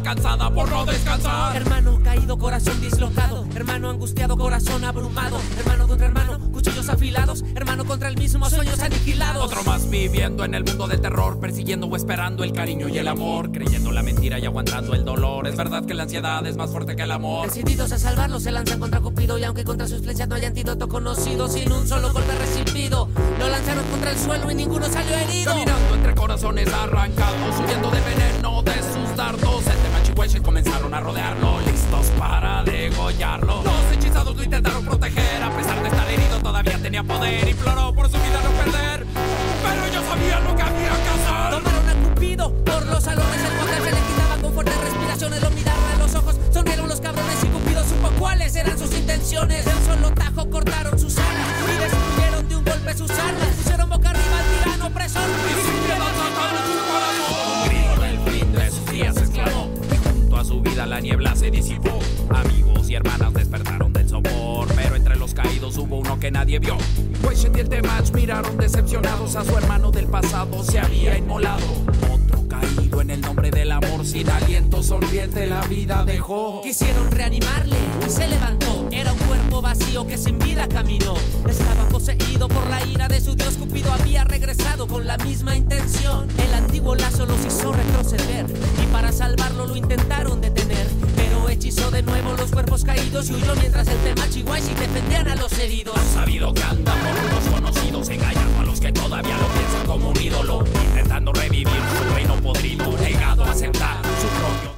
cansada por no descansar. Hermano caído, corazón dislocado. Hermano angustiado, corazón abrumado. Hermano contra hermano, cuchillos afilados. Hermano contra el mismo, sueños aniquilados. Otro más viviendo en el mundo del terror, persiguiendo o esperando el cariño y el amor. Creyendo la mentira y aguantando el dolor. Es verdad que la ansiedad es más fuerte que el amor. Decididos a salvarlo, se lanzan contra Cupido. Y aunque contra sus flechas no hay antídoto conocido, sin un solo golpe recibido. Lo lanzaron contra el suelo y ninguno salió herido. Caminando entre corazones arrancados, huyendo de que nadie vio. Pues Weishett y el Temach miraron decepcionados a su hermano del pasado, se había inmolado. Otro caído en el nombre del amor, sin aliento sonriente la vida dejó. Quisieron reanimarle y se levantó. Era un cuerpo vacío que sin vida caminó. Estaba poseído por la ira de su dios. Cupido había regresado con la misma intención. El antiguo lazo los hizo retroceder y para salvarlo lo intentaron detener de nuevo los cuerpos caídos y huyó mientras el tema chihuahua y defendían a los heridos. Han sabido que andan por los conocidos, engañando a los que todavía lo piensan como un ídolo, intentando revivir su reino podrido, negado a aceptar su propio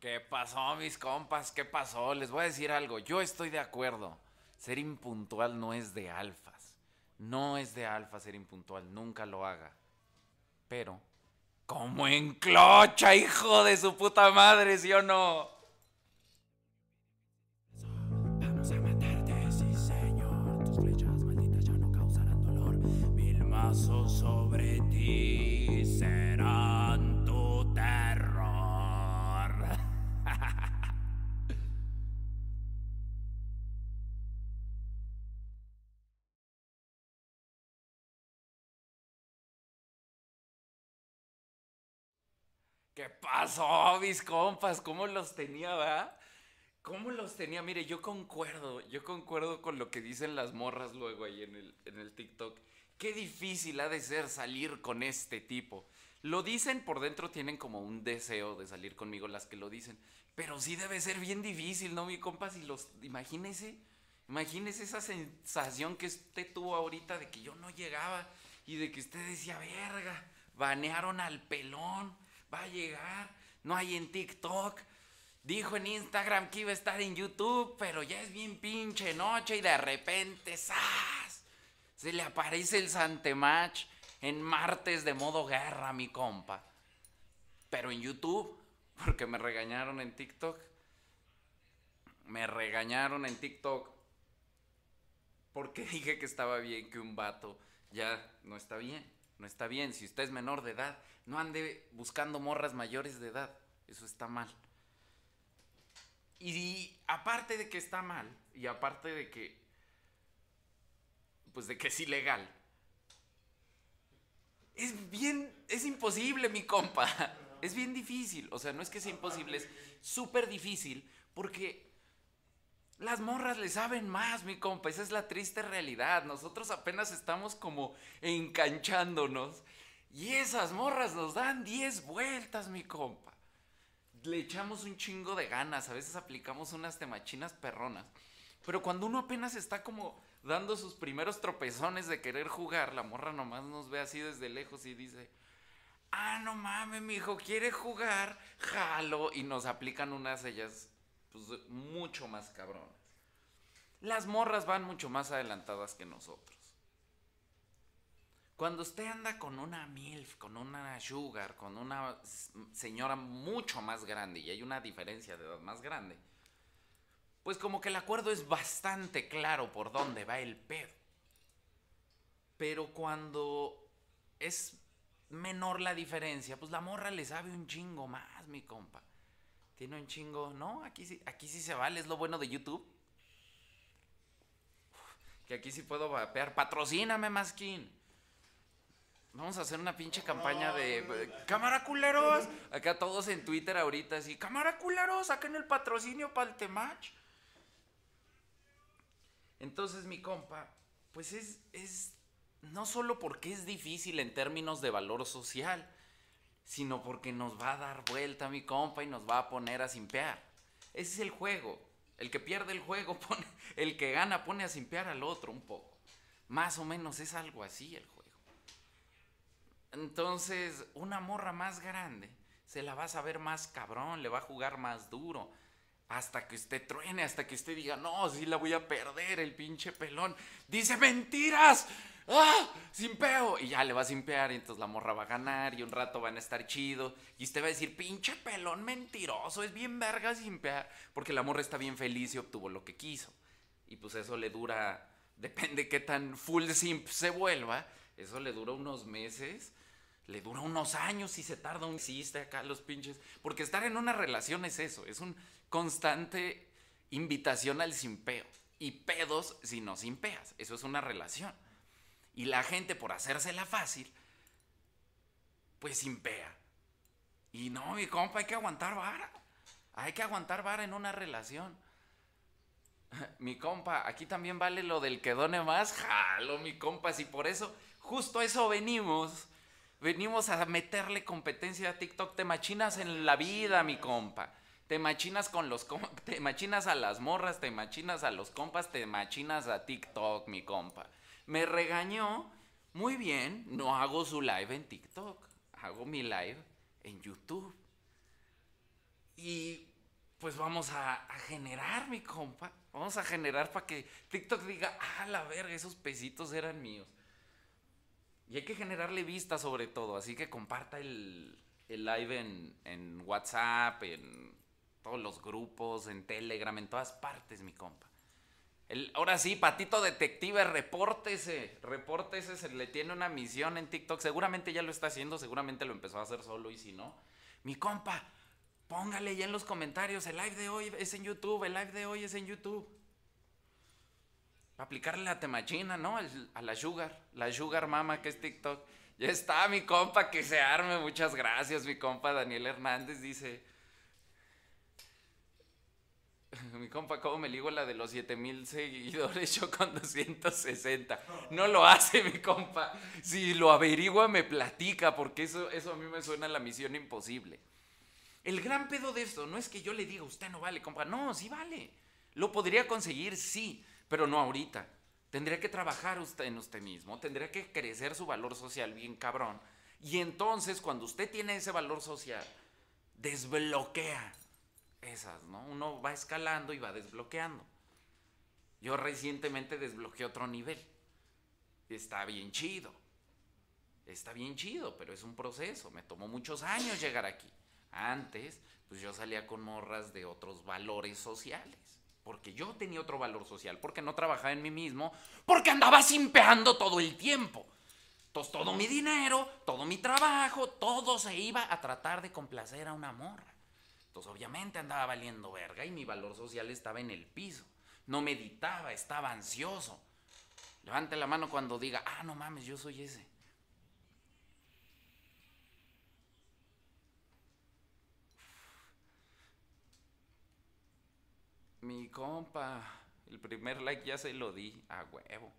¿Qué pasó, mis compas? ¿Qué pasó? Les voy a decir algo. Yo estoy de acuerdo. Ser impuntual no es de alfas. No es de alfa ser impuntual. Nunca lo haga. Pero como en clocha, hijo de su puta madre, ¿sí o no? Vamos a matarte, sí señor. Tus flechas malditas ya no causarán dolor. Mil mazos sobre ti será. ¿Qué pasó, mis compas? ¿Cómo los tenía, va? ¿Cómo los tenía? Mire, yo concuerdo, yo concuerdo con lo que dicen las morras luego ahí en el, en el TikTok. Qué difícil ha de ser salir con este tipo. Lo dicen por dentro, tienen como un deseo de salir conmigo las que lo dicen. Pero sí debe ser bien difícil, ¿no, mi compa? Si los. Imagínese, imagínese esa sensación que usted tuvo ahorita de que yo no llegaba y de que usted decía, verga, banearon al pelón, va a llegar, no hay en TikTok. Dijo en Instagram que iba a estar en YouTube, pero ya es bien pinche noche y de repente, ¡zas! Se le aparece el Santemach en martes de modo guerra, mi compa. Pero en YouTube, porque me regañaron en TikTok. Me regañaron en TikTok. Porque dije que estaba bien que un vato ya no está bien. No está bien. Si usted es menor de edad, no ande buscando morras mayores de edad. Eso está mal. Y aparte de que está mal, y aparte de que, pues de que es ilegal, es bien, es imposible, mi compa. Es bien difícil. O sea, no es que sea imposible, es súper difícil porque las morras le saben más, mi compa. Esa es la triste realidad. Nosotros apenas estamos como enganchándonos y esas morras nos dan 10 vueltas, mi compa. Le echamos un chingo de ganas, a veces aplicamos unas temachinas perronas. Pero cuando uno apenas está como dando sus primeros tropezones de querer jugar, la morra nomás nos ve así desde lejos y dice, ah, no mames, mi hijo quiere jugar, jalo, y nos aplican unas ellas, pues, mucho más cabronas. Las morras van mucho más adelantadas que nosotros. Cuando usted anda con una MILF, con una Sugar, con una señora mucho más grande, y hay una diferencia de edad más grande, pues como que el acuerdo es bastante claro por dónde va el pedo. Pero cuando es menor la diferencia, pues la morra le sabe un chingo más, mi compa. Tiene un chingo, no, aquí sí, aquí sí se vale, es lo bueno de YouTube. Que aquí sí puedo vapear. Patrocíname, Maskin. Vamos a hacer una pinche campaña de cámara culeros. Acá todos en Twitter ahorita así, cámara culeros, saquen el patrocinio para el temach. Entonces mi compa, pues es, es no solo porque es difícil en términos de valor social, sino porque nos va a dar vuelta mi compa y nos va a poner a simpear. Ese es el juego. El que pierde el juego, pone, el que gana pone a simpear al otro un poco. Más o menos es algo así el juego. Entonces, una morra más grande se la va a saber más cabrón, le va a jugar más duro hasta que usted truene, hasta que usted diga, no, sí la voy a perder, el pinche pelón. Dice mentiras. ¡Ah! Sin peo. Y ya le va a simpear y entonces la morra va a ganar y un rato van a estar chido. Y usted va a decir, pinche pelón mentiroso, es bien verga simpear. Porque la morra está bien feliz y obtuvo lo que quiso. Y pues eso le dura, depende qué tan full simp se vuelva, eso le dura unos meses le dura unos años y se tarda un existe acá los pinches. Porque estar en una relación es eso, es un constante invitación al simpeo. Y pedos si no simpeas. Eso es una relación. Y la gente, por hacérsela fácil, pues simpea. Y no, mi compa, hay que aguantar vara. Hay que aguantar vara en una relación. Mi compa, aquí también vale lo del que done más. Jalo, mi compa, si por eso, justo eso venimos Venimos a meterle competencia a TikTok. Te machinas en la vida, mi compa. Te machinas con los te machinas a las morras, te machinas a los compas, te machinas a TikTok, mi compa. Me regañó. Muy bien, no hago su live en TikTok. Hago mi live en YouTube. Y pues vamos a, generar, mi compa. Vamos a generar para que TikTok diga, ah, la verga, esos pesitos eran míos. Y hay que generarle vista sobre todo, así que comparta el, live en, WhatsApp, en todos los grupos, en Telegram, en todas partes, mi compa. El, ahora sí, Patito Detective, repórtese, repórtese, se le tiene una misión en TikTok, seguramente ya lo está haciendo, seguramente lo empezó a hacer solo y si no, mi compa, póngale ya en los comentarios, el live de hoy es en YouTube, el live de hoy es en YouTube aplicarle la temachina, ¿no? a la sugar, la sugar mama que es TikTok. Ya está mi compa que se arme. Muchas gracias, mi compa Daniel Hernández dice. Mi compa, ¿cómo me ligo la de los 7000 seguidores? Yo con 260. No lo hace, mi compa. Si lo averigua, me platica, porque eso, eso a mí me suena la misión imposible. El gran pedo de esto no es que yo le diga, usted no vale, compa. No, sí vale. Lo podría conseguir, sí, pero no ahorita. Tendría que trabajar usted en usted mismo, tendría que crecer su valor social bien cabrón. Y entonces, cuando usted tiene ese valor social, desbloquea esas, ¿no? Uno va escalando y va desbloqueando. Yo recientemente desbloqueé otro nivel. Está bien chido. Está bien chido, pero es un proceso. Me tomó muchos años llegar aquí. Antes, pues yo salía con morras de otros valores sociales. Porque yo tenía otro valor social, porque no trabajaba en mí mismo, porque andaba simpeando todo el tiempo. Entonces todo mi dinero, todo mi trabajo, todo se iba a tratar de complacer a una morra. Entonces obviamente andaba valiendo verga y mi valor social estaba en el piso. No meditaba, estaba ansioso. Levante la mano cuando diga, ah, no mames, yo soy ese. Mi compa, el primer like ya se lo di a huevo.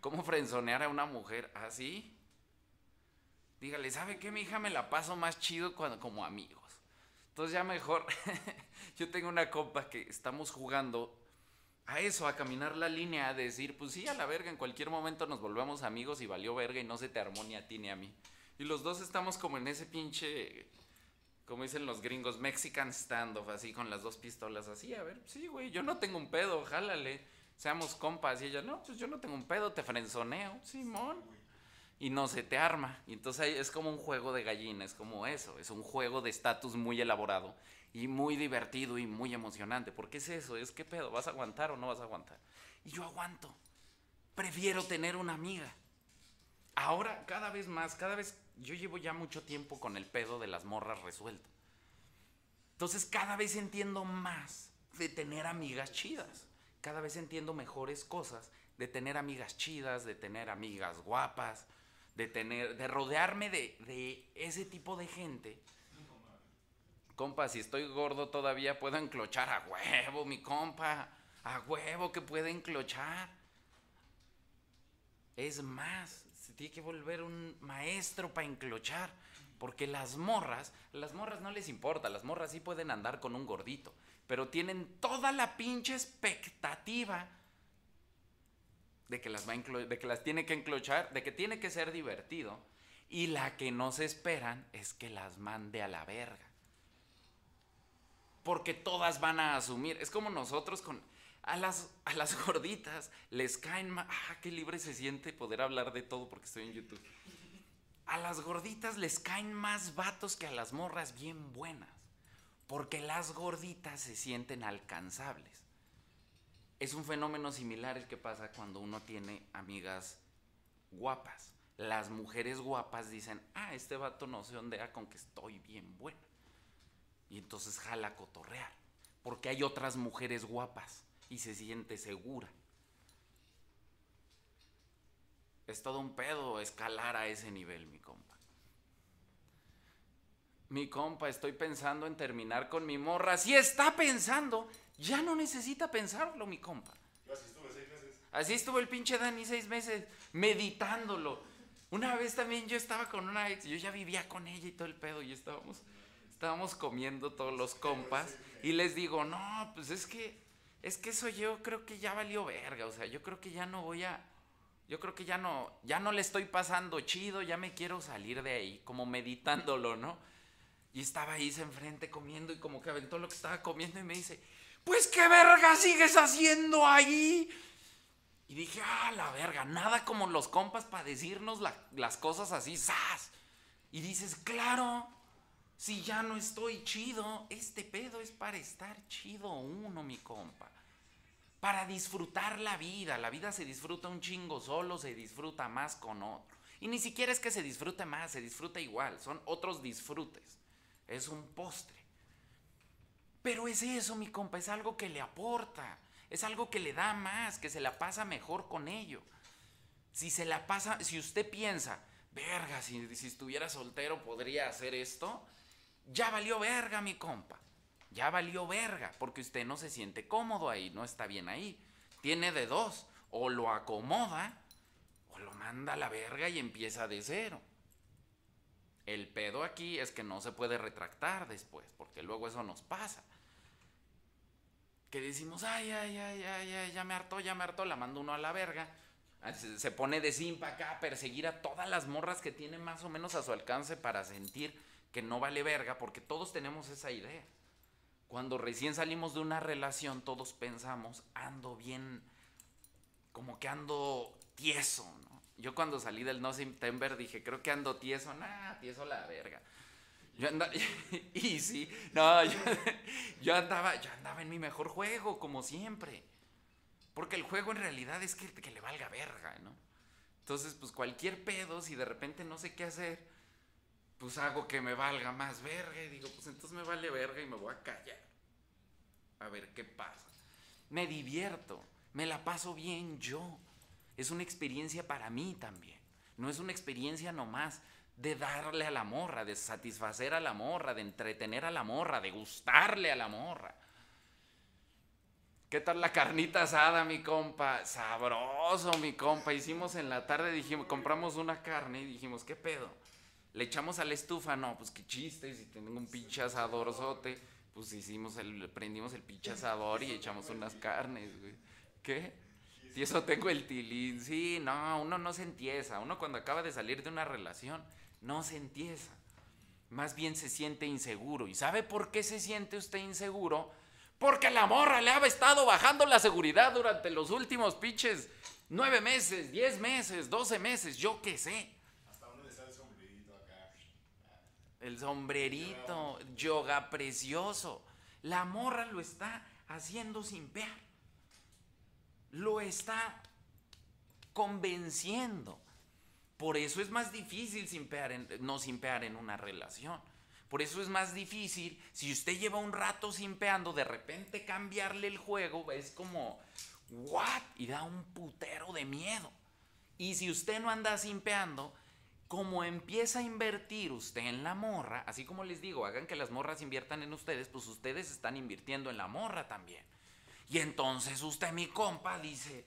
¿Cómo frenzonear a una mujer así? Dígale, ¿sabe qué? Mi hija me la paso más chido cuando, como amigos. Entonces ya mejor, yo tengo una compa que estamos jugando a eso, a caminar la línea, a decir, pues sí, a la verga, en cualquier momento nos volvemos amigos y valió verga y no se te armó ni a ti ni a mí. Y los dos estamos como en ese pinche como dicen los gringos, Mexican standoff, así con las dos pistolas, así, a ver, sí, güey, yo no tengo un pedo, jálale, seamos compas. Y ella, no, pues yo no tengo un pedo, te frenzoneo, Simón. Y no se te arma. Y entonces es como un juego de gallina, es como eso, es un juego de estatus muy elaborado y muy divertido y muy emocionante. Porque es eso, es qué pedo, ¿vas a aguantar o no vas a aguantar? Y yo aguanto. Prefiero tener una amiga. Ahora, cada vez más, cada vez yo llevo ya mucho tiempo con el pedo de las morras resuelto. Entonces cada vez entiendo más de tener amigas chidas. Cada vez entiendo mejores cosas de tener amigas chidas, de tener amigas guapas, de tener, de rodearme de, de ese tipo de gente. Compa, si estoy gordo todavía puedo enclochar a huevo, mi compa. A huevo que puede enclochar. Es más, tiene que volver un maestro para enclochar. Porque las morras, las morras no les importa, las morras sí pueden andar con un gordito, pero tienen toda la pinche expectativa de que las, va de que las tiene que enclochar, de que tiene que ser divertido. Y la que no se esperan es que las mande a la verga. Porque todas van a asumir. Es como nosotros con, a las, a las gorditas les caen más. Ah, qué libre se siente poder hablar de todo porque estoy en YouTube. A las gorditas les caen más vatos que a las morras bien buenas. Porque las gorditas se sienten alcanzables. Es un fenómeno similar el que pasa cuando uno tiene amigas guapas. Las mujeres guapas dicen, ah, este vato no se ondea con que estoy bien buena. Y entonces jala cotorrear. Porque hay otras mujeres guapas y se siente segura. Es todo un pedo escalar a ese nivel, mi compa. Mi compa, estoy pensando en terminar con mi morra. Si está pensando, ya no necesita pensarlo, mi compa. Así estuve seis meses. Así estuvo el pinche Dani seis meses meditándolo. Una vez también yo estaba con una ex, yo ya vivía con ella y todo el pedo, y estábamos, estábamos comiendo todos los compas, y les digo, no, pues es que es que eso yo creo que ya valió verga, o sea, yo creo que ya no voy a, yo creo que ya no, ya no le estoy pasando chido, ya me quiero salir de ahí, como meditándolo, ¿no? Y estaba ahí enfrente comiendo y como que aventó lo que estaba comiendo y me dice, pues qué verga sigues haciendo ahí. Y dije, ah, la verga, nada como los compas para decirnos las cosas así, ¡zas! Y dices, claro, si ya no estoy chido, este pedo es para estar chido uno, mi compa para disfrutar la vida. La vida se disfruta un chingo solo, se disfruta más con otro. Y ni siquiera es que se disfrute más, se disfruta igual, son otros disfrutes. Es un postre. Pero es eso, mi compa, es algo que le aporta, es algo que le da más, que se la pasa mejor con ello. Si se la pasa, si usted piensa, verga, si, si estuviera soltero podría hacer esto. Ya valió verga, mi compa. Ya valió verga, porque usted no se siente cómodo ahí, no está bien ahí. Tiene de dos, o lo acomoda, o lo manda a la verga y empieza de cero. El pedo aquí es que no se puede retractar después, porque luego eso nos pasa. Que decimos, ay, ay, ay, ay, ay, ya me hartó, ya me hartó, la mando uno a la verga. Ah, se, pone de simpa acá a perseguir a todas las morras que tiene más o menos a su alcance para sentir que no vale verga, porque todos tenemos esa idea. Cuando recién salimos de una relación, todos pensamos, ando bien, como que ando tieso, ¿no? Yo cuando salí del No September dije, creo que ando tieso, nah, tieso la verga. Yo andaba, y sí, no, yo, andaba, yo andaba en mi mejor juego, como siempre. Porque el juego en realidad es que, que le valga verga, ¿no? Entonces, pues cualquier pedo, si de repente no sé qué hacer, pues hago que me valga más verga y digo, pues entonces me vale verga y me voy a callar. A ver qué pasa. Me divierto, me la paso bien yo. Es una experiencia para mí también. No es una experiencia nomás de darle a la morra, de satisfacer a la morra, de entretener a la morra, de gustarle a la morra. ¿Qué tal la carnita asada, mi compa? Sabroso, mi compa. Hicimos en la tarde, dijimos, compramos una carne y dijimos, ¿qué pedo? Le echamos a la estufa, no, pues qué chiste, si tengo un pinche asadorzote, pues hicimos prendimos el pinche asador y echamos unas carnes, güey. ¿Qué? Y eso tengo el tilín, sí, no, uno no se entiesa, uno cuando acaba de salir de una relación, no se entiesa. Más bien se siente inseguro. ¿Y sabe por qué se siente usted inseguro? Porque la morra le ha estado bajando la seguridad durante los últimos pinches nueve meses, diez meses, doce meses, yo qué sé. El sombrerito, yoga precioso. La morra lo está haciendo sin pear. Lo está convenciendo. Por eso es más difícil simpear no simpear en una relación. Por eso es más difícil, si usted lleva un rato simpeando, de repente cambiarle el juego, es como, ¿what? Y da un putero de miedo. Y si usted no anda simpeando, como empieza a invertir usted en la morra, así como les digo, hagan que las morras inviertan en ustedes, pues ustedes están invirtiendo en la morra también. Y entonces usted, mi compa, dice,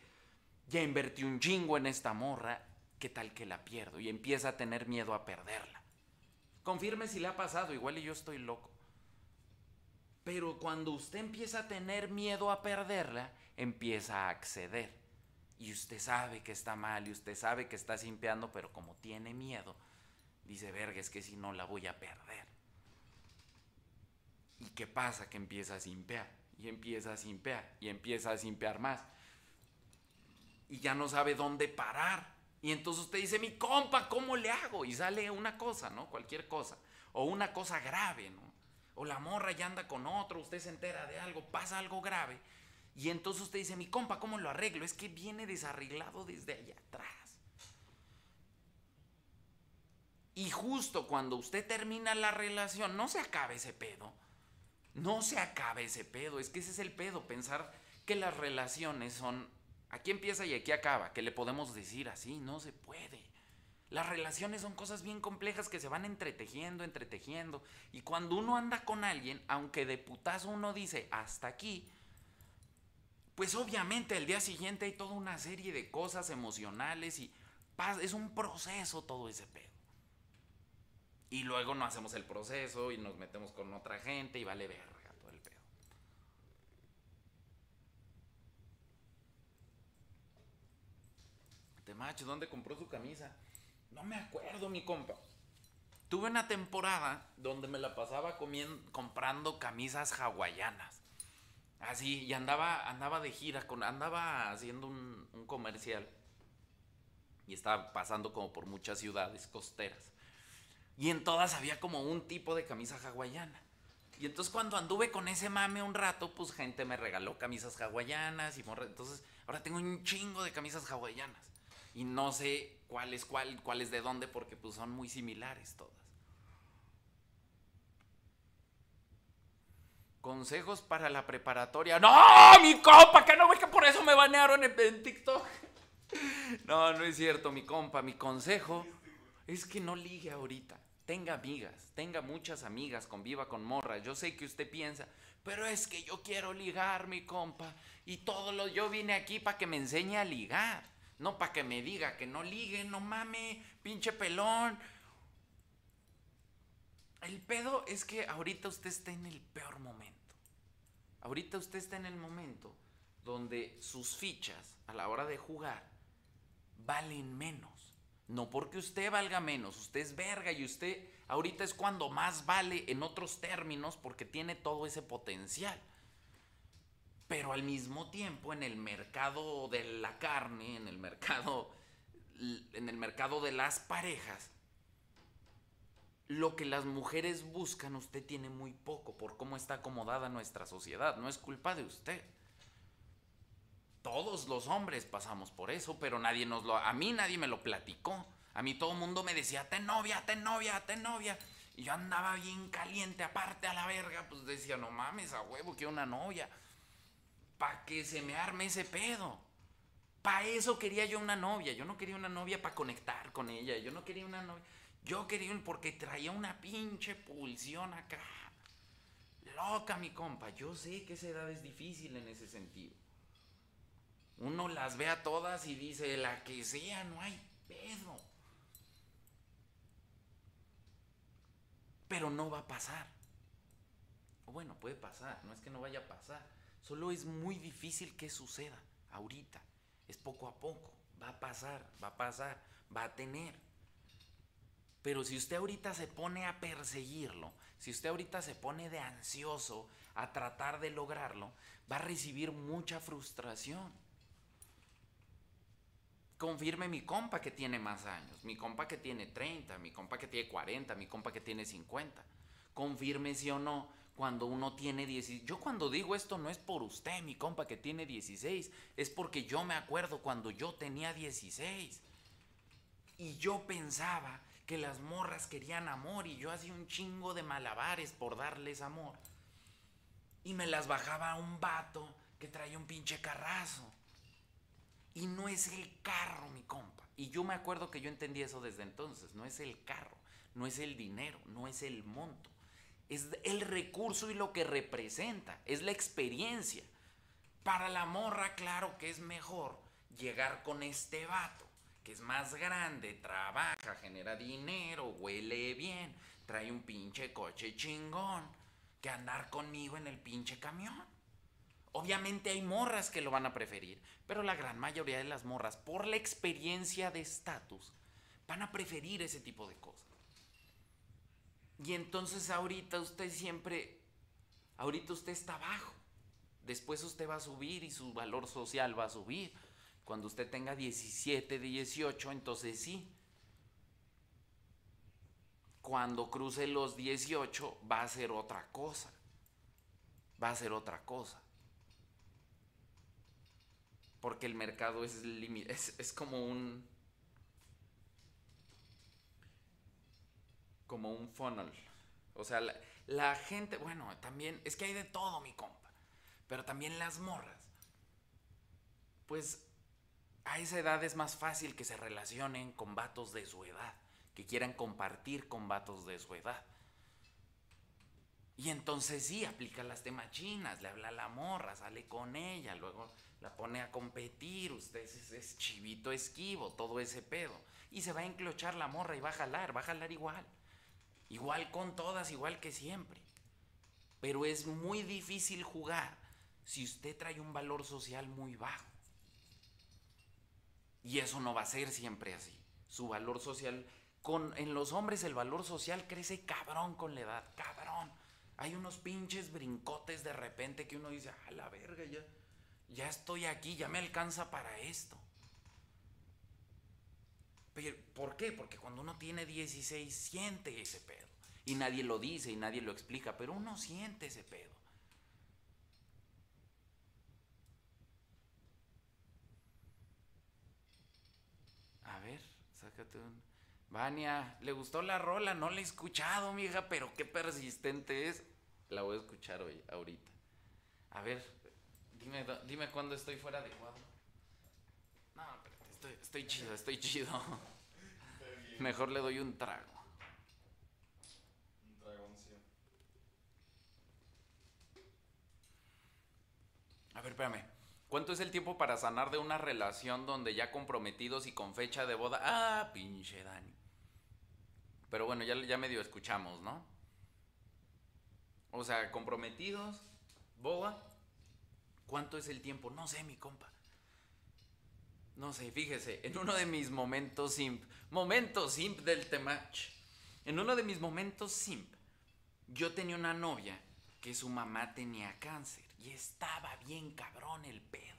ya invertí un chingo en esta morra, ¿qué tal que la pierdo? Y empieza a tener miedo a perderla. Confirme si le ha pasado, igual y yo estoy loco. Pero cuando usted empieza a tener miedo a perderla, empieza a acceder y usted sabe que está mal y usted sabe que está simpeando, pero como tiene miedo, dice, verga, es que si no la voy a perder. ¿Y qué pasa? Que empieza a simpear y empieza a simpear y empieza a simpear más. Y ya no sabe dónde parar. Y entonces usted dice, mi compa, ¿cómo le hago? Y sale una cosa, ¿no? Cualquier cosa. O una cosa grave, ¿no? O la morra ya anda con otro, usted se entera de algo, pasa algo grave. Y entonces usted dice, mi compa, ¿cómo lo arreglo? Es que viene desarreglado desde allá atrás. Y justo cuando usted termina la relación, no se acabe ese pedo. No se acabe ese pedo. Es que ese es el pedo, pensar que las relaciones son... Aquí empieza y aquí acaba, que le podemos decir así, no se puede. Las relaciones son cosas bien complejas que se van entretejiendo, entretejiendo. Y cuando uno anda con alguien, aunque de putazo uno dice hasta aquí, pues obviamente el día siguiente hay toda una serie de cosas emocionales y es un proceso todo ese pedo. Y luego no hacemos el proceso y nos metemos con otra gente y vale verga todo el pedo. macho, ¿dónde compró su camisa? No me acuerdo, mi compa. Tuve una temporada donde me la pasaba comiendo, comprando camisas hawaianas. Así, y andaba, andaba de gira, con, andaba haciendo un, un comercial. Y estaba pasando como por muchas ciudades costeras. Y en todas había como un tipo de camisa hawaiana. Y entonces cuando anduve con ese mame un rato, pues gente me regaló camisas hawaianas y entonces ahora tengo un chingo de camisas hawaianas. Y no sé cuál es cuál, cuál es de dónde porque pues son muy similares todas. Consejos para la preparatoria. ¡No! ¡Mi compa! Que no ve que por eso me banearon en, TikTok. No, no es cierto, mi compa. Mi consejo. es que no ligue ahorita. Tenga amigas, tenga muchas amigas, conviva con morras. Yo sé que usted piensa, pero es que yo quiero ligar, mi compa. Y todo lo, yo vine aquí para que me enseñe a ligar. No para que me diga que no ligue, no mame, pinche pelón. El pedo es que ahorita usted está en el peor momento. Ahorita usted está en el momento donde sus fichas a la hora de jugar valen menos. No porque usted valga menos, usted es verga y usted ahorita es cuando más vale en otros términos porque tiene todo ese potencial. Pero al mismo tiempo en el mercado de la carne, en el mercado en el mercado de las parejas, lo que las mujeres buscan usted tiene muy poco por cómo está acomodada nuestra sociedad, no es culpa de usted. Todos los hombres pasamos por eso, pero nadie nos lo... A mí nadie me lo platicó. A mí todo el mundo me decía, ten novia, ten novia, ten novia. Y yo andaba bien caliente, aparte a la verga, pues decía, no mames, a huevo, que una novia. Pa' que se me arme ese pedo. Pa' eso quería yo una novia. Yo no quería una novia para conectar con ella. Yo no quería una novia. Yo quería porque traía una pinche pulsión acá. Loca, mi compa. Yo sé que esa edad es difícil en ese sentido. Uno las ve a todas y dice, la que sea, no hay pedo. Pero no va a pasar. O bueno, puede pasar, no es que no vaya a pasar. Solo es muy difícil que suceda ahorita. Es poco a poco. Va a pasar, va a pasar, va a tener. Pero si usted ahorita se pone a perseguirlo, si usted ahorita se pone de ansioso a tratar de lograrlo, va a recibir mucha frustración confirme mi compa que tiene más años, mi compa que tiene 30, mi compa que tiene 40, mi compa que tiene 50. Confirme si o no cuando uno tiene 16. Yo cuando digo esto no es por usted, mi compa que tiene 16, es porque yo me acuerdo cuando yo tenía 16. Y yo pensaba que las morras querían amor y yo hacía un chingo de malabares por darles amor. Y me las bajaba a un vato que traía un pinche carrazo. Y no es el carro, mi compa. Y yo me acuerdo que yo entendí eso desde entonces. No es el carro, no es el dinero, no es el monto. Es el recurso y lo que representa. Es la experiencia. Para la morra, claro que es mejor llegar con este vato, que es más grande, trabaja, genera dinero, huele bien, trae un pinche coche chingón, que andar conmigo en el pinche camión. Obviamente hay morras que lo van a preferir, pero la gran mayoría de las morras, por la experiencia de estatus, van a preferir ese tipo de cosas. Y entonces ahorita usted siempre, ahorita usted está abajo. Después usted va a subir y su valor social va a subir. Cuando usted tenga 17, 18, entonces sí. Cuando cruce los 18 va a ser otra cosa. Va a ser otra cosa porque el mercado es, es, es como un como un funnel. O sea, la, la, gente, bueno, también, es que hay de todo, mi compa. Pero también las morras. Pues a esa edad es más fácil que se relacionen con vatos de su edad, que quieran compartir con vatos de su edad. Y entonces sí, aplica las temachinas, le habla a la morra, sale con ella, luego la pone a competir, usted es, chivito esquivo, todo ese pedo. Y se va a enclochar la morra y va a jalar, va a jalar igual. Igual con todas, igual que siempre. Pero es muy difícil jugar si usted trae un valor social muy bajo. Y eso no va a ser siempre así. Su valor social, con, en los hombres el valor social crece cabrón con la edad, cabrón. Hay unos pinches brincotes de repente que uno dice, a la verga, ya, ya estoy aquí, ya me alcanza para esto. Pero, ¿Por qué? Porque cuando uno tiene 16 siente ese pedo. Y nadie lo dice y nadie lo explica, pero uno siente ese pedo. A ver, sácate un... Vania, ¿le gustó la rola? No la he escuchado, mija, pero qué persistente es. La voy a escuchar hoy, ahorita. A ver, Dime, dime cuándo estoy fuera de cuadro. No, pero estoy, estoy chido, estoy chido. Mejor le doy un trago. Un dragoncio. A ver, espérame. ¿Cuánto es el tiempo para sanar de una relación donde ya comprometidos y con fecha de boda? Ah, pinche Dani. Pero bueno, ya, ya medio escuchamos, ¿no? O sea, comprometidos, boda. ¿Cuánto es el tiempo? No sé, mi compa. No sé, fíjese, en uno de mis momentos simp, momentos simp del temach, en uno de mis momentos simp, yo tenía una novia que su mamá tenía cáncer y estaba bien cabrón el pedo.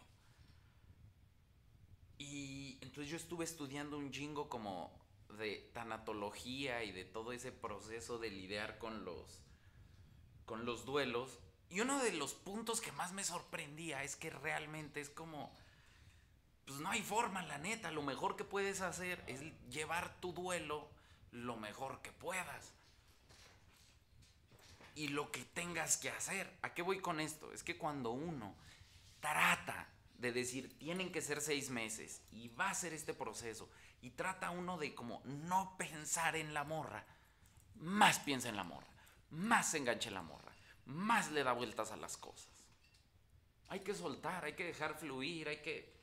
Y entonces yo estuve estudiando un jingo como de tanatología y de todo ese proceso de lidiar con los con los duelos y uno de los puntos que más me sorprendía es que realmente es como pues no hay forma, la neta, lo mejor que puedes hacer es llevar tu duelo lo mejor que puedas. Y lo que tengas que hacer. ¿A qué voy con esto? Es que cuando uno trata de decir, tienen que ser seis meses y va a ser este proceso, y trata uno de como no pensar en la morra, más piensa en la morra, más se engancha en la morra, más le da vueltas a las cosas. Hay que soltar, hay que dejar fluir, hay que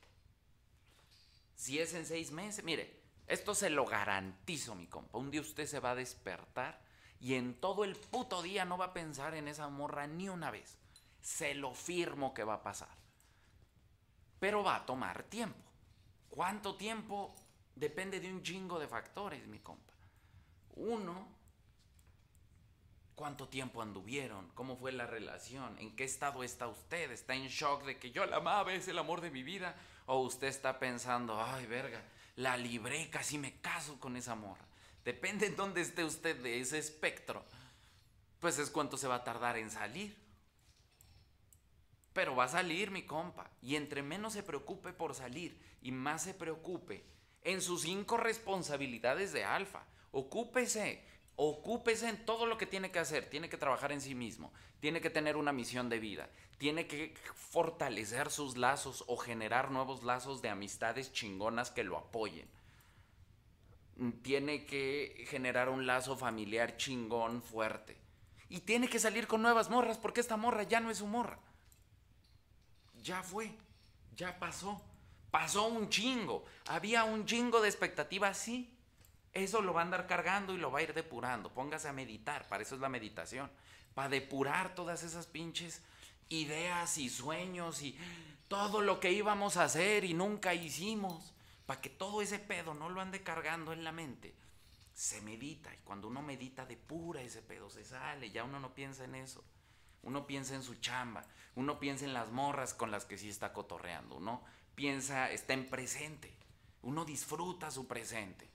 si es en seis meses, mire, esto se lo garantizo, mi compa. Un día usted se va a despertar y en todo el puto día no va a pensar en esa morra ni una vez. Se lo firmo que va a pasar. Pero va a tomar tiempo. ¿Cuánto tiempo? Depende de un chingo de factores, mi compa. Uno, ¿cuánto tiempo anduvieron? ¿Cómo fue la relación? ¿En qué estado está usted? ¿Está en shock de que yo la amaba, es el amor de mi vida? O usted está pensando, ay, verga, la libré, casi me caso con esa morra. Depende en dónde esté usted de ese espectro, pues es cuánto se va a tardar en salir. Pero va a salir, mi compa. Y entre menos se preocupe por salir y más se preocupe en sus cinco responsabilidades de alfa. Ocúpese Ocúpese en todo lo que tiene que hacer. Tiene que trabajar en sí mismo. Tiene que tener una misión de vida. Tiene que fortalecer sus lazos o generar nuevos lazos de amistades chingonas que lo apoyen. Tiene que generar un lazo familiar chingón fuerte. Y tiene que salir con nuevas morras porque esta morra ya no es su morra. Ya fue. Ya pasó. Pasó un chingo. Había un chingo de expectativas, sí eso lo va a andar cargando y lo va a ir depurando. Póngase a meditar, para eso es la meditación. Para depurar todas esas pinches ideas y sueños y todo lo que íbamos a hacer y nunca hicimos. Para que todo ese pedo no lo ande cargando en la mente. Se medita y cuando uno medita depura ese pedo, se sale, ya uno no piensa en eso. Uno piensa en su chamba, uno piensa en las morras con las que sí está cotorreando, uno piensa, está en presente, uno disfruta su presente.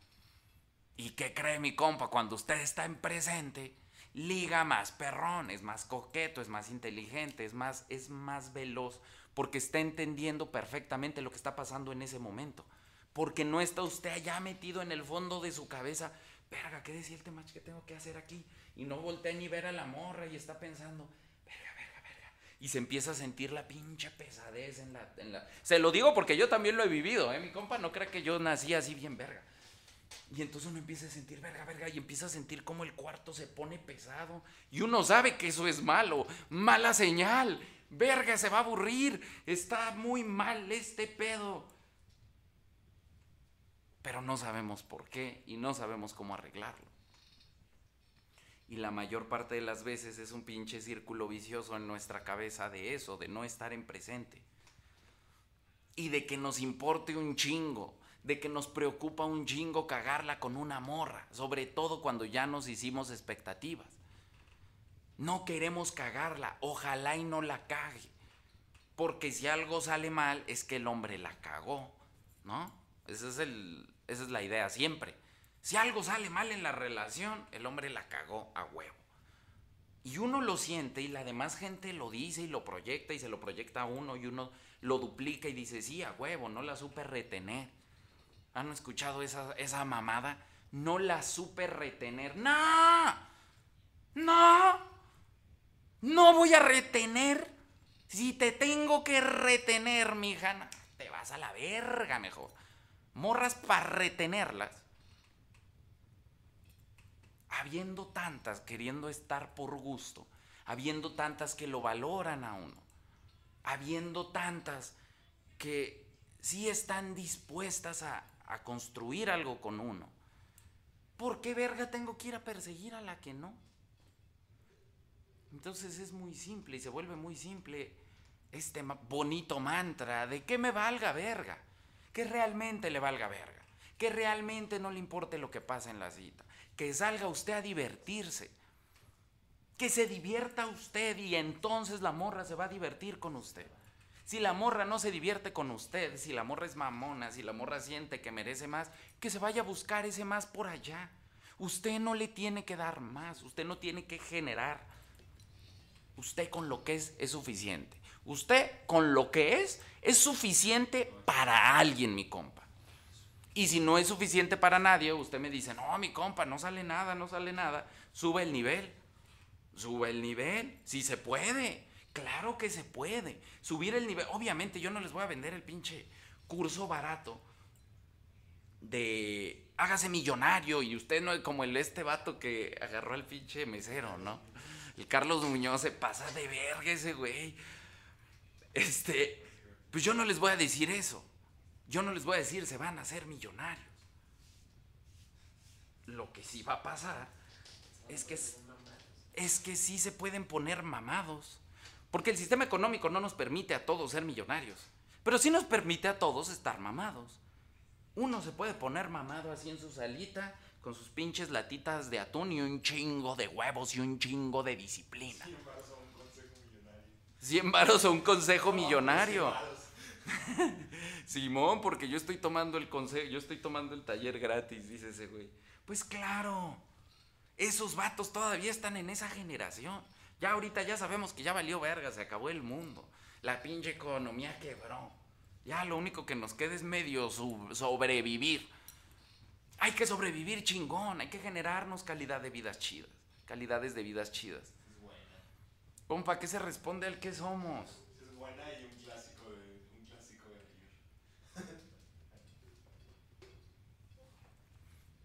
¿Y qué cree mi compa? Cuando usted está en presente, liga más perrón, es más coqueto, es más inteligente, es más, es más veloz, porque está entendiendo perfectamente lo que está pasando en ese momento. Porque no está usted allá metido en el fondo de su cabeza, verga, ¿qué decía el tema que tengo que hacer aquí? Y no voltea ni ver a la morra y está pensando, verga, verga, verga. Y se empieza a sentir la pinche pesadez en la, en la... Se lo digo porque yo también lo he vivido, ¿eh? Mi compa no cree que yo nací así bien verga. Y entonces uno empieza a sentir, verga, verga, y empieza a sentir cómo el cuarto se pone pesado. Y uno sabe que eso es malo, mala señal. Verga, se va a aburrir. Está muy mal este pedo. Pero no sabemos por qué y no sabemos cómo arreglarlo. Y la mayor parte de las veces es un pinche círculo vicioso en nuestra cabeza de eso, de no estar en presente. Y de que nos importe un chingo de que nos preocupa un jingo cagarla con una morra, sobre todo cuando ya nos hicimos expectativas. No queremos cagarla, ojalá y no la cague. Porque si algo sale mal es que el hombre la cagó, ¿no? Esa es, el, esa es la idea siempre. Si algo sale mal en la relación, el hombre la cagó a huevo. Y uno lo siente y la demás gente lo dice y lo proyecta y se lo proyecta a uno y uno lo duplica y dice, sí, a huevo, no la supe retener. ¿Han escuchado esa, esa mamada? No la supe retener. ¡No! ¡No! No voy a retener. Si te tengo que retener, mi hija, te vas a la verga mejor. Morras para retenerlas. habiendo tantas queriendo estar por gusto, habiendo tantas que lo valoran a uno, habiendo tantas que sí están dispuestas a, a construir algo con uno, ¿por qué verga tengo que ir a perseguir a la que no? Entonces es muy simple y se vuelve muy simple este bonito mantra de que me valga verga, que realmente le valga verga, que realmente no le importe lo que pasa en la cita, que salga usted a divertirse, que se divierta usted y entonces la morra se va a divertir con usted. Si la morra no se divierte con usted, si la morra es mamona, si la morra siente que merece más, que se vaya a buscar ese más por allá. Usted no le tiene que dar más, usted no tiene que generar. Usted con lo que es es suficiente. Usted con lo que es es suficiente para alguien, mi compa. Y si no es suficiente para nadie, usted me dice, no, mi compa, no sale nada, no sale nada. Sube el nivel. Sube el nivel. Si se puede. Claro que se puede. Subir el nivel. Obviamente yo no les voy a vender el pinche curso barato de hágase millonario y usted no es como el este vato que agarró al pinche mesero, ¿no? El Carlos Muñoz se pasa de verga ese güey. Este, pues yo no les voy a decir eso. Yo no les voy a decir se van a hacer millonarios. Lo que sí va a pasar es que es que sí se pueden poner mamados. Porque el sistema económico no nos permite a todos ser millonarios. Pero sí nos permite a todos estar mamados. Uno se puede poner mamado así en su salita con sus pinches latitas de atún y un chingo de huevos y un chingo de disciplina. 100 varos a un consejo millonario. Simón, porque yo estoy tomando el consejo, yo estoy tomando el taller gratis, dice ese güey. Pues claro, esos vatos todavía están en esa generación. Ya ahorita ya sabemos que ya valió verga, se acabó el mundo. La pinche economía quebró. Ya lo único que nos queda es medio sobrevivir. Hay que sobrevivir chingón, hay que generarnos calidad de vidas chidas, calidades de vidas chidas. Compa, ¿qué se responde al que somos? Es buena y un clásico de, un clásico de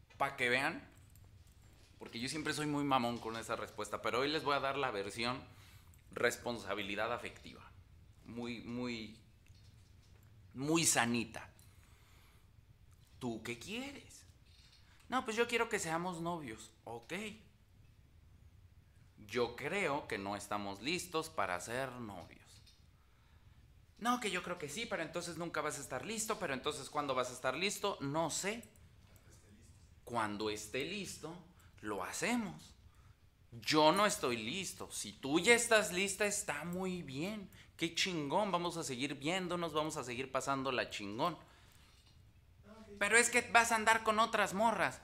Para que vean, porque yo siempre soy muy mamón con esa respuesta, pero hoy les voy a dar la versión responsabilidad afectiva. Muy, muy, muy sanita. ¿Tú qué quieres? No, pues yo quiero que seamos novios. Ok. Yo creo que no estamos listos para ser novios. No, que yo creo que sí, pero entonces nunca vas a estar listo, pero entonces ¿cuándo vas a estar listo? No sé. Cuando esté listo, lo hacemos. Yo no estoy listo. Si tú ya estás lista, está muy bien. Qué chingón. Vamos a seguir viéndonos, vamos a seguir pasando la chingón. Pero es que vas a andar con otras morras.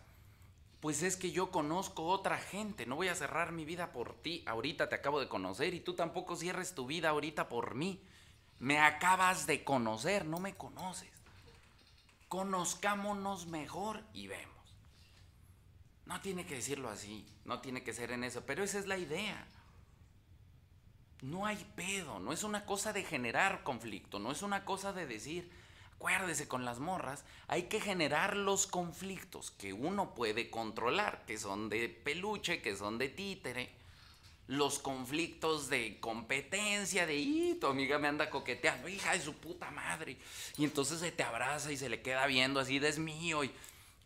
Pues es que yo conozco otra gente, no voy a cerrar mi vida por ti, ahorita te acabo de conocer y tú tampoco cierres tu vida ahorita por mí. Me acabas de conocer, no me conoces. Conozcámonos mejor y vemos. No tiene que decirlo así, no tiene que ser en eso, pero esa es la idea. No hay pedo, no es una cosa de generar conflicto, no es una cosa de decir, acuérdese con las morras, hay que generar los conflictos que uno puede controlar, que son de peluche, que son de títere. Los conflictos de competencia, de, y tu amiga me anda coqueteando, hija de su puta madre. Y entonces se te abraza y se le queda viendo así, de es mío. Y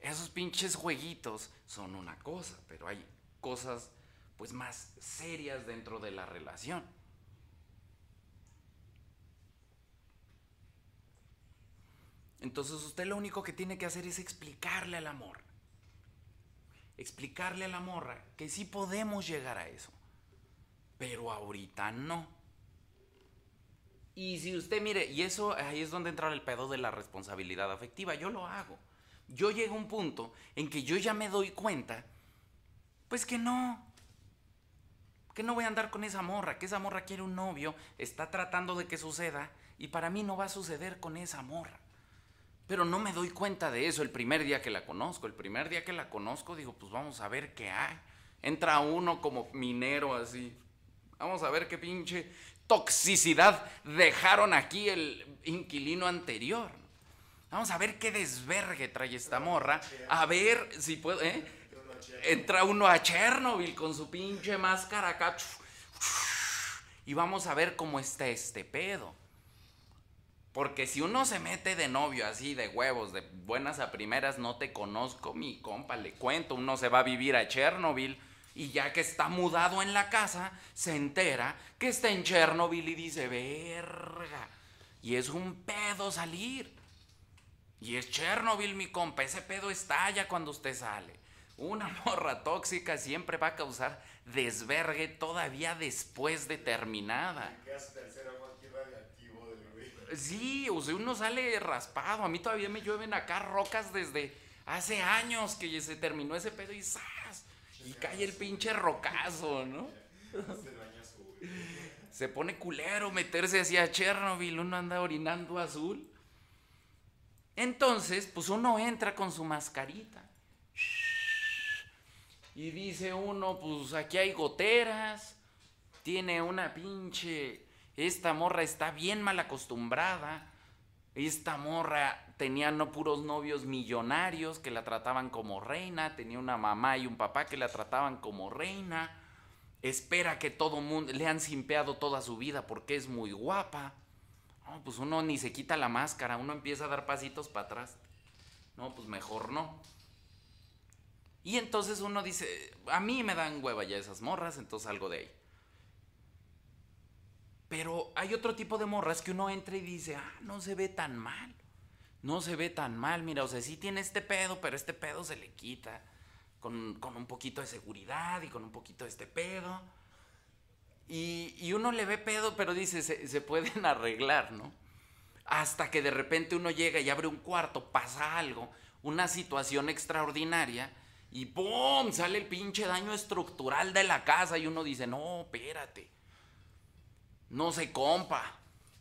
esos pinches jueguitos son una cosa, pero hay cosas pues más serias dentro de la relación. Entonces usted lo único que tiene que hacer es explicarle al amor. Explicarle a la morra que sí podemos llegar a eso. Pero ahorita no. Y si usted mire, y eso ahí es donde entra el pedo de la responsabilidad afectiva. Yo lo hago. Yo llego a un punto en que yo ya me doy cuenta, pues que no. Que no voy a andar con esa morra, que esa morra quiere un novio, está tratando de que suceda, y para mí no va a suceder con esa morra. Pero no me doy cuenta de eso el primer día que la conozco. El primer día que la conozco digo, pues vamos a ver qué hay. Entra uno como minero así. Vamos a ver qué pinche toxicidad dejaron aquí el inquilino anterior. Vamos a ver qué desvergue trae esta morra. A ver si puedo... ¿eh? entra uno a Chernobyl con su pinche máscara acá. Y vamos a ver cómo está este pedo. Porque si uno se mete de novio así, de huevos, de buenas a primeras, no te conozco, mi compa, le cuento, uno se va a vivir a Chernobyl y ya que está mudado en la casa, se entera que está en Chernobyl y dice, verga. Y es un pedo salir. Y es Chernobyl, mi compa, ese pedo estalla cuando usted sale. Una morra tóxica siempre va a causar desvergue todavía después de terminada. Sí, o sea, uno sale raspado. A mí todavía me llueven acá rocas desde hace años que se terminó ese pedo y ¡zas! Y cae el pinche rocazo, ¿no? Se pone culero meterse hacia Chernobyl, uno anda orinando azul. Entonces, pues uno entra con su mascarita. Y dice uno, pues aquí hay goteras, tiene una pinche esta morra está bien mal acostumbrada. Esta morra tenía no puros novios millonarios que la trataban como reina, tenía una mamá y un papá que la trataban como reina. Espera que todo mundo le han simpeado toda su vida porque es muy guapa. Pues uno ni se quita la máscara, uno empieza a dar pasitos para atrás. No, pues mejor no. Y entonces uno dice, a mí me dan hueva ya esas morras, entonces salgo de ahí. Pero hay otro tipo de morras que uno entra y dice, ah, no se ve tan mal. No se ve tan mal, mira, o sea, sí tiene este pedo, pero este pedo se le quita con, un poquito de seguridad y con un poquito de este pedo. Y, uno le ve pedo, pero dice, se, se pueden arreglar, ¿no? Hasta que de repente uno llega y abre un cuarto, pasa algo, una situación extraordinaria y ¡pum! sale el pinche daño estructural de la casa y uno dice, no, espérate no sé, compa.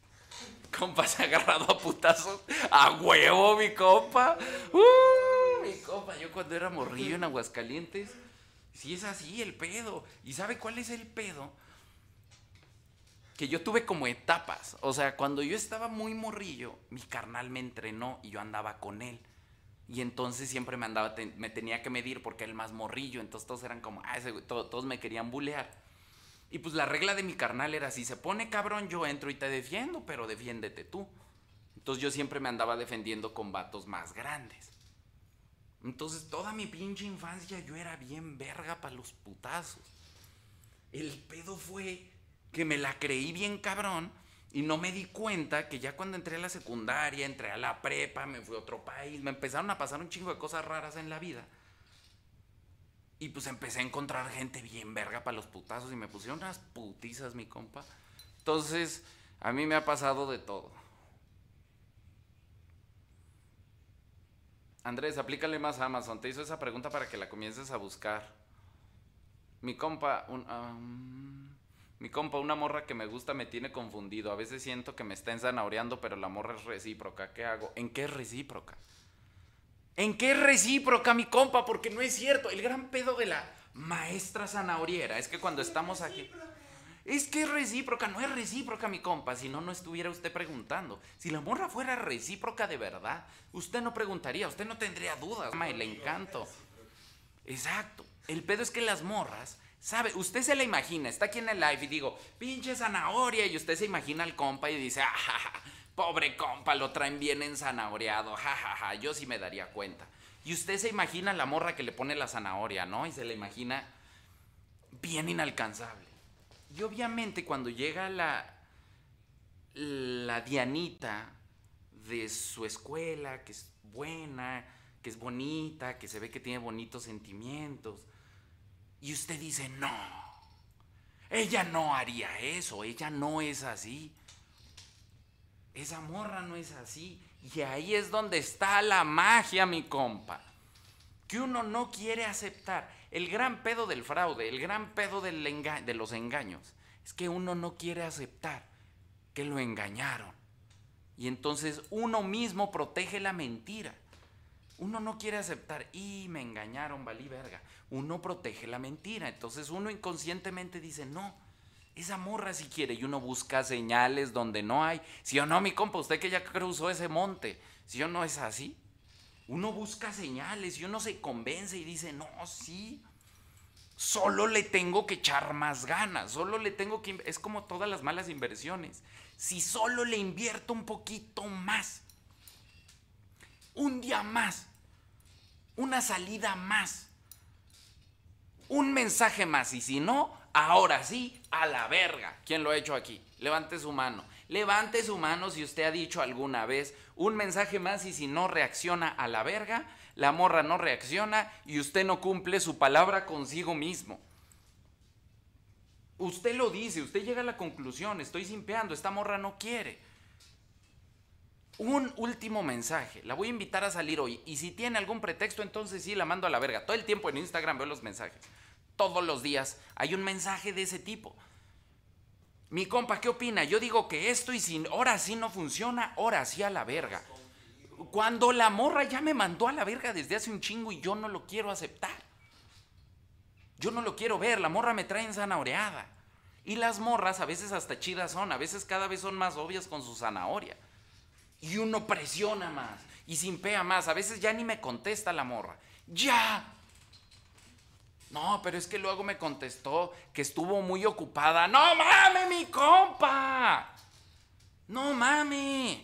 Compa se ha agarrado a putazos. A huevo, mi compa. Uh, mi compa, yo cuando era morrillo en Aguascalientes. Sí es así el pedo. ¿Y sabe cuál es el pedo? Que yo tuve como etapas. O sea, cuando yo estaba muy morrillo, mi carnal me entrenó y yo andaba con él. Y entonces siempre me andaba, me tenía que medir porque él más morrillo. Entonces todos eran como, ah, todos me querían bulear. Y pues la regla de mi carnal era, si se pone cabrón, yo entro y te defiendo, pero defiéndete tú. Entonces yo siempre me andaba defendiendo con vatos más grandes. Entonces toda mi pinche infancia yo era bien verga para los putazos. El pedo fue que me la creí bien cabrón y no me di cuenta que ya cuando entré a la secundaria, entré a la prepa, me fui a otro país, me empezaron a pasar un chingo de cosas raras en la vida y pues empecé a encontrar gente bien verga para los putazos y me pusieron unas putizas, mi compa. Entonces, a mí me ha pasado de todo. Andrés, aplícale más a Amazon. Te hizo esa pregunta para que la comiences a buscar. Mi compa, un, mi compa, una morra que me gusta me tiene confundido. A veces siento que me está ensanahoreando, pero la morra es recíproca. ¿Qué hago? ¿En qué es recíproca? ¿En qué es recíproca, mi compa? Porque no es cierto. El gran pedo de la maestra zanahoriera es que cuando estamos aquí. Es que es recíproca, no es recíproca, mi compa. Si no, no estuviera usted preguntando. Si la morra fuera recíproca de verdad, usted no preguntaría, usted no tendría dudas. El encanto. Exacto. El pedo es que las morras, ¿sabe? Usted se la imagina, está aquí en el live y digo, pinche zanahoria, y usted se imagina al compa y dice, ah, Pobre compa, lo traen bien ensanahoreado, jajaja, ja, ja. yo sí me daría cuenta. Y usted se imagina la morra que le pone la zanahoria, ¿no? Y se la imagina bien inalcanzable. Y obviamente cuando llega la, la Dianita de su escuela, que es buena, que es bonita, que se ve que tiene bonitos sentimientos, y usted dice, no, ella no haría eso, ella no es así. Esa morra no es así. Y ahí es donde está la magia, mi compa. Que uno no quiere aceptar. El gran pedo del fraude, el gran pedo de los engaños, es que uno no quiere aceptar que lo engañaron. Y entonces uno mismo protege la mentira. Uno no quiere aceptar, y me engañaron, valí verga. Uno protege la mentira. Entonces uno inconscientemente dice, no, esa morra si quiere y uno busca señales donde no hay. Si o no, mi compa, usted que ya cruzó ese monte, si o no es así, Uno busca señales y uno se convence y dice, no, sí, solo le tengo que echar más ganas, solo le tengo que... Es como todas las malas inversiones. Si solo le invierto un poquito más, un día más, una salida más, un mensaje más, y si no, ahora sí, a la verga. ¿Quién lo ha hecho aquí? Levante su mano. Levante su mano si usted ha dicho alguna vez un mensaje más y si no reacciona a la verga, la morra no reacciona y usted no cumple su palabra consigo mismo. Usted lo dice, usted llega a la conclusión, estoy simpeando, esta morra no quiere. Un último mensaje, la voy a invitar a salir hoy y si tiene algún pretexto entonces sí la mando a la verga. Todo el tiempo en Instagram veo los mensajes. Todos los días hay un mensaje de ese tipo. Mi compa, ¿qué opina? Yo digo que esto y si ahora sí no funciona, ahora sí a la verga. Cuando la morra ya me mandó a la verga desde hace un chingo y yo no lo quiero aceptar. Yo no lo quiero ver, la morra me trae zanahoreada. Y las morras a veces hasta chidas son, a veces cada vez son más obvias con su zanahoria. Y uno presiona más y simpea más, a veces ya ni me contesta la morra. Ya, no, pero es que luego me contestó que estuvo muy ocupada. No mames, mi compa. No mames.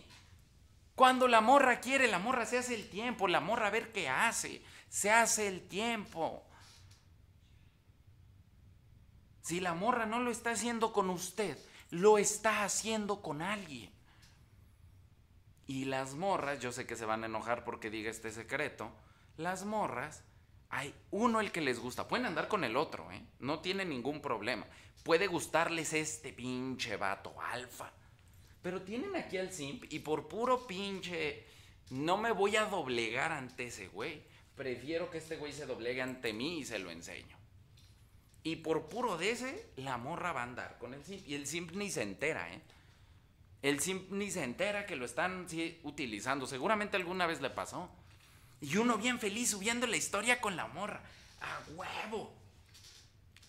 Cuando la morra quiere, la morra se hace el tiempo, la morra a ver qué hace. Se hace el tiempo. Si la morra no lo está haciendo con usted, lo está haciendo con alguien. Y las morras, yo sé que se van a enojar porque diga este secreto, las morras hay uno el que les gusta. Pueden andar con el otro, ¿eh? No tiene ningún problema. Puede gustarles este pinche vato alfa. Pero tienen aquí al simp y por puro pinche... No me voy a doblegar ante ese güey. Prefiero que este güey se doblegue ante mí y se lo enseño. Y por puro de ese, la morra va a andar con el simp. Y el simp ni se entera, ¿eh? Simp ni se entera que lo están utilizando. Seguramente alguna vez le pasó. Y uno bien feliz subiendo la historia con la morra. A huevo.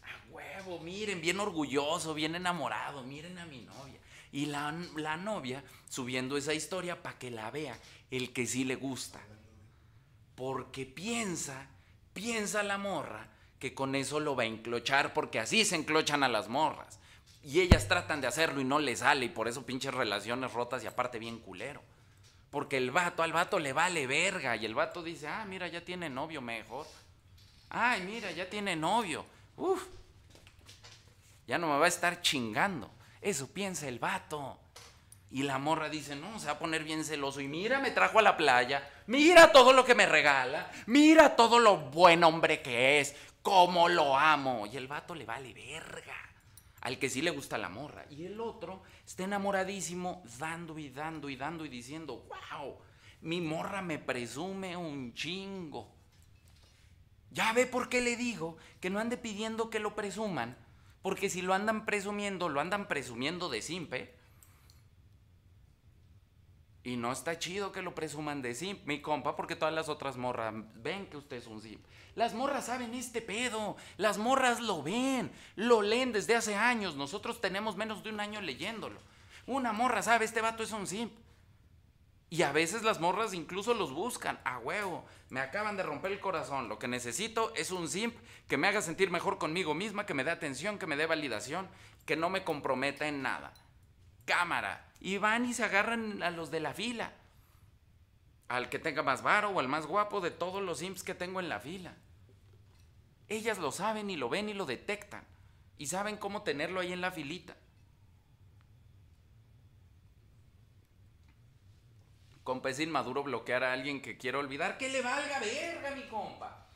A huevo, miren, bien orgulloso, bien enamorado. Miren a mi novia. Y la, la novia subiendo esa historia para que la vea el que sí le gusta. Porque piensa, piensa la morra que con eso lo va a enclochar porque así se enclochan a las morras. Y ellas tratan de hacerlo y no les sale y por eso pinches relaciones rotas y aparte bien culero. Porque el vato, al vato le vale verga. Y el vato dice, ah, mira, ya tiene novio mejor. Ay, mira, ya tiene novio. Uf. Ya no me va a estar chingando. Eso piensa el vato. Y la morra dice, no, se va a poner bien celoso. Y mira, me trajo a la playa. Mira todo lo que me regala. Mira todo lo buen hombre que es. Cómo lo amo. Y el vato le vale verga al que sí le gusta la morra. Y el otro está enamoradísimo, dando y dando y dando y diciendo, wow, mi morra me presume un chingo. Ya ve por qué le digo que no ande pidiendo que lo presuman, porque si lo andan presumiendo, lo andan presumiendo de simpe. Y no está chido que lo presuman de simp, mi compa, porque todas las otras morras ven que usted es un simp. Las morras saben este pedo, las morras lo ven, lo leen desde hace años, nosotros tenemos menos de un año leyéndolo. Una morra sabe, este vato es un simp. Y a veces las morras incluso los buscan, a huevo, me acaban de romper el corazón, lo que necesito es un simp que me haga sentir mejor conmigo misma, que me dé atención, que me dé validación, que no me comprometa en nada. Cámara, y van y se agarran a los de la fila. Al que tenga más varo o al más guapo de todos los imps que tengo en la fila. Ellas lo saben y lo ven y lo detectan. Y saben cómo tenerlo ahí en la filita. Compa, es inmaduro bloquear a alguien que quiere olvidar. Que le valga verga, mi compa.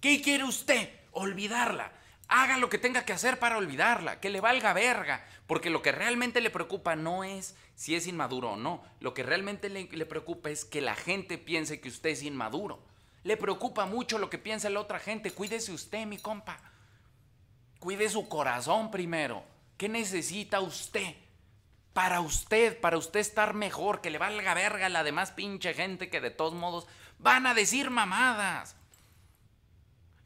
¿Qué quiere usted? Olvidarla haga lo que tenga que hacer para olvidarla, que le valga verga, porque lo que realmente le preocupa no es si es inmaduro o no, lo que realmente le, preocupa es que la gente piense que usted es inmaduro. Le preocupa mucho lo que piensa la otra gente, cuídese usted, mi compa. Cuide su corazón primero. ¿Qué necesita usted? Para usted, para usted estar mejor, que le valga verga a la demás pinche gente que de todos modos van a decir mamadas.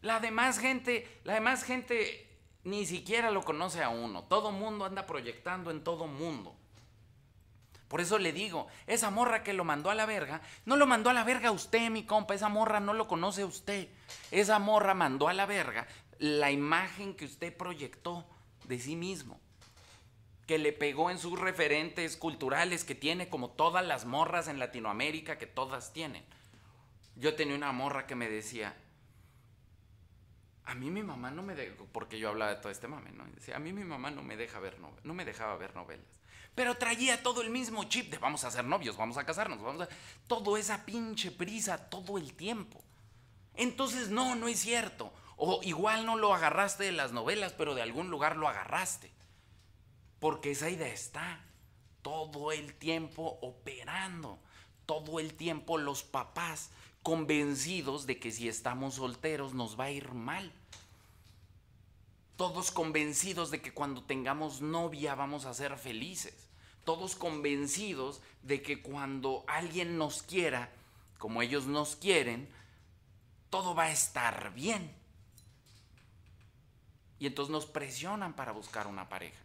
La demás gente, la demás gente ni siquiera lo conoce a uno. Todo mundo anda proyectando en todo mundo. Por eso le digo, esa morra que lo mandó a la verga, no lo mandó a la verga usted, mi compa, esa morra no lo conoce usted. Esa morra mandó a la verga la imagen que usted proyectó de sí mismo, que le pegó en sus referentes culturales que tiene como todas las morras en Latinoamérica que todas tienen. Yo tenía una morra que me decía, a mí mi mamá no me deja, porque yo hablaba de todo este mame, ¿no? Decía, a mí mi mamá no me deja ver no me dejaba ver novelas. Pero traía todo el mismo chip de vamos a ser novios, vamos a casarnos, vamos a... Todo esa pinche prisa todo el tiempo. Entonces, no, no es cierto. O igual no lo agarraste de las novelas, pero de algún lugar lo agarraste. Porque esa idea está todo el tiempo operando. Todo el tiempo los papás convencidos de que si estamos solteros nos va a ir mal. Todos convencidos de que cuando tengamos novia vamos a ser felices. Todos convencidos de que cuando alguien nos quiera, como ellos nos quieren, todo va a estar bien. Y entonces nos presionan para buscar una pareja.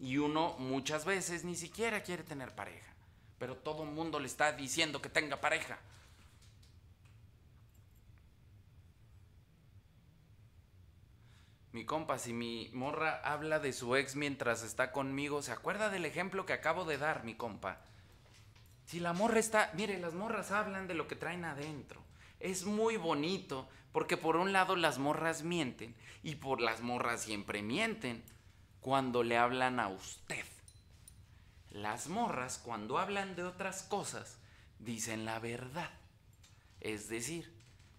Y uno muchas veces ni siquiera quiere tener pareja. Pero todo el mundo le está diciendo que tenga pareja. Mi compa, si mi morra habla de su ex mientras está conmigo, ¿se acuerda del ejemplo que acabo de dar, mi compa? Si la morra está, mire, las morras hablan de lo que traen adentro. Es muy bonito porque por un lado las morras mienten y por las morras siempre mienten cuando le hablan a usted. Las morras cuando hablan de otras cosas dicen la verdad. Es decir,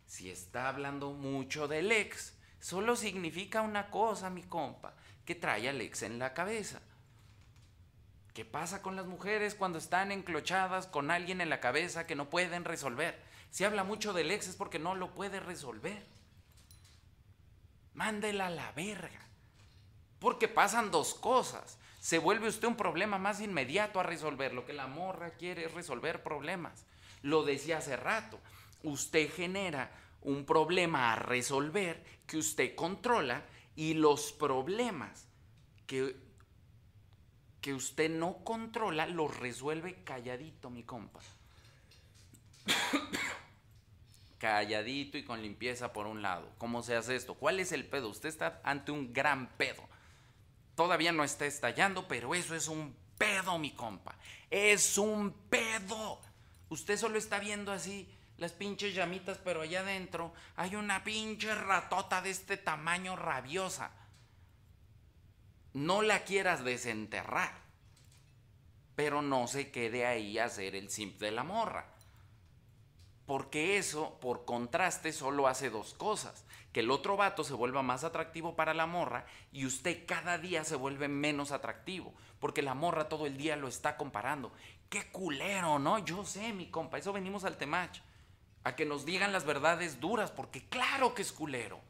si está hablando mucho del ex, solo significa una cosa, mi compa, que trae al ex en la cabeza. ¿Qué pasa con las mujeres cuando están enclochadas con alguien en la cabeza que no pueden resolver? Si habla mucho del ex es porque no lo puede resolver. Mándela a la verga. Porque pasan dos cosas. Se vuelve usted un problema más inmediato a resolver. Lo que la morra quiere es resolver problemas. Lo decía hace rato. Usted genera un problema a resolver que usted controla y los problemas que, que usted no controla los resuelve calladito, mi compa. calladito y con limpieza por un lado. ¿Cómo se hace esto? ¿Cuál es el pedo? Usted está ante un gran pedo. Todavía no está estallando, pero eso es un pedo, mi compa. Es un pedo. Usted solo está viendo así las pinches llamitas, pero allá adentro hay una pinche ratota de este tamaño rabiosa. No la quieras desenterrar, pero no se quede ahí a hacer el simp de la morra. Porque eso, por contraste, solo hace dos cosas. Que el otro vato se vuelva más atractivo para la morra y usted cada día se vuelve menos atractivo. Porque la morra todo el día lo está comparando. Qué culero, ¿no? Yo sé, mi compa, eso venimos al temach a que nos digan las verdades duras, porque claro que es culero.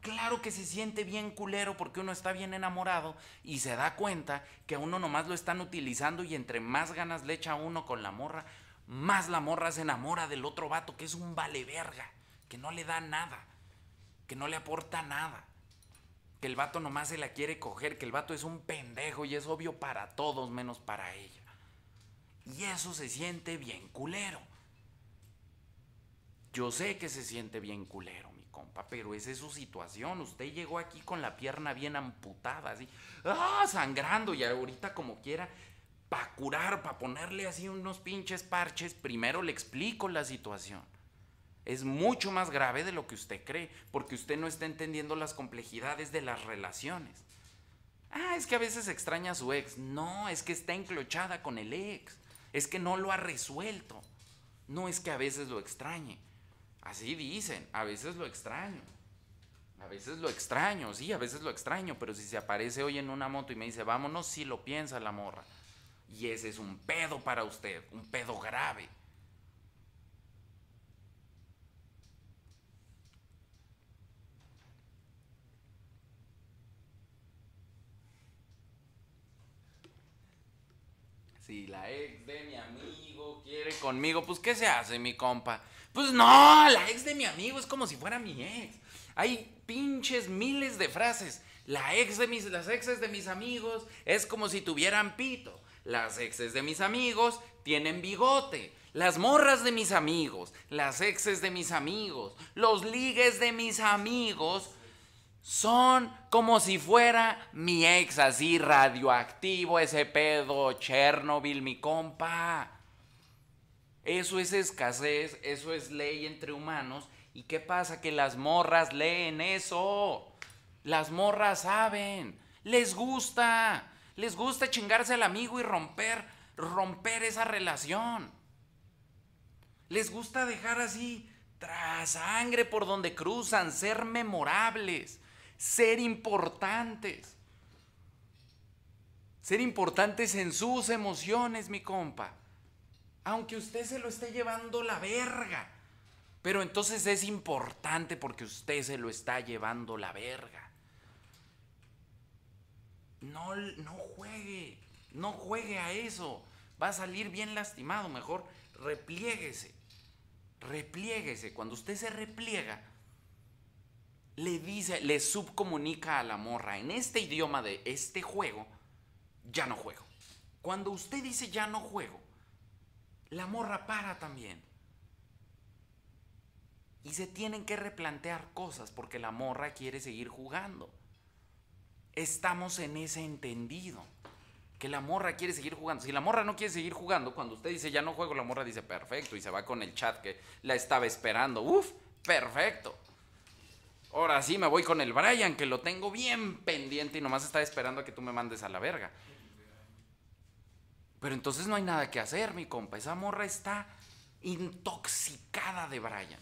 Claro que se siente bien culero porque uno está bien enamorado y se da cuenta que a uno nomás lo están utilizando y entre más ganas le echa uno con la morra, más la morra se enamora del otro vato que es un vale verga, que no le da nada, que no le aporta nada, que el vato nomás se la quiere coger, que el vato es un pendejo y es obvio para todos menos para ella. Y eso se siente bien culero. Yo sé que se siente bien culero, mi compa, pero esa es su situación. Usted llegó aquí con la pierna bien amputada, así, ¡ah! sangrando y ahorita como quiera, para curar, para ponerle así unos pinches parches, primero le explico la situación. Es mucho más grave de lo que usted cree, porque usted no está entendiendo las complejidades de las relaciones. Ah, es que a veces extraña a su ex. No, es que está enclochada con el ex. Es que no lo ha resuelto. No es que a veces lo extrañe. Así dicen, a veces lo extraño. A veces lo extraño, sí, a veces lo extraño, pero si se aparece hoy en una moto y me dice, vámonos, sí lo piensa la morra. Y ese es un pedo para usted, un pedo grave. Si la ex de mi amigo quiere conmigo, pues ¿qué se hace, mi compa? Pues no, la ex de mi amigo es como si fuera mi ex. Hay pinches miles de frases. La ex de mis, las exes de mis amigos es como si tuvieran pito. Las exes de mis amigos tienen bigote. Las morras de mis amigos, las exes de mis amigos, los ligues de mis amigos son como si fuera mi ex así radioactivo, ese pedo, Chernobyl, mi compa. Eso es escasez, eso es ley entre humanos. ¿Y qué pasa? Que las morras leen eso. Las morras saben, les gusta, les gusta chingarse al amigo y romper, romper esa relación. Les gusta dejar así tras sangre por donde cruzan, ser memorables, ser importantes. Ser importantes en sus emociones, mi compa. Aunque usted se lo esté llevando la verga. Pero entonces es importante porque usted se lo está llevando la verga. No, no juegue, no juegue a eso. Va a salir bien lastimado. Mejor repliéguese. Repliéguese. Cuando usted se repliega, le dice, le subcomunica a la morra en este idioma de este juego, ya no juego. Cuando usted dice ya no juego, la morra para también. Y se tienen que replantear cosas porque la morra quiere seguir jugando. Estamos en ese entendido. Que la morra quiere seguir jugando. Si la morra no quiere seguir jugando, cuando usted dice ya no juego, la morra dice perfecto y se va con el chat que la estaba esperando. Uf, perfecto. Ahora sí me voy con el Brian, que lo tengo bien pendiente y nomás está esperando a que tú me mandes a la verga. Pero entonces no hay nada que hacer, mi compa. Esa morra está intoxicada de Brian.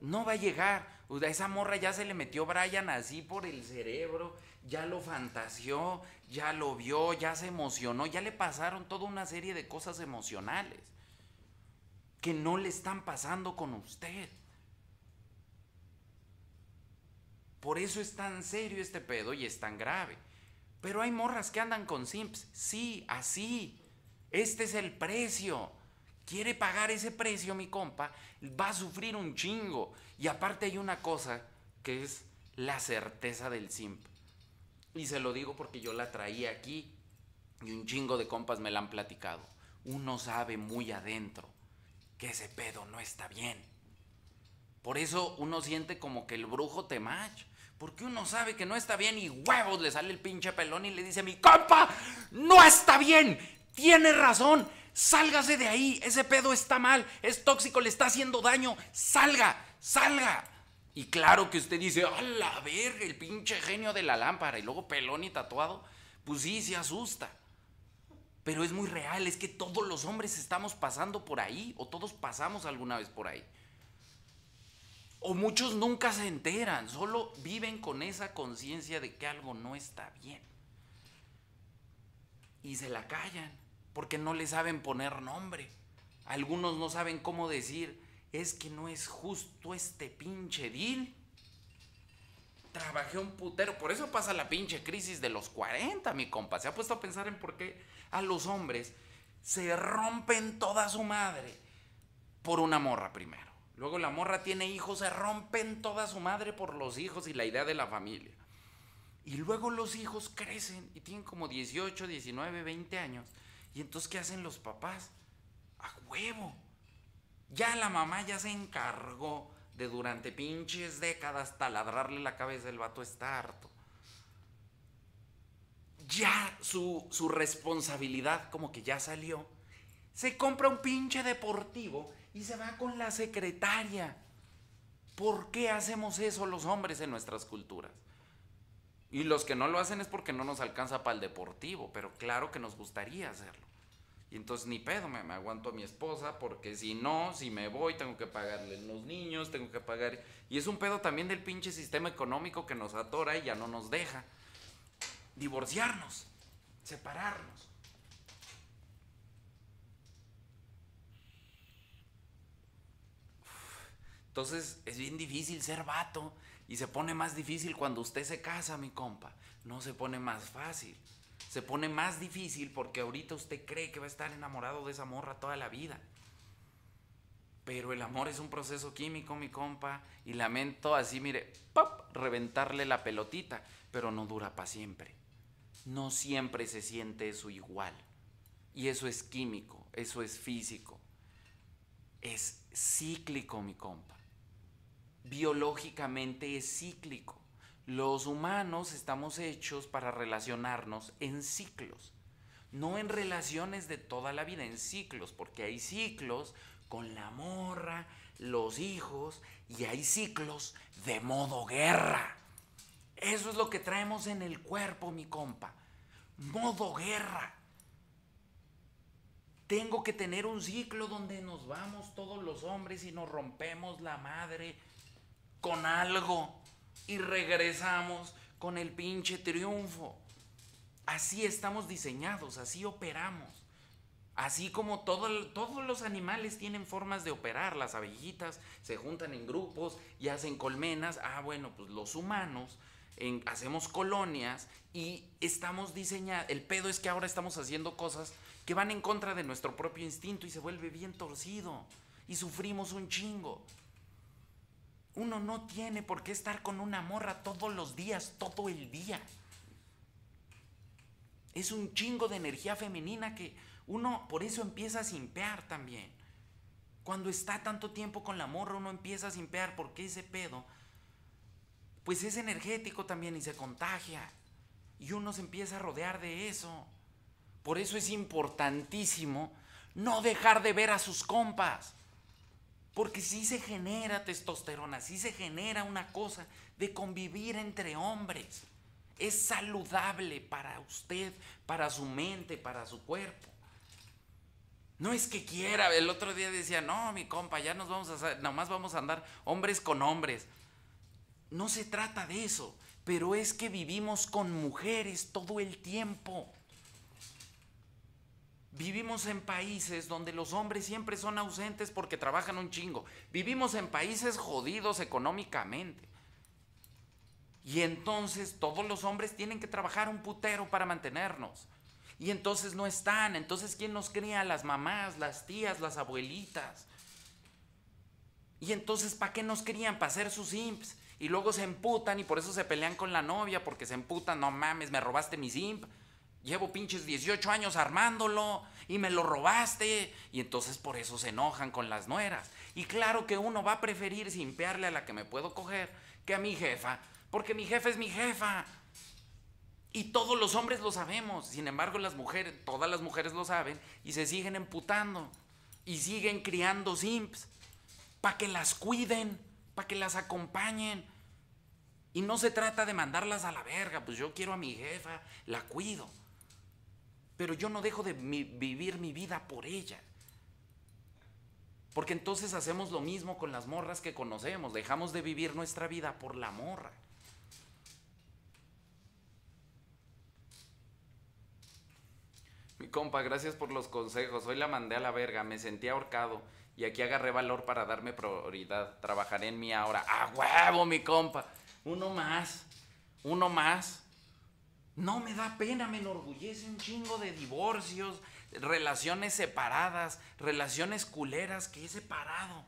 No va a llegar. A esa morra ya se le metió Brian así por el cerebro, ya lo fantaseó, ya lo vio, ya se emocionó, ya le pasaron toda una serie de cosas emocionales que no le están pasando con usted. Por eso es tan serio este pedo y es tan grave. Pero hay morras que andan con simps. Sí, así. Este es el precio. Quiere pagar ese precio, mi compa. Va a sufrir un chingo. Y aparte hay una cosa que es la certeza del simp. Y se lo digo porque yo la traía aquí y un chingo de compas me la han platicado. Uno sabe muy adentro que ese pedo no está bien. Por eso uno siente como que el brujo te macha. Porque uno sabe que no está bien y huevos le sale el pinche pelón y le dice, mi compa, no está bien, tiene razón, sálgase de ahí, ese pedo está mal, es tóxico, le está haciendo daño, salga, salga. Y claro que usted dice, a la verga, el pinche genio de la lámpara, y luego pelón y tatuado, pues sí, se asusta. Pero es muy real, es que todos los hombres estamos pasando por ahí, o todos pasamos alguna vez por ahí. O muchos nunca se enteran, solo viven con esa conciencia de que algo no está bien. Y se la callan, porque no le saben poner nombre. Algunos no saben cómo decir, es que no es justo este pinche deal. Trabajé un putero, por eso pasa la pinche crisis de los 40, mi compa. Se ha puesto a pensar en por qué a los hombres se rompen toda su madre por una morra primero. Luego la morra tiene hijos, se rompen toda su madre por los hijos y la idea de la familia. Y luego los hijos crecen y tienen como 18, 19, 20 años. Y entonces, ¿qué hacen los papás? A huevo. Ya la mamá ya se encargó de durante pinches décadas taladrarle la cabeza, el vato está harto. Ya su, su responsabilidad como que ya salió. Se compra un pinche deportivo y se va con la secretaria. ¿Por qué hacemos eso los hombres en nuestras culturas? Y los que no lo hacen es porque no nos alcanza para el deportivo, pero claro que nos gustaría hacerlo. Y entonces ni pedo, me, aguanto a mi esposa, porque si no, si me voy, tengo que pagarle los niños, tengo que pagar. Y es un pedo también del pinche sistema económico que nos atora y ya no nos deja. Divorciarnos, separarnos. Entonces es bien difícil ser vato y se pone más difícil cuando usted se casa, mi compa. No se pone más fácil. Se pone más difícil porque ahorita usted cree que va a estar enamorado de esa morra toda la vida. Pero el amor es un proceso químico, mi compa, y lamento así, mire, ¡pop! reventarle la pelotita, pero no dura para siempre. No siempre se siente eso igual. Y eso es químico, eso es físico. Es cíclico, mi compa. Biológicamente es cíclico. Los humanos estamos hechos para relacionarnos en ciclos, no en relaciones de toda la vida, en ciclos, porque hay ciclos con la morra, los hijos, y hay ciclos de modo guerra. Eso es lo que traemos en el cuerpo, mi compa. Modo guerra. Tengo que tener un ciclo donde nos vamos todos los hombres y nos rompemos la madre con algo y regresamos con el pinche triunfo. Así estamos diseñados, así operamos. Así como todos los animales tienen formas de operar, las abejitas se juntan en grupos y hacen colmenas. Ah, bueno, pues los humanos hacemos colonias y estamos diseñados. El pedo es que ahora estamos haciendo cosas que van en contra de nuestro propio instinto y se vuelve bien torcido y sufrimos un chingo. Uno no tiene por qué estar con una morra todos los días, todo el día. Es un chingo de energía femenina que uno por eso empieza a simpear también. Cuando está tanto tiempo con la morra, uno empieza a simpear porque ese pedo, pues es energético también y se contagia. Y uno se empieza a rodear de eso. Por eso es importantísimo no dejar de ver a sus compas. Porque si se genera testosterona, si se genera una cosa de convivir entre hombres. Es saludable para usted, para su mente, para su cuerpo. No es que quiera. El otro día decía, no, mi compa, ya nos vamos a nomás vamos a andar hombres con hombres. No se trata de eso, pero es que vivimos con mujeres todo el tiempo. Vivimos en países donde los hombres siempre son ausentes porque trabajan un chingo. Vivimos en países jodidos económicamente. Y entonces todos los hombres tienen que trabajar un putero para mantenernos. Y entonces no están. Entonces, ¿quién nos cría? Las mamás, las tías, las abuelitas. Y entonces, ¿para qué nos crían? Para ser sus imps. Y luego se emputan y por eso se pelean con la novia porque se emputan. No mames, me robaste mi imp. Llevo pinches 18 años armándolo y me lo robaste. Y entonces por eso se enojan con las nueras. Y claro que uno va a preferir simpearle a la que me puedo coger que a mi jefa. Porque mi jefa es mi jefa. Y todos los hombres lo sabemos. Sin embargo, las mujeres, todas las mujeres lo saben y se siguen emputando. Y siguen criando simps. Para que las cuiden, para que las acompañen. Y no se trata de mandarlas a la verga. Pues yo quiero a mi jefa, la cuido pero yo no dejo de vivir mi vida por ella. Porque entonces hacemos lo mismo con las morras que conocemos, dejamos de vivir nuestra vida por la morra. Mi compa, gracias por los consejos. Hoy la mandé a la verga, me sentí ahorcado y aquí agarré valor para darme prioridad. Trabajaré en mí ahora. ¡A huevo, mi compa! Uno más, uno más. No me da pena, me enorgullece un chingo de divorcios, relaciones separadas, relaciones culeras que he separado.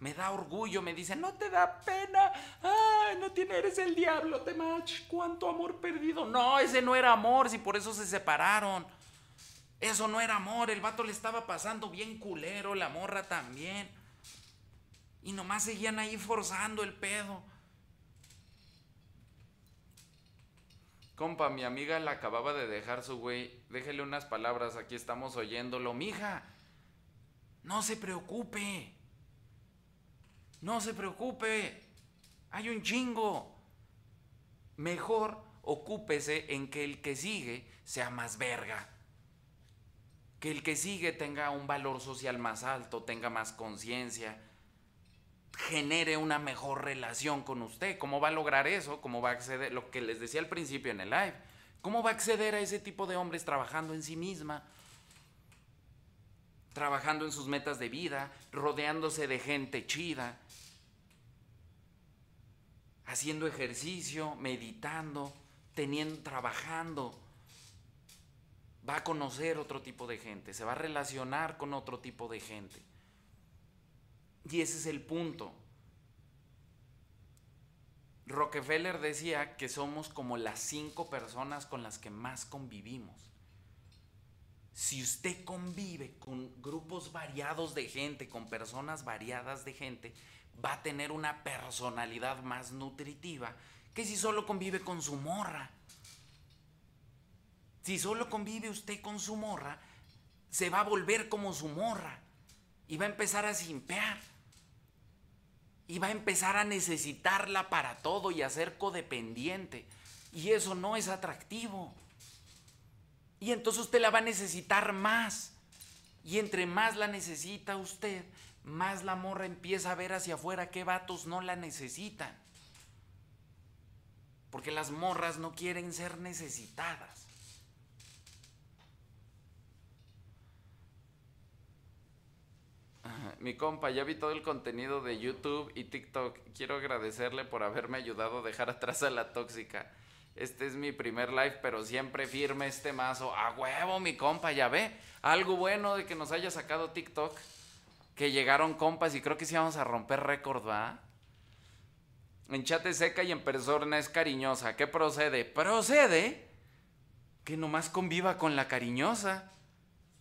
Me da orgullo, me dice, no te da pena. Ay, no tienes, eres el diablo, te mach. Cuánto amor perdido. No, ese no era amor, si por eso se separaron. Eso no era amor, el vato le estaba pasando bien culero, la morra también. Y nomás seguían ahí forzando el pedo. Compa, mi amiga la acababa de dejar su güey. Déjele unas palabras, aquí estamos oyéndolo. Mija, no se preocupe. No se preocupe. Hay un chingo. Mejor ocúpese en que el que sigue sea más verga. Que el que sigue tenga un valor social más alto, tenga más conciencia, genere una mejor relación con usted. ¿Cómo va a lograr eso? ¿Cómo va a acceder? Lo que les decía al principio en el live. ¿Cómo va a acceder a ese tipo de hombres trabajando en sí misma? Trabajando en sus metas de vida, rodeándose de gente chida, haciendo ejercicio, meditando, teniendo, trabajando. Va a conocer otro tipo de gente, se va a relacionar con otro tipo de gente. Y ese es el punto. Rockefeller decía que somos como las cinco personas con las que más convivimos. si usted convive con grupos variados de gente, con personas variadas de gente, va a tener una personalidad más nutritiva que si solo convive con su morra. Si solo convive usted con su morra, se va a volver como su morra y va a empezar a simpear. Y va a empezar a necesitarla para todo y a ser codependiente. Y eso no es atractivo. Y entonces usted la va a necesitar más. Y entre más la necesita usted, más la morra empieza a ver hacia afuera qué vatos no la necesitan. Porque las morras no quieren ser necesitadas. Mi compa, ya vi todo el contenido de YouTube y TikTok. Quiero agradecerle por haberme ayudado a dejar atrás a la tóxica. Este es mi primer live, pero siempre firme este mazo. A huevo, mi compa, ya ve. Algo bueno de que nos haya sacado TikTok. Que llegaron compas y creo que sí vamos a romper récord, ¿va? En chat seca y en persona es cariñosa. ¿Qué procede? Procede que nomás conviva con la cariñosa.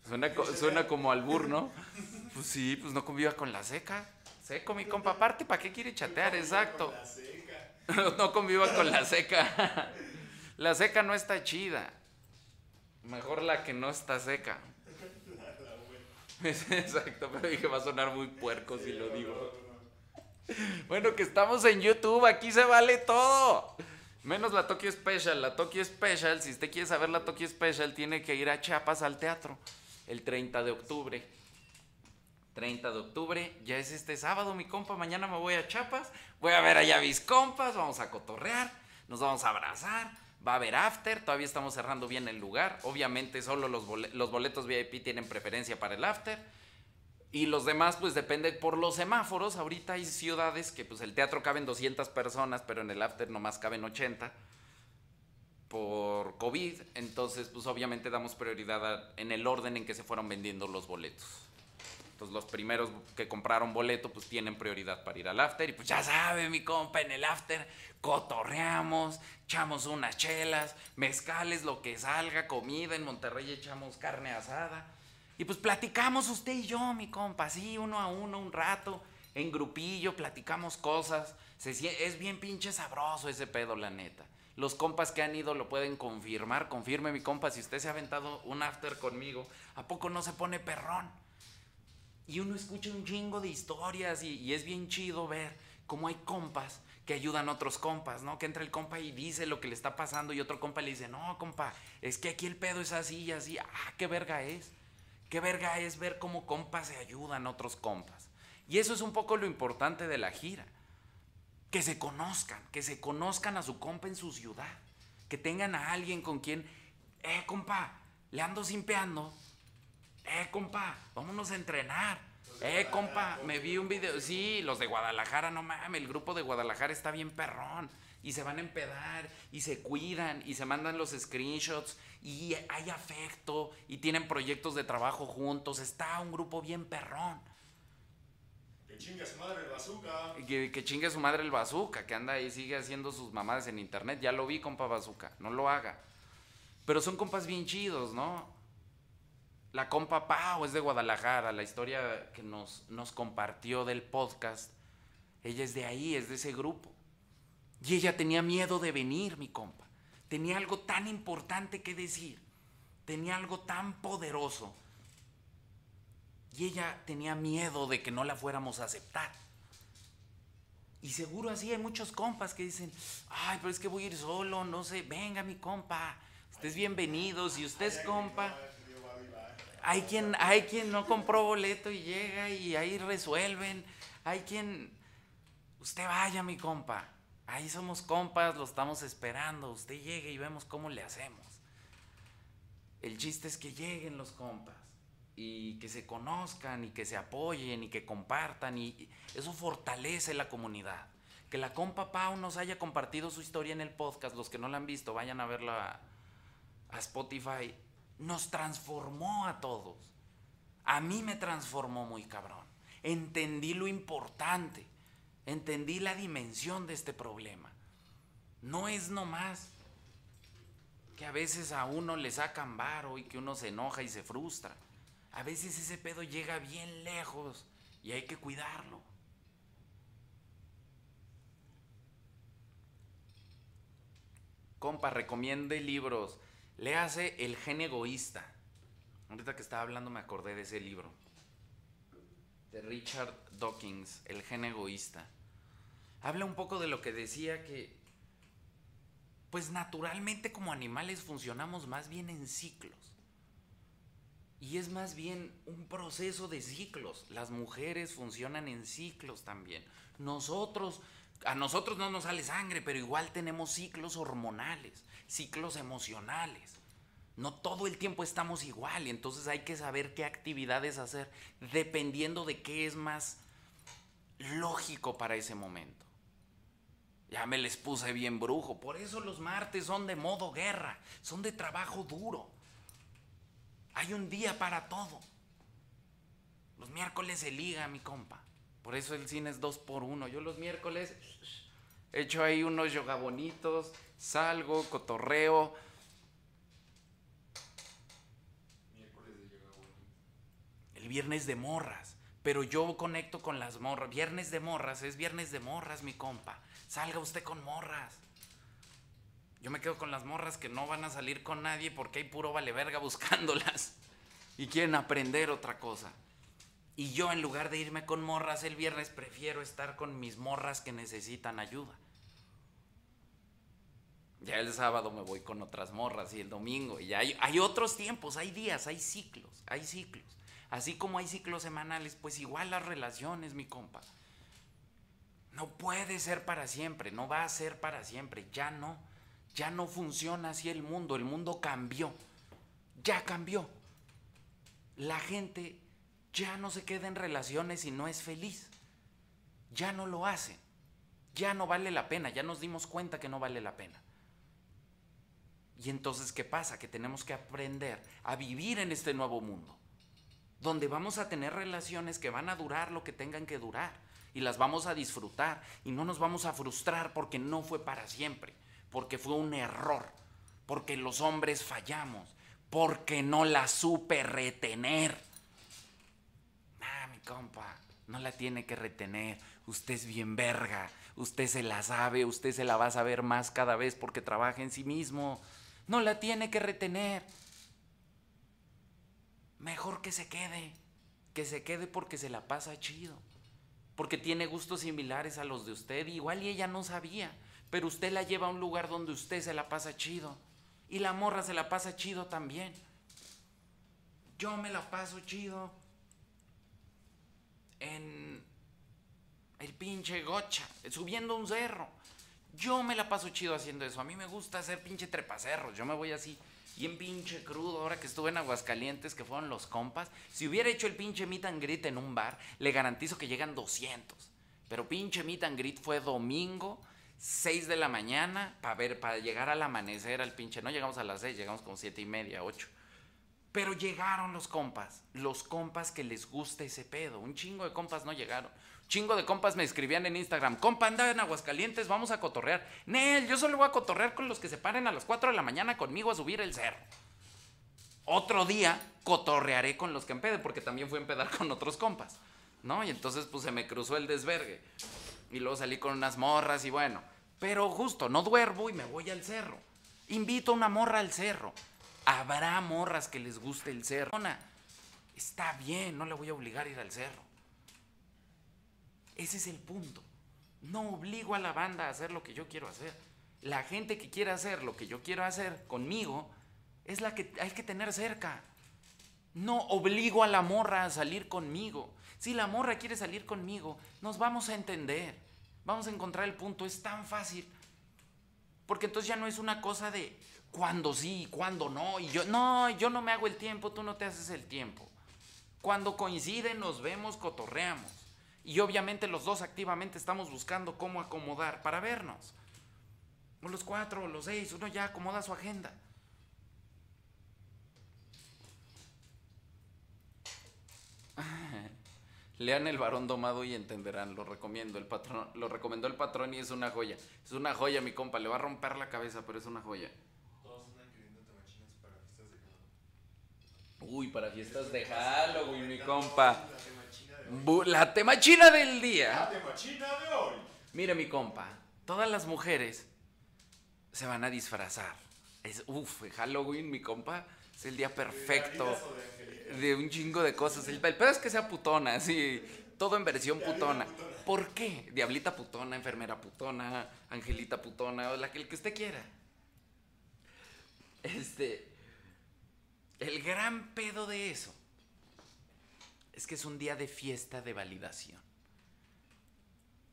Suena, suena como albur, ¿no? Pues sí, pues no conviva con la seca. Seco, mi compa. Aparte, ¿para qué quiere chatear? Exacto. La seca. no conviva con la seca. La seca no está chida. Mejor la que no está seca. Exacto, pero dije va a sonar muy puerco si lo digo. Bueno, que estamos en YouTube, aquí se vale todo. Menos la Tokyo Special. La Tokyo Special, si usted quiere saber la Tokyo Special, tiene que ir a Chiapas al teatro el 30 de octubre. 30 de octubre, ya es este sábado, mi compa. Mañana me voy a Chiapas, voy a ver allá a mis compas, vamos a cotorrear, nos vamos a abrazar. Va a haber after, todavía estamos cerrando bien el lugar. Obviamente, solo los, bole- los boletos VIP tienen preferencia para el after. Y los demás, pues depende por los semáforos. Ahorita hay ciudades que, pues el teatro caben 200 personas, pero en el after nomás caben 80 por COVID. Entonces, pues obviamente damos prioridad en el orden en que se fueron vendiendo los boletos. Entonces, los primeros que compraron boleto, pues tienen prioridad para ir al after. Y pues ya sabe, mi compa, en el after cotorreamos, echamos unas chelas, mezcales, lo que salga, comida. En Monterrey echamos carne asada. Y pues platicamos usted y yo, mi compa, así uno a uno, un rato, en grupillo, platicamos cosas. Se es bien pinche sabroso ese pedo, la neta. Los compas que han ido lo pueden confirmar. Confirme, mi compa, si usted se ha aventado un after conmigo, ¿a poco no se pone perrón? Y uno escucha un chingo de historias y, es bien chido ver cómo hay compas que ayudan a otros compas, ¿no? Que entra el compa y dice lo que le está pasando y otro compa le dice, no, compa, es que aquí el pedo es así y así. Ah, qué verga es. Qué verga es ver cómo compas se ayudan a otros compas. Y eso es un poco lo importante de la gira. Que se conozcan, que se conozcan a su compa en su ciudad. Que tengan a alguien con quien, eh, compa, le ando simpeando. Eh, compa, vámonos a entrenar. Eh, compa, me vi un video. Sí, los de Guadalajara, no mames, el grupo de Guadalajara está bien perrón. Y se van a empedar, y se cuidan, y se mandan los screenshots, y hay afecto, y tienen proyectos de trabajo juntos. Está un grupo bien perrón. Que chingue a su madre el bazooka. Que, que chingue su madre el bazooka, que anda ahí, sigue haciendo sus mamadas en internet. Ya lo vi, compa bazooka, no lo haga. Pero son compas bien chidos, ¿no? La compa Pau es de Guadalajara, la historia que nos, nos compartió del podcast. Ella es de ahí, es de ese grupo. Y ella tenía miedo de venir, mi compa. Tenía algo tan importante que decir. Tenía algo tan poderoso. Y ella tenía miedo de que no la fuéramos a aceptar. Y seguro así hay muchos compas que dicen, ay, pero es que voy a ir solo, no sé, venga mi compa, usted es bienvenido, si usted es compa. Hay quien, hay quien no compró boleto y llega y ahí resuelven. Hay quien, usted vaya mi compa, ahí somos compas, lo estamos esperando, usted llegue y vemos cómo le hacemos. El chiste es que lleguen los compas y que se conozcan y que se apoyen y que compartan y eso fortalece la comunidad. Que la compa Pau nos haya compartido su historia en el podcast, los que no la han visto, vayan a verla a Spotify, nos transformó a todos. A mí me transformó muy cabrón. Entendí lo importante, entendí la dimensión de este problema. No es nomás que a veces a uno le sacan varo y que uno se enoja y se frustra. A veces ese pedo llega bien lejos y hay que cuidarlo. Compa, recomiende libros. Léase El gen egoísta. Ahorita que estaba hablando me acordé de ese libro. De Richard Dawkins, El gen egoísta. Habla un poco de lo que decía que, pues naturalmente como animales funcionamos más bien en ciclos. Y es más bien un proceso de ciclos. Las mujeres funcionan en ciclos también. Nosotros, a nosotros no nos sale sangre, pero igual tenemos ciclos hormonales, ciclos emocionales. No todo el tiempo estamos igual y entonces hay que saber qué actividades hacer dependiendo de qué es más lógico para ese momento. Ya me les puse bien brujo, por eso los martes son de modo guerra, son de trabajo duro. Hay un día para todo. Los miércoles se liga, mi compa. Por eso el cine es dos por uno. Yo los miércoles echo ahí unos yoga bonitos, salgo, cotorreo. El viernes de morras. Pero yo conecto con las morras. Viernes de morras, es viernes de morras, mi compa. Salga usted con morras. Yo me quedo con las morras que no van a salir con nadie porque hay puro vale verga buscándolas. Y quieren aprender otra cosa. Y yo en lugar de irme con morras el viernes prefiero estar con mis morras que necesitan ayuda. Ya el sábado me voy con otras morras y el domingo. Y hay, hay otros tiempos, hay días, hay ciclos, hay ciclos. Así como hay ciclos semanales, pues igual las relaciones, mi compa. No puede ser para siempre, no va a ser para siempre, ya no. Ya no funciona así el mundo, el mundo cambió. Ya cambió. La gente ya no se queda en relaciones y no es feliz. Ya no lo hace. Ya no vale la pena, ya nos dimos cuenta que no vale la pena. Y entonces, ¿qué pasa? Que tenemos que aprender a vivir en este nuevo mundo, donde vamos a tener relaciones que van a durar lo que tengan que durar y las vamos a disfrutar y no nos vamos a frustrar porque no fue para siempre, porque fue un error, porque los hombres fallamos, porque no la supe retener. Compa, no la tiene que retener. Usted es bien verga, usted se la sabe, usted se la va a saber más cada vez porque trabaja en sí mismo. No la tiene que retener. Mejor que se quede, que se quede porque se la pasa chido, porque tiene gustos similares a los de usted, igual y ella no sabía, pero usted la lleva a un lugar donde usted se la pasa chido y la morra se la pasa chido también. Yo me la paso chido en el pinche gocha, subiendo un cerro. Yo me la paso chido haciendo eso. A mí me gusta hacer pinche trepacerros. Yo me voy así, bien pinche crudo. Ahora que estuve en Aguascalientes, que fueron los compas. Si hubiera hecho el pinche meet and greet en un bar, le garantizo que llegan 200. Pero pinche meet and greet fue domingo, 6 de la mañana, para ver, llegar al amanecer al pinche. No llegamos a las 6, llegamos como 7 y media, 8. Pero llegaron los compas, los compas que les gusta ese pedo. Un chingo de compas no llegaron. Chingo de compas me escribían en Instagram, compa, anda en Aguascalientes, vamos a cotorrear. Nel, yo solo voy a cotorrear con los que se paren a las 4 de la mañana conmigo a subir el cerro. Otro día cotorrearé con los que empede, porque también fui a empedar con otros compas, ¿no? Y entonces pues se me cruzó el desvergue. Y luego salí con unas morras y bueno. Pero justo, no duermo y me voy al cerro. Invito a una morra al cerro. Habrá morras que les guste el cerro. Está bien, no le voy a obligar a ir al cerro. Ese es el punto. No obligo a la banda a hacer lo que yo quiero hacer. La gente que quiere hacer lo que yo quiero hacer conmigo es la que hay que tener cerca. No obligo a la morra a salir conmigo. Si la morra quiere salir conmigo, nos vamos a entender. Vamos a encontrar el punto. Es tan fácil. Porque entonces ya no es una cosa de cuándo sí y cuándo no. Y yo, no, yo no me hago el tiempo, tú no te haces el tiempo. Cuando coinciden, nos vemos, cotorreamos. Y obviamente los dos activamente estamos buscando cómo acomodar para vernos. O los cuatro, o los seis, uno ya acomoda su agenda. Lean El varón domado y entenderán, lo recomiendo. El patrón, lo recomendó el patrón y es una joya. Es una joya, mi compa, le va a romper la cabeza, pero es una joya. Todos andan queriendo Uy, para fiestas de Halloween, mi compa. La temachina del día. La temachina de hoy. Mire, mi compa, todas las mujeres se van a disfrazar. Es, uf, Halloween, mi compa, es el día perfecto. De un chingo de cosas. El, el pedo es que sea putona, sí. Todo en versión putona. ¿Por qué? Diablita putona, enfermera putona, angelita putona, o la que, el que usted quiera. Este. El gran pedo de eso es que es un día de fiesta de validación.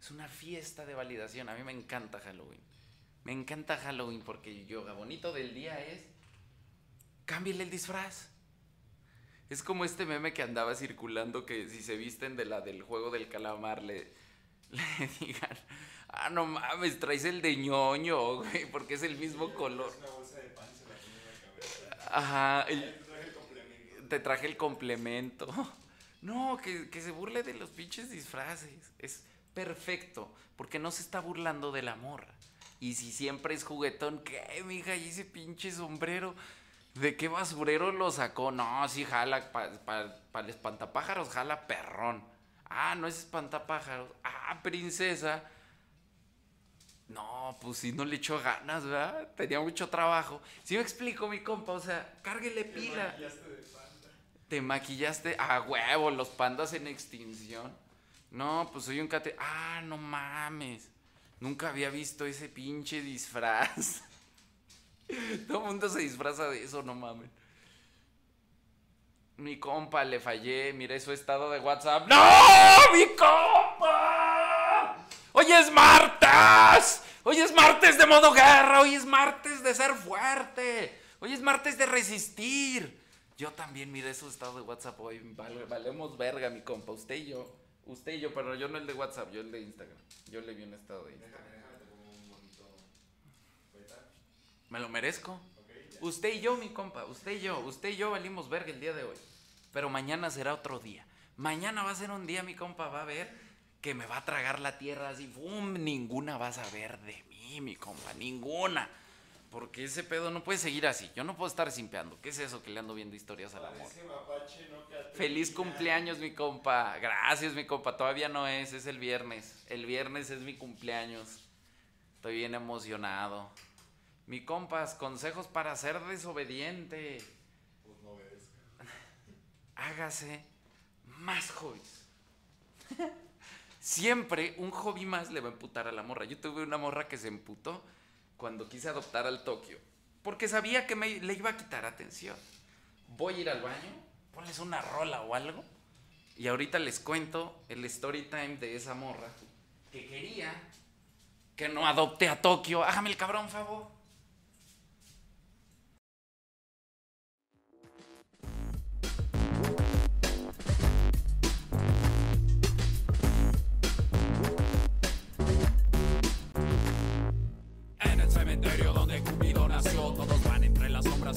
Es una fiesta de validación. A mí me encanta Halloween. Me encanta Halloween porque yoga bonito del día es. Cámbiale el disfraz. Es como este meme que andaba circulando que si se visten de la del juego del calamar le, le digan, ah, no mames, traes el de ñoño, güey, porque es el mismo color. Una bolsa de pan y se la pone en la cabeza. Ajá, el- te traje el complemento. te traje el complemento. No, que, que se burle de los pinches disfraces. Es perfecto, porque no se está burlando de la morra. Y si siempre es juguetón, ¿qué, mija? ¿Y ese pinche sombrero? ¿De qué basurero lo sacó? No, sí, jala, para el espantapájaros, jala perrón. Ah, no es espantapájaros. Ah, princesa. No, pues sí, no le echó ganas, ¿verdad? Tenía mucho trabajo. Sí me explico, mi compa, o sea, cárguele pila. Maquillaste de panda. Te maquillaste a huevo, los pandas en extinción. No, pues soy un cate. Ah, no mames. Nunca había visto ese pinche disfraz. Todo el mundo se disfraza de eso, no mames. Mi compa, le fallé. Miré su estado de WhatsApp. ¡No! ¡Mi compa! ¡Hoy es martes! ¡Hoy es martes de modo guerra! ¡Hoy es martes de ser fuerte! ¡Hoy es martes de resistir! Yo también miré su estado de WhatsApp hoy. Vale- valemos verga, mi compa. Usted y yo. Usted y yo, pero yo no el de WhatsApp, yo el de Instagram. Yo le vi un estado de Instagram. Déjame, déjame, te pongo un bonito. Ahorita. Me lo merezco. Usted y yo, mi compa, usted y yo, usted y yo valimos verga el día de hoy. Pero mañana será otro día. Mañana va a ser un día, mi compa, va a ver que me va a tragar la tierra así. ¡Fum! Ninguna va a saber de mí, mi compa, ninguna. Porque ese pedo no puede seguir así. Yo no puedo estar simpeando. ¿Qué es eso que le ando viendo historias al amor? Mapache, no Feliz cumpleaños, mi compa. Gracias, mi compa. Todavía no es, es el viernes. El viernes es mi cumpleaños. Estoy bien emocionado. Mi compas, consejos para ser desobediente. Pues no obedezca. Hágase más hobbies. Siempre un hobby más le va a emputar a la morra. Yo tuve una morra que se emputó cuando quise adoptar al Tokio. Porque sabía que me, le iba a quitar atención. Voy a ir al baño, ponles una rola o algo. Y ahorita les cuento el story time de esa morra que quería que no adopte a Tokio. Hágame el cabrón favor.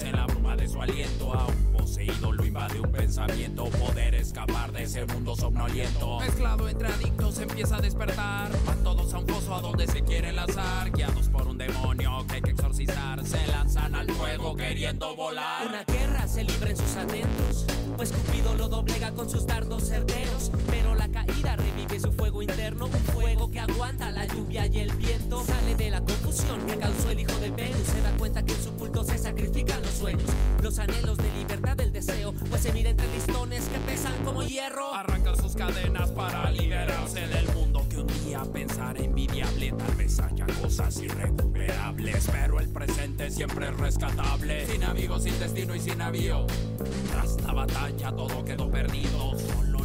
En la bruma de su aliento. A un poseído lo invade un pensamiento, poder escapar de ese mundo somnoliento. Mezclado entre adictos empieza a despertar, van todos a un pozo a donde se quiere lanzar, guiados por un demonio que hay que exorcizar, se lanzan al fuego queriendo volar. Una guerra se libra en sus adentros, pues Cupido lo doblega con sus dardos certeros. Pero la caída revive su fuego interno, un fuego que aguanta la lluvia y el viento. Sale de la confusión que causó el hijo de Venus, se da cuenta que en su culto se los anhelos de libertad del deseo, pues se mira entre listones que pesan como hierro. Arrancar sus cadenas para liberarse del mundo que un día pensar envidiable. Tal vez haya cosas irrecuperables, pero el presente siempre es rescatable. Sin amigos, sin destino y sin navío. Tras la batalla todo quedó perdido. Solo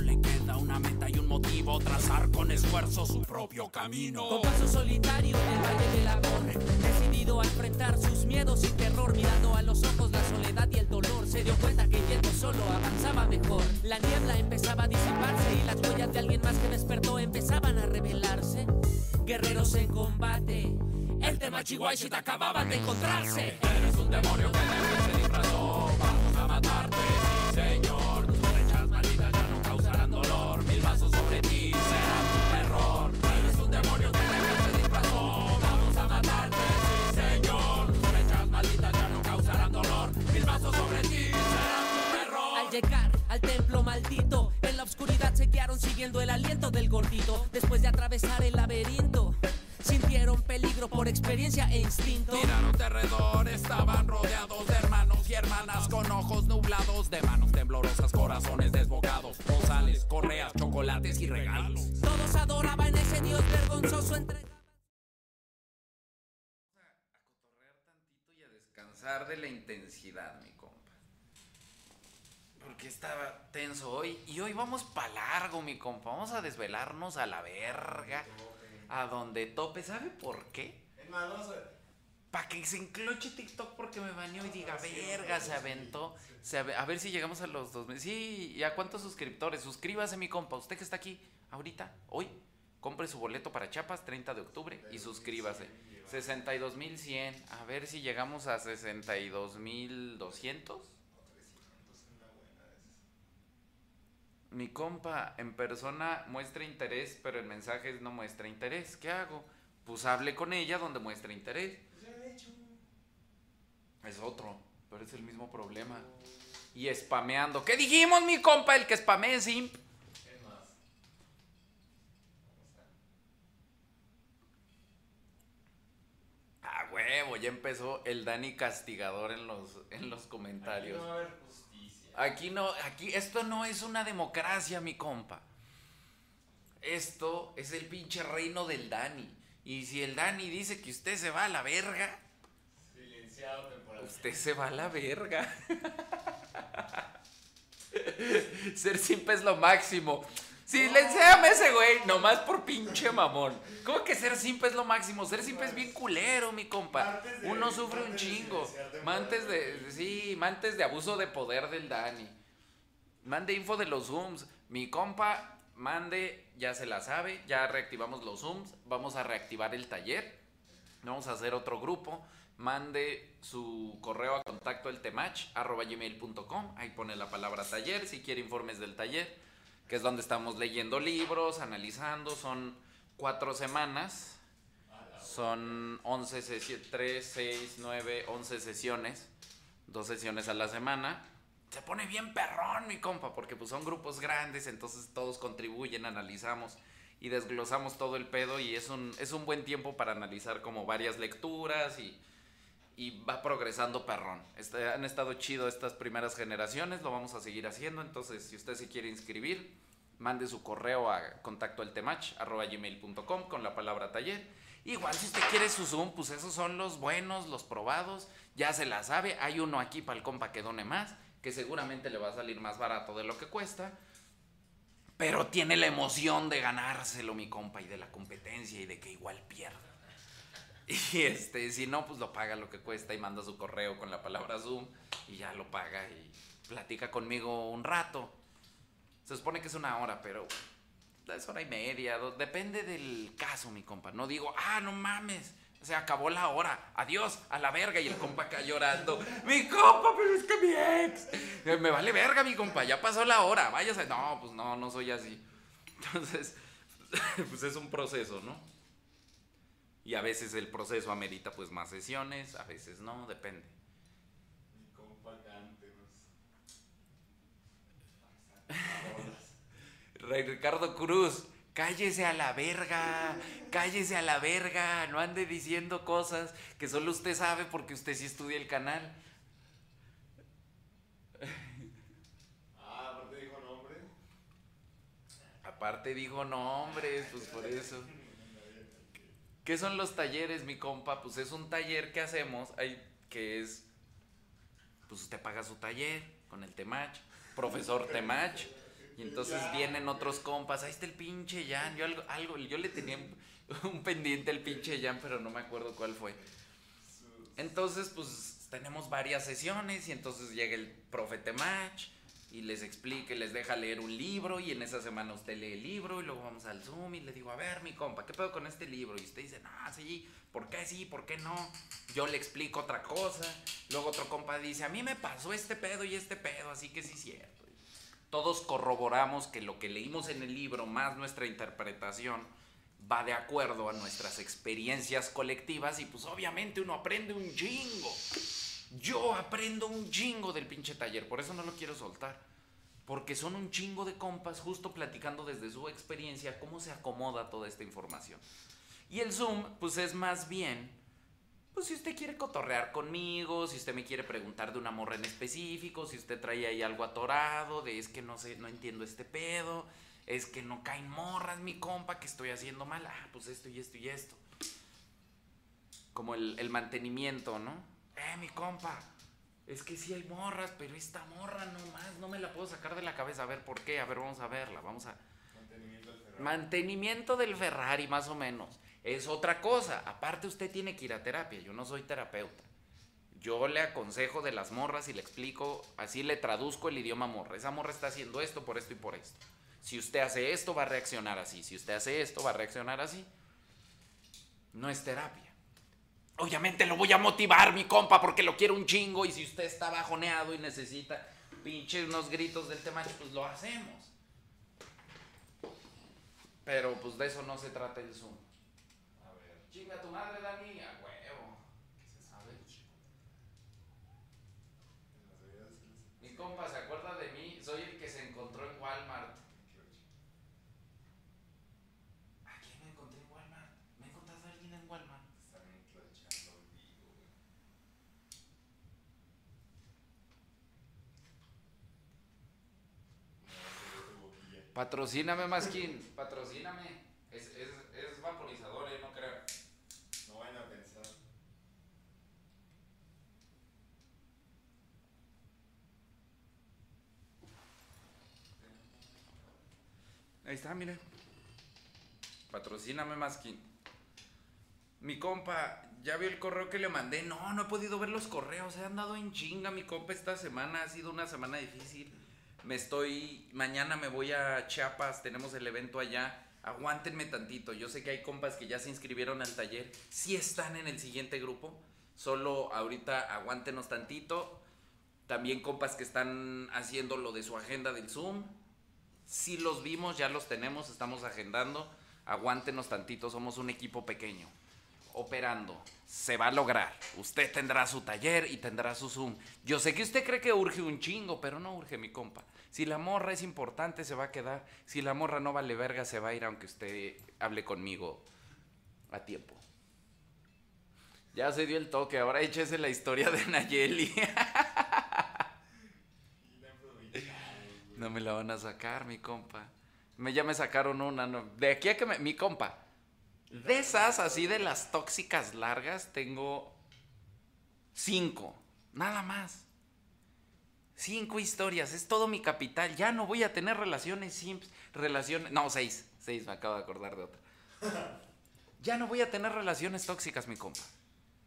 una meta y un motivo: trazar con esfuerzo su propio camino. Con paso solitario en el valle del amor, decidido a enfrentar sus miedos y terror, mirando a los ojos la soledad y el dolor, se dio cuenta que yendo solo avanzaba mejor. La niebla empezaba a disiparse y las huellas de alguien más que despertó empezaban a revelarse. Guerreros en combate, el tema Chihuahua acababan de encontrarse. Eres un demonio que disfrazó. Ratito después de atravesar el laberinto. Sintieron peligro por experiencia e instinto. Miraron de alrededor, estaban rodeados de hermanos y hermanas con ojos nublados, de manos temblorosas, corazones desbocados, rosales, correas, chocolates y regalos. Todos adoraban ese dios vergonzoso entre. A cotorrear tantito y a descansar de la intensidad, estaba tenso hoy. Y hoy vamos pa' largo, mi compa. Vamos a desvelarnos a la verga. A donde tope. ¿Sabe por qué? Es más, vamos a. Para que se encloche TikTok porque me baneó y diga, verga, se aventó. Se a ver si llegamos a los 2000. Sí, ¿y a cuántos suscriptores? Suscríbase, mi compa. Usted que está aquí ahorita, hoy, compre su boleto para Chiapas, 30 de octubre, y suscríbase. 62.100. A ver si llegamos a 62.200. Mi compa en persona muestra interés, pero en mensajes no muestra interés. ¿Qué hago? Pues hable con ella donde muestra interés. Es otro, pero es el mismo problema. Y spameando. ¿Qué dijimos, mi compa? El que spamee es más. Ah, huevo, ya empezó el Dani castigador en los, en los Aquí comentarios. no va a haber justicia. Aquí no, aquí, esto no es una democracia, mi compa. Esto es el pinche reino del Dani. Y si el Dani dice que usted se va a la verga, Silenciado temporalmente. usted se va a la verga. Ser simple es lo máximo. Silenciame ese güey, nomás por pinche mamón. ¿Cómo que ser simple es lo máximo? Ser simple es bien culero, mi compa. Uno sufre un chingo. Mantes de, sí, mantes de abuso de poder del Dani. Mande info de los Zooms. Mi compa, mande, ya se la sabe, ya reactivamos los Zooms. Vamos a reactivar el taller. Vamos a hacer otro grupo. Mande su correo a contacto el temach arroba gmail.com. Ahí pone la palabra taller si quiere informes del taller, que es donde estamos leyendo libros, analizando. Son cuatro semanas. Son 11 sesiones, 3, 6, 9, 11 sesiones. Dos sesiones a la semana. Se pone bien perrón, mi compa, porque pues son grupos grandes, entonces todos contribuyen, analizamos y desglosamos todo el pedo y es un, es un buen tiempo para analizar como varias lecturas y, y va progresando perrón. Este, han estado chido estas primeras generaciones, lo vamos a seguir haciendo, entonces si usted se quiere inscribir, mande su correo a contacto con la palabra taller. Igual si usted quiere su Zoom, pues esos son los buenos, los probados, ya se la sabe, hay uno aquí para el compa que done más, que seguramente le va a salir más barato de lo que cuesta. Pero tiene la emoción de ganárselo, mi compa, y de la competencia y de que igual pierda. Y este, si no, pues lo paga lo que cuesta y manda su correo con la palabra Zoom y ya lo paga y platica conmigo un rato. Se supone que es una hora, pero es hora y media, depende del caso, mi compa. No digo, ah, no mames, se acabó la hora, adiós, a la verga, y el compa acá llorando. Mi compa, pero es que mi ex. Eh, Me vale verga, mi compa, ya pasó la hora, váyase. No, pues no, no soy así. Entonces, pues es un proceso, ¿no? Y a veces el proceso amerita pues más sesiones, a veces no, depende. Rey Ricardo Cruz, cállese a la verga, cállese a la verga, no ande diciendo cosas que solo usted sabe porque usted sí estudia el canal. Ah, aparte dijo nombre. Aparte dijo nombres, pues por eso. ¿Qué son los talleres, mi compa? Pues es un taller que hacemos, que es, pues usted paga su taller con el Temach, profesor Temach, y entonces vienen otros compas, ahí está el pinche Jan, yo algo, algo, yo le tenía un- un pendiente al pinche Jan, pero no me acuerdo cuál fue. Entonces, pues tenemos varias sesiones y entonces llega el profe Temach y les explica, y les deja leer un libro y en esa semana usted lee el libro y luego vamos al Zoom y le digo, a ver, mi compa, ¿qué pedo con este libro? Y usted dice, no, sí, ¿por qué sí? ¿Por qué no? Yo le explico otra cosa. Luego otro compa dice, a mí me pasó este pedo y este pedo, así que sí es cierto. Todos corroboramos que lo que leímos en el libro más nuestra interpretación va de acuerdo a nuestras experiencias colectivas y pues obviamente uno aprende un chingo. Yo aprendo un chingo del pinche taller, por eso no lo quiero soltar. Porque son un chingo de compas justo platicando desde su experiencia cómo se acomoda toda esta información. Y el Zoom, pues es más bien, pues si usted quiere cotorrear conmigo, si usted me quiere preguntar de una morra en específico, si usted trae ahí algo atorado, de es que no sé, no entiendo este pedo, es que no caen morras, mi compa, que estoy haciendo mal, ah, pues esto y esto y esto. Como el, el mantenimiento, ¿no? Eh, mi compa, es que sí hay morras, pero esta morra nomás no me la puedo sacar de la cabeza. A ver, ¿por qué? A ver, vamos a verla, vamos a... Mantenimiento del Ferrari. Mantenimiento del Ferrari, más o menos. Es otra cosa. Aparte, usted tiene que ir a terapia. Yo no soy terapeuta. Yo le aconsejo de las morras y le explico, así le traduzco el idioma morra. Esa morra está haciendo esto por esto y por esto. Si usted hace esto, va a reaccionar así. Si usted hace esto, va a reaccionar así. No es terapia. Obviamente lo voy a motivar, mi compa, porque lo quiero un chingo. Y si usted está bajoneado y necesita pinche unos gritos del tema, pues lo hacemos. Pero pues de eso no se trata el Zoom. A ver. Chinga tu madre, Dani, a huevo. ¿Qué se sabe? Mi compa se acuerda de mí, soy el que se encontró en Walmart. ¿A quién me encontré en Walmart? ¿Me he encontrado a alguien en Walmart? Están enclochando el vivo, güey. No, se ve tu boquilla. Patrocíname, Maskin, patrocíname. Es, es, es vaporizador, eh, no creo. No vayan a pensar. Ahí está, mire. Patrocíname, Maskin. Mi compa, ¿ya vio el correo que le mandé? No, no he podido ver los correos. He andado en chinga, mi compa, esta semana. Ha sido una semana difícil. Me estoy. Mañana me voy a Chiapas. Tenemos el evento allá. Aguántenme tantito. Yo sé que hay compas que ya se inscribieron al taller. Sí están en el siguiente grupo. Solo ahorita aguántenos tantito. También compas que están haciendo lo de su agenda del Zoom. Sí los vimos, ya los tenemos, estamos agendando. Aguántenos tantito, somos un equipo pequeño. Operando. Se va a lograr. Usted tendrá su taller y tendrá su Zoom. Yo sé que usted cree que urge un chingo, pero no urge, mi compa. Si la morra es importante, se va a quedar. Si la morra no vale verga, se va a ir aunque usted hable conmigo a tiempo. Ya se dio el toque, ahora échese la historia de Nayeli. No me la van a sacar, mi compa. Me, ya me sacaron una. De aquí a que me. Mi compa. De esas, así de las tóxicas largas, tengo cinco. Nada más. Cinco historias. Es todo mi capital. Ya no voy a tener relaciones simples. Relaciones. No, seis. Seis, me acabo de acordar de otra. Ya no voy a tener relaciones tóxicas, mi compa.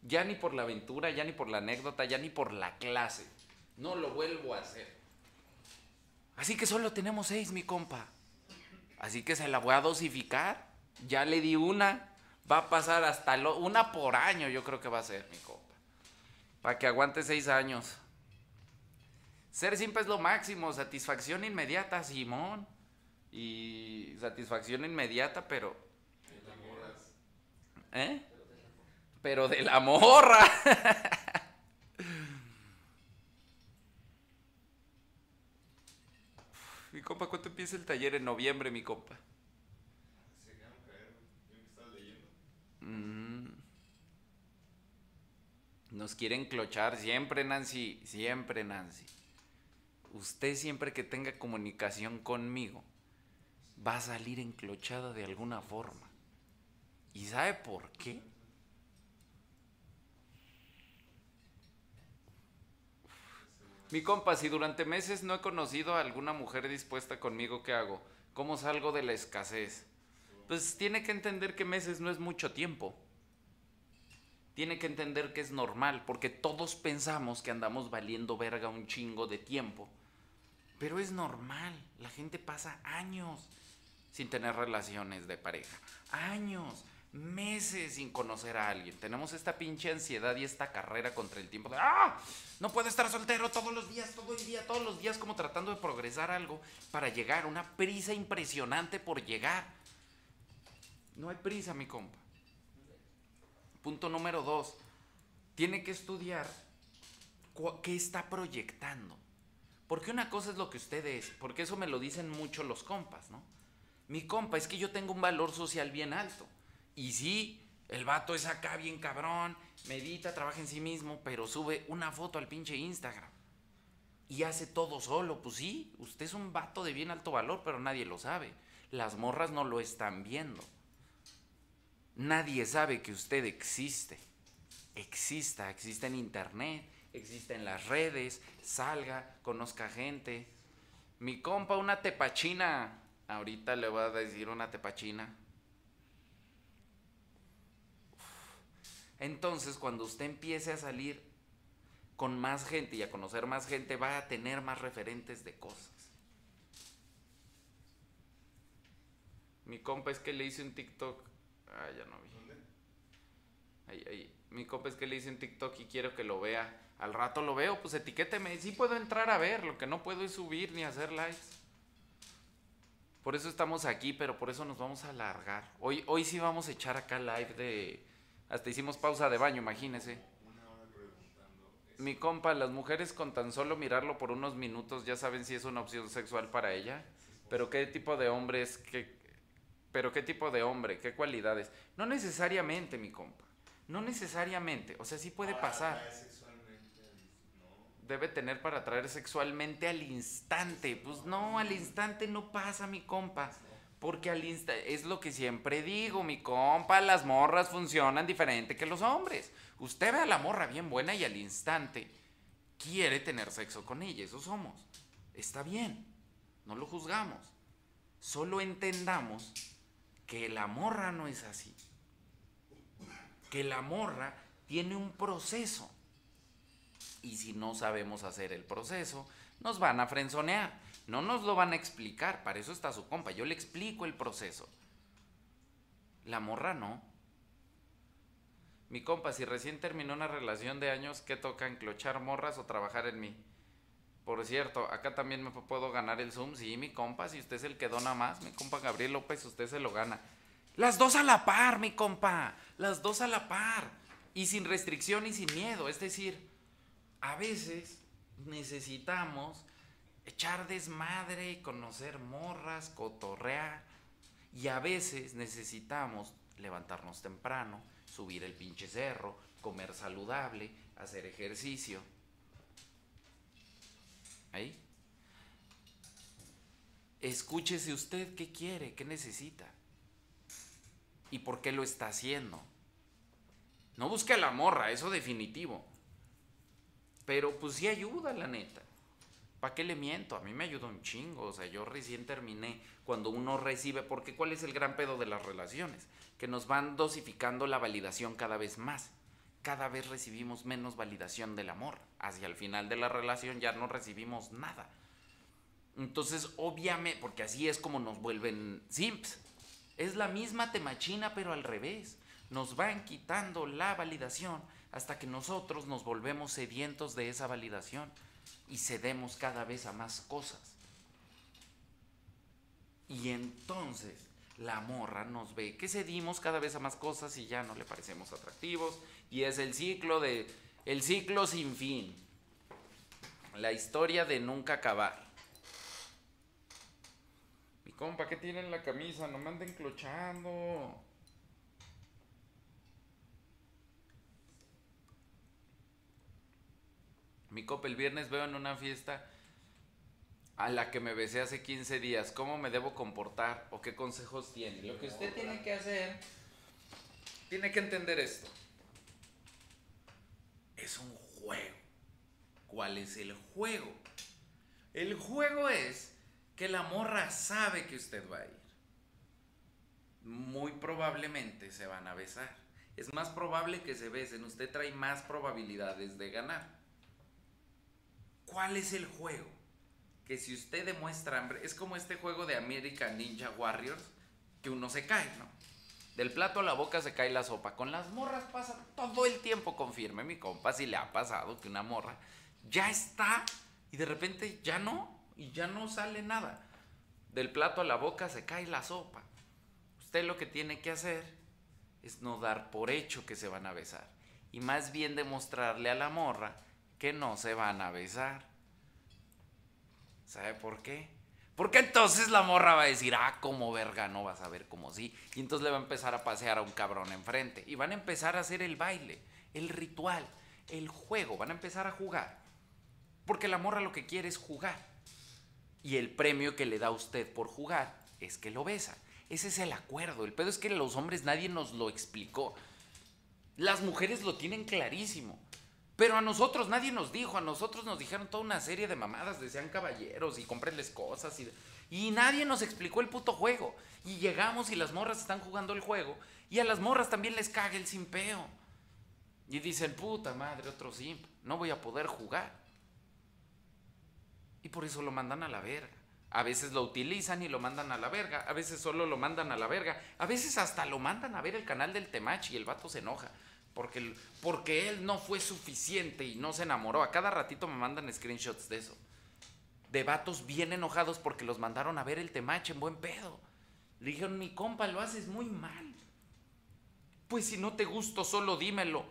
Ya ni por la aventura, ya ni por la anécdota, ya ni por la clase. No lo vuelvo a hacer. Así que solo tenemos seis, mi compa. Así que se la voy a dosificar. Ya le di una. Va a pasar hasta lo- una por año, yo creo que va a ser, mi compa. Para que aguante seis años. Ser simple es lo máximo. Satisfacción inmediata, Simón. Y satisfacción inmediata, pero. ¿Eh? Pero de la morra. Mi compa, ¿cuánto empieza el taller? En noviembre, mi compa. Se dejaron caer, güey. Yo que estaba leyendo. Nos quieren clochar siempre, Nancy. Siempre, Nancy. Usted siempre que tenga comunicación conmigo va a salir enclochada de alguna forma. ¿Y sabe por qué? Mi compa, si durante meses no he conocido a alguna mujer dispuesta conmigo, ¿qué hago? ¿Cómo salgo de la escasez? Pues tiene que entender que meses no es mucho tiempo. Tiene que entender que es normal, porque todos pensamos que andamos valiendo verga un chingo de tiempo. Pero es normal, la gente pasa años sin tener relaciones de pareja. Años, meses sin conocer a alguien. Tenemos esta pinche ansiedad y esta carrera contra el tiempo de ¡Ah! No puedo estar soltero todos los días, todo el día, todos los días, como tratando de progresar algo para llegar. Una prisa impresionante por llegar. No hay prisa, mi compa. Punto número dos. Tiene que estudiar qué está proyectando. Porque una cosa es lo que usted es, porque eso me lo dicen mucho los compas, ¿no? Mi compa es que yo tengo un valor social bien alto. Y sí, el vato es acá bien cabrón, medita, trabaja en sí mismo, pero sube una foto al pinche Instagram. Y hace todo solo. Pues sí, usted es un vato de bien alto valor, pero nadie lo sabe. Las morras no lo están viendo. Nadie sabe que usted existe. Exista, existe en internet, existe en las redes, salga, conozca gente. Mi compa, una tepachina. Ahorita le voy a decir una tepachina. Entonces, cuando usted empiece a salir con más gente y a conocer más gente, va a tener más referentes de cosas. Mi compa es que le hice un TikTok. Ah, ya no vi. Ahí, ahí. Mi compa es que le hice un TikTok y quiero que lo vea. Al rato lo veo, pues etiquéteme. Sí puedo entrar a ver, lo que no puedo es subir ni hacer likes. Por eso estamos aquí, pero por eso nos vamos a alargar. Hoy, hoy sí vamos a echar acá live de... Hasta hicimos pausa de baño, imagínese. Mi compa, las mujeres con tan solo mirarlo por unos minutos ya saben si es una opción sexual para ella. Pero qué tipo de hombre es que... Pero qué tipo de hombre, qué cualidades. No necesariamente, mi compa. No necesariamente. O sea, sí puede pasar. Debe tener para atraer sexualmente al instante. Pues no, al instante no pasa, mi compa. Porque al instante, es lo que siempre digo, mi compa, las morras funcionan diferente que los hombres. Usted ve a la morra bien buena y al instante quiere tener sexo con ella, eso somos. Está bien, no lo juzgamos. Solo entendamos que la morra no es así. Que la morra tiene un proceso. Y si no sabemos hacer el proceso, nos van a frenzonear. No nos lo van a explicar, para eso está su compa. Yo le explico el proceso. La morra no. Mi compa, si recién terminó una relación de años, ¿qué toca? ¿Enclochar morras o trabajar en mí? Por cierto, acá también me puedo ganar el Zoom. Sí, mi compa, si usted es el que dona más, mi compa Gabriel López, usted se lo gana. Las dos a la par, mi compa. Las dos a la par. Y sin restricción y sin miedo. Es decir, a veces necesitamos echar desmadre, conocer morras, cotorrear. Y a veces necesitamos levantarnos temprano, subir el pinche cerro, comer saludable, hacer ejercicio. Ahí. Escúchese usted qué quiere, qué necesita. ¿Y por qué lo está haciendo? No busque a la morra, eso definitivo. Pero pues sí ayuda, la neta. ¿Para qué le miento? A mí me ayuda un chingo. O sea, yo recién terminé cuando uno recibe, porque ¿cuál es el gran pedo de las relaciones? Que nos van dosificando la validación cada vez más. Cada vez recibimos menos validación del amor. Hacia el final de la relación ya no recibimos nada. Entonces, obviamente, porque así es como nos vuelven simps. Es la misma temachina, pero al revés. Nos van quitando la validación hasta que nosotros nos volvemos sedientos de esa validación y cedemos cada vez a más cosas. Y entonces la morra nos ve que cedimos cada vez a más cosas y ya no le parecemos atractivos y es el ciclo de el ciclo sin fin. La historia de nunca acabar. Mi compa, ¿qué tiene en la camisa? No me anden clochando. Mi copa, el viernes veo en una fiesta a la que me besé hace 15 días. ¿Cómo me debo comportar o qué consejos tiene? Lo que usted tiene que hacer, tiene que entender esto. Es un juego. ¿Cuál es el juego? El juego es que la morra sabe que usted va a ir. Muy probablemente se van a besar. Es más probable que se besen. Usted trae más probabilidades de ganar. ¿Cuál es el juego? Que si usted demuestra hambre, es como este juego de American Ninja Warriors, que uno se cae, ¿no? Del plato a la boca se cae la sopa. Con las morras pasa todo el tiempo, confirme mi compa, si le ha pasado que una morra ya está y de repente ya no, y ya no sale nada. Del plato a la boca se cae la sopa. Usted lo que tiene que hacer es no dar por hecho que se van a besar y más bien demostrarle a la morra que no se van a besar. ¿Sabe por qué? Porque entonces la morra va a decir, ah, como verga, no vas a ver como sí. Y entonces le va a empezar a pasear a un cabrón enfrente. Y van a empezar a hacer el baile, el ritual, el juego. Van a empezar a jugar. Porque la morra lo que quiere es jugar. Y el premio que le da a usted por jugar es que lo besa. Ese es el acuerdo. El pedo es que los hombres nadie nos lo explicó. Las mujeres lo tienen clarísimo. Pero a nosotros nadie nos dijo, a nosotros nos dijeron toda una serie de mamadas, decían caballeros y cómprenles cosas y, y nadie nos explicó el puto juego. Y llegamos y las morras están jugando el juego y a las morras también les caga el simpeo. Y dicen, puta madre, otro simp, no voy a poder jugar. Y por eso lo mandan a la verga. A veces lo utilizan y lo mandan a la verga. A veces solo lo mandan a la verga. A veces hasta lo mandan a ver el canal del Temachi y el vato se enoja porque, porque él no fue suficiente y no se enamoró. A cada ratito me mandan screenshots de eso. De vatos bien enojados porque los mandaron a ver el temache en buen pedo. Le dijeron, mi compa, lo haces muy mal. Pues si no te gusto, solo dímelo.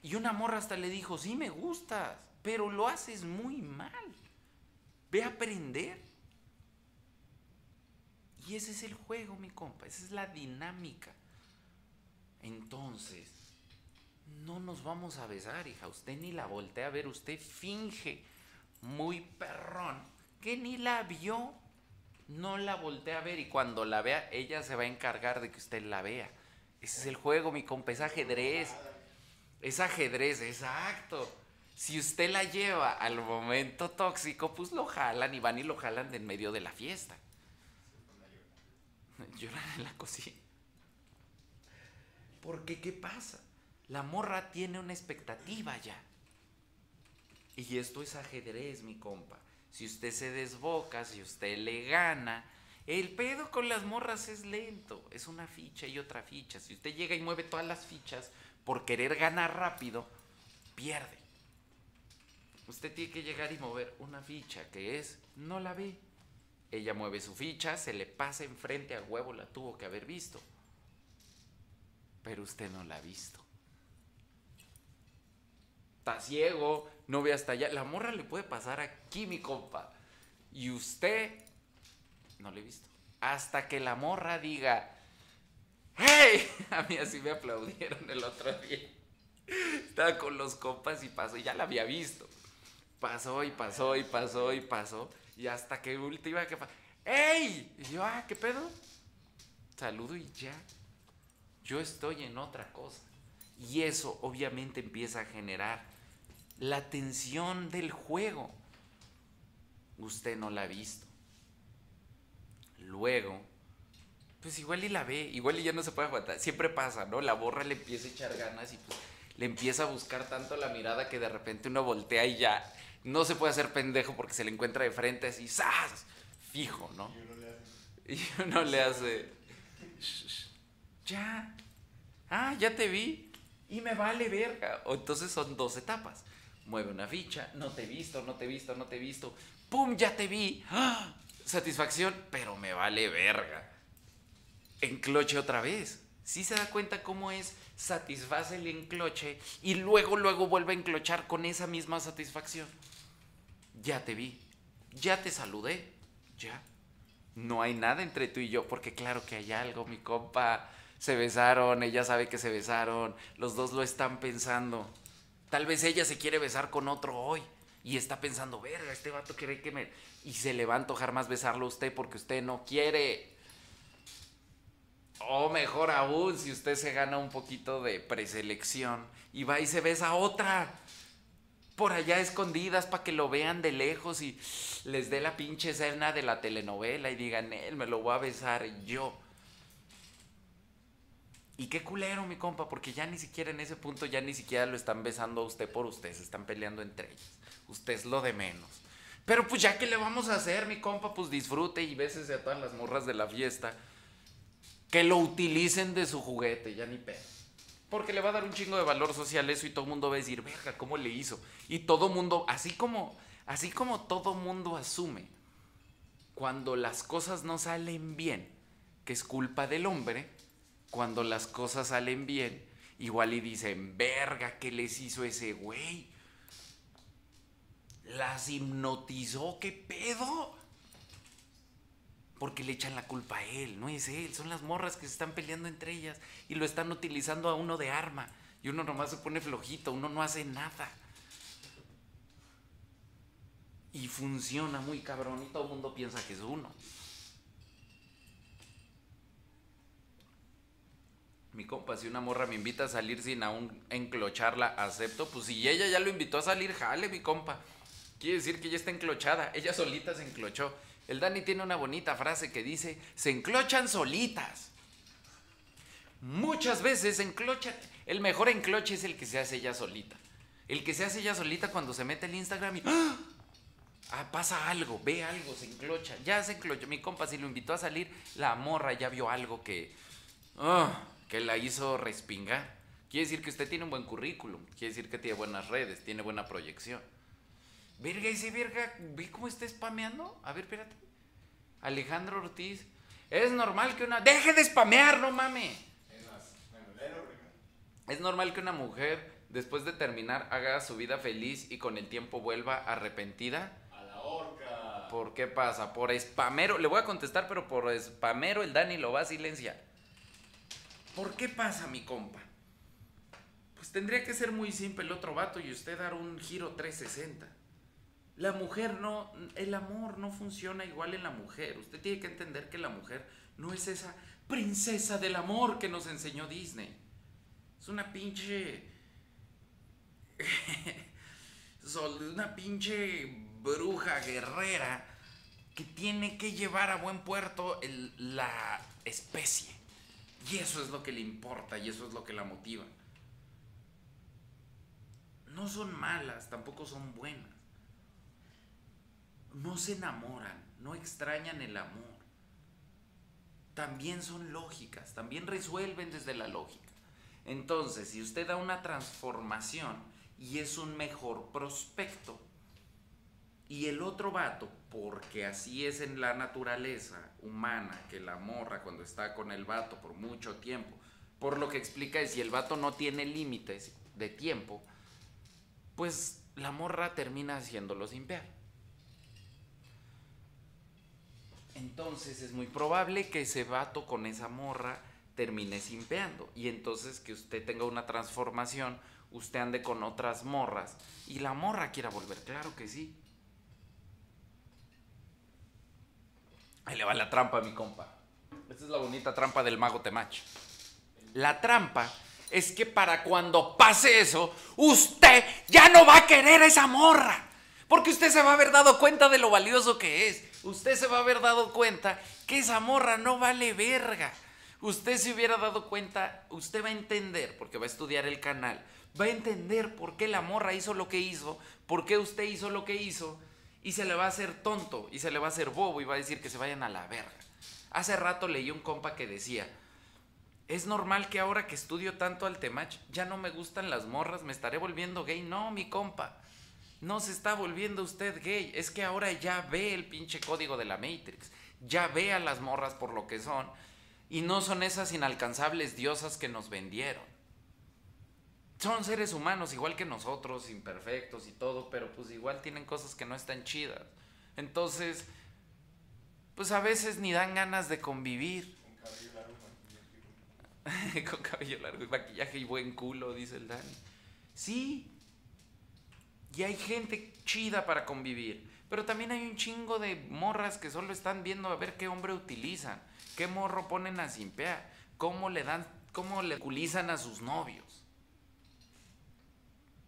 Y una morra hasta le dijo, sí me gustas, pero lo haces muy mal. Ve a aprender. Y ese es el juego, mi compa, esa es la dinámica. Entonces, no nos vamos a besar, hija. Usted ni la voltea a ver, usted finge muy perrón que ni la vio. No la voltea a ver y cuando la vea, ella se va a encargar de que usted la vea. Ese es el juego, mi compa, es ajedrez. Es ajedrez, exacto. Si usted la lleva al momento tóxico, pues lo jalan y van y lo jalan de en medio de la fiesta. Llorar en la cocina. Porque, ¿qué pasa? La morra tiene una expectativa ya. Y esto es ajedrez, mi compa. Si usted se desboca, si usted le gana, el pedo con las morras es lento. Es una ficha y otra ficha. Si usted llega y mueve todas las fichas por querer ganar rápido, pierde. Usted tiene que llegar y mover una ficha que es, no la ve. Ella mueve su ficha, se le pasa enfrente a huevo, la tuvo que haber visto. Pero usted no la ha visto ciego, no ve hasta allá. La morra le puede pasar aquí, mi compa. Y usted no le he visto. Hasta que la morra diga, ¡Hey! A mí así me aplaudieron el otro día. Estaba con los compas y pasó, y ya la había visto. Pasó y pasó y pasó y pasó. Y hasta que última que ¡Ey! Y yo, ah, ¿qué pedo? Saludo y ya. Yo estoy en otra cosa. Y eso obviamente empieza a generar la tensión del juego. Usted no la ha visto. Luego, pues igual y la ve, igual y ya no se puede aguantar. Siempre pasa, ¿no? La borra le empieza a echar ganas y pues le empieza a buscar tanto la mirada que de repente uno voltea y ya no se puede hacer pendejo porque se le encuentra de frente así, ¡zas! Fijo, ¿no? Y uno le hace, ya, ah, ya te vi y me vale verga. O entonces son dos etapas mueve una ficha, no te he visto, no te he visto, no te he visto, ¡pum! Ya te vi, ¡Ah! satisfacción, pero me vale verga. Encloche otra vez. Si se da cuenta cómo es, satisface el encloche y luego, luego vuelve a enclochar con esa misma satisfacción. Ya te vi, ya te saludé, ya. No hay nada entre tú y yo, porque claro que hay algo, mi compa. Se besaron, ella sabe que se besaron, los dos lo están pensando. Tal vez ella se quiere besar con otro hoy y está pensando, verga, este vato quiere que me... Y se le va a antojar más besarlo a usted porque usted no quiere. O mejor aún, si usted se gana un poquito de preselección y va y se besa a otra. Por allá escondidas para que lo vean de lejos y les dé la pinche escena de la telenovela y digan, él me lo voy a besar yo. Y qué culero, mi compa, porque ya ni siquiera en ese punto ya ni siquiera lo están besando a usted por usted, se están peleando entre ellos. Usted es lo de menos. Pero pues ya que le vamos a hacer, mi compa, pues disfrute y bésese a todas las morras de la fiesta. Que lo utilicen de su juguete, ya ni pedo. Porque le va a dar un chingo de valor social eso y todo el mundo va a decir, verga, ¿cómo le hizo? Y todo mundo, así como, así como todo mundo asume, cuando las cosas no salen bien, que es culpa del hombre, cuando las cosas salen bien, igual y dicen, verga, ¿qué les hizo ese güey? Las hipnotizó, ¿qué pedo? Porque le echan la culpa a él, no es él, son las morras que se están peleando entre ellas y lo están utilizando a uno de arma. Y uno nomás se pone flojito, uno no hace nada. Y funciona muy cabrón y todo el mundo piensa que es uno. Mi compa, si una morra me invita a salir sin aún enclocharla, acepto. Pues si ella ya lo invitó a salir, jale, mi compa. Quiere decir que ella está enclochada. Ella solita se enclochó. El Dani tiene una bonita frase que dice, se enclochan solitas. Muchas veces se enclochan. El mejor encloche es el que se hace ella solita. El que se hace ella solita cuando se mete el Instagram y... ¡ah! Ah, pasa algo, ve algo, se enclocha. Ya se enclochó. Mi compa, si lo invitó a salir, la morra ya vio algo que... ah, que la hizo respingar. Quiere decir que usted tiene un buen currículum. Quiere decir que tiene buenas redes, tiene buena proyección. Verga, ese verga, ve cómo está spameando. A ver, espérate. Alejandro Ortiz. Es normal que una. ¡Deje de spamear, no primero. Es normal que una mujer, después de terminar, haga su vida feliz y con el tiempo vuelva arrepentida. A la horca. ¿Por qué pasa? Por spamero. Le voy a contestar, pero por spamero el Dani lo va a silenciar. ¿Por qué pasa, mi compa? Pues tendría que ser muy simple el otro vato y usted dar un giro 360. La mujer no, el amor no funciona igual en la mujer. Usted tiene que entender que la mujer no es esa princesa del amor que nos enseñó Disney. Es una pinche... una pinche bruja guerrera que tiene que llevar a buen puerto la especie. Y eso es lo que le importa y eso es lo que la motiva. No son malas, tampoco son buenas. No se enamoran, no extrañan el amor. También son lógicas, también resuelven desde la lógica. Entonces, si usted da una transformación y es un mejor prospecto, y el otro vato, porque así es en la naturaleza humana, que la morra cuando está con el vato por mucho tiempo, por lo que explica es si el vato no tiene límites de tiempo, pues la morra termina haciéndolo simpear. Entonces es muy probable que ese vato con esa morra termine simpeando. Y entonces que usted tenga una transformación, usted ande con otras morras y la morra quiera volver. Claro que sí. Ahí le va la trampa, mi compa. Esta es la bonita trampa del mago Temach. La trampa es que para cuando pase eso, usted ya no va a querer esa morra. Porque usted se va a haber dado cuenta de lo valioso que es. Usted se va a haber dado cuenta que esa morra no vale verga. Usted se hubiera dado cuenta, usted va a entender, porque va a estudiar el canal, va a entender por qué la morra hizo lo que hizo, por qué usted hizo lo que hizo, y se le va a hacer tonto, y se le va a hacer bobo, y va a decir que se vayan a la verga. Hace rato leí un compa que decía, es normal que ahora que estudio tanto al temach, ya no me gustan las morras, me estaré volviendo gay. No, mi compa. No se está volviendo usted gay. Es que ahora ya ve el pinche código de la Matrix. Ya ve a las morras por lo que son. Y no son esas inalcanzables diosas que nos vendieron. Son seres humanos igual que nosotros, imperfectos y todo, pero pues igual tienen cosas que no están chidas. Entonces, pues a veces ni dan ganas de convivir. Con cabello largo, Con cabello largo y maquillaje. maquillaje y buen culo, dice el Dani. Sí. Y hay gente chida para convivir. Pero también hay un chingo de morras que solo están viendo a ver qué hombre utilizan. Qué morro ponen a simpear. Cómo le dan, cómo le culizan a sus novios.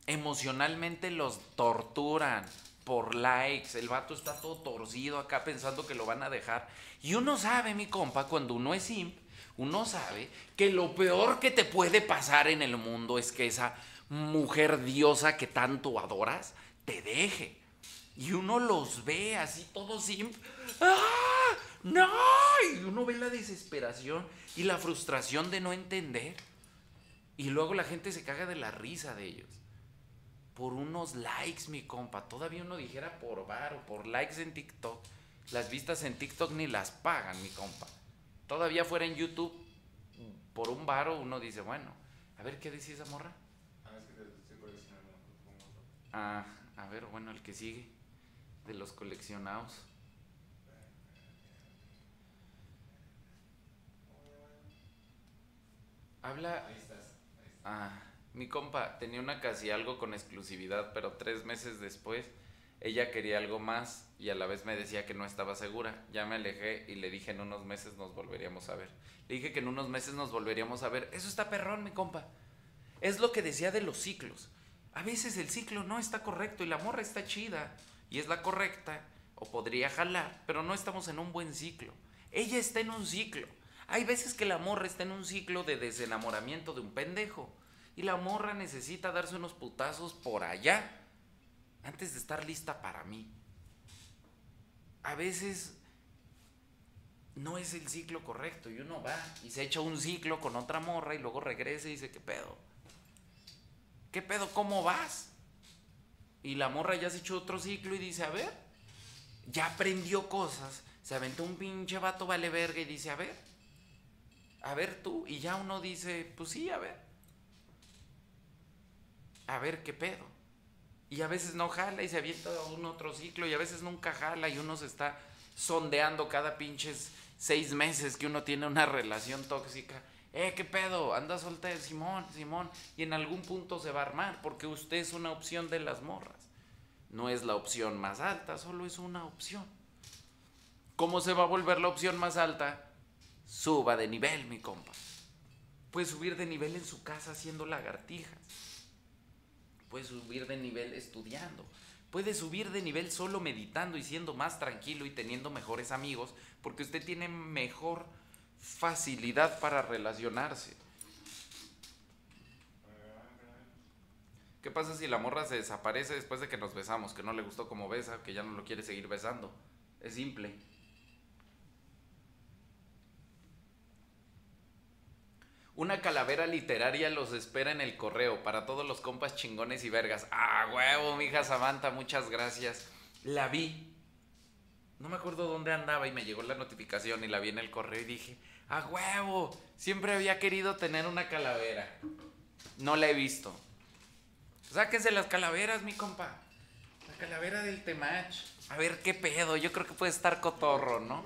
Emocionalmente los torturan por likes. El vato está todo torcido acá pensando que lo van a dejar. Y uno sabe, mi compa, cuando uno es simp, uno sabe que lo peor que te puede pasar en el mundo es que esa mujer diosa que tanto adoras te deje. Y uno los ve así todos simp. ¡Ah! ¡No! Y uno ve la desesperación y la frustración de no entender. Y luego la gente se caga de la risa de ellos. Por unos likes, mi compa. Todavía uno dijera por bar o por likes en TikTok. Las vistas en TikTok ni las pagan, mi compa. Todavía fuera en YouTube, por un varo, uno dice, bueno, a ver qué decía esa morra. Ah, es que te estoy coleccionando. pongo otro. Ah, a ver, bueno, el que sigue. De los coleccionados. Habla. Ahí estás. Ah, mi compa tenía una casi algo con exclusividad, pero tres meses después ella quería algo más y a la vez me decía que no estaba segura. Ya me alejé y le dije en unos meses nos volveríamos a ver. Le dije que en unos meses nos volveríamos a ver. Eso está perrón, mi compa. Es lo que decía de los ciclos. A veces el ciclo no está correcto y la morra está chida y es la correcta o podría jalar, pero no estamos en un buen ciclo. Ella está en un ciclo. Hay veces que la morra está en un ciclo de desenamoramiento de un pendejo y la morra necesita darse unos putazos por allá antes de estar lista para mí. A veces no es el ciclo correcto y uno va y se echa un ciclo con otra morra y luego regresa y dice, ¿qué pedo? ¿Qué pedo? ¿Cómo vas? Y la morra ya se echó otro ciclo y dice, a ver, ya aprendió cosas, se aventó un pinche vato vale verga y dice, a ver, a ver tú, y ya uno dice, pues sí, a ver, a ver qué pedo. Y a veces no jala y se avienta un otro ciclo y a veces nunca jala y uno se está sondeando cada pinches seis meses que uno tiene una relación tóxica. Eh, ¿qué pedo? Anda soltero, Simón, Simón. Y en algún punto se va a armar porque usted es una opción de las morras. No es la opción más alta, solo es una opción. ¿Cómo se va a volver la opción más alta? Suba de nivel, mi compa. Puede subir de nivel en su casa haciendo lagartijas. Puede subir de nivel estudiando. Puede subir de nivel solo meditando y siendo más tranquilo y teniendo mejores amigos porque usted tiene mejor facilidad para relacionarse. ¿Qué pasa si la morra se desaparece después de que nos besamos? Que no le gustó como besa, que ya no lo quiere seguir besando. Es simple. Una calavera literaria los espera en el correo para todos los compas chingones y vergas. Ah, huevo, mija Samantha, muchas gracias. La vi. No me acuerdo dónde andaba y me llegó la notificación y la vi en el correo y dije, ah, huevo, siempre había querido tener una calavera. No la he visto. Sáquense las calaveras, mi compa. La calavera del Temach. A ver qué pedo, yo creo que puede estar cotorro, ¿no?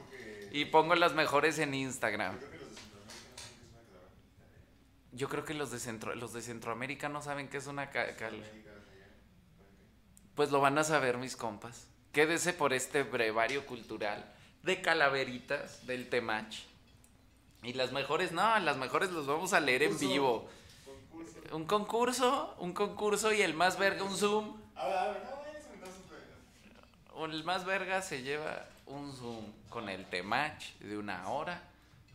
Y pongo las mejores en Instagram. Yo creo que los de Centro, los de Centroamérica no saben qué es una ca- cal- Pues lo van a saber mis compas. Quédese por este brevario cultural de calaveritas del Temach. Y las mejores, no, las mejores los vamos a leer en vivo. Un concurso, un concurso y el más verga un Zoom. A ver, a ver, a O El más verga se lleva un Zoom con el Temach de una hora.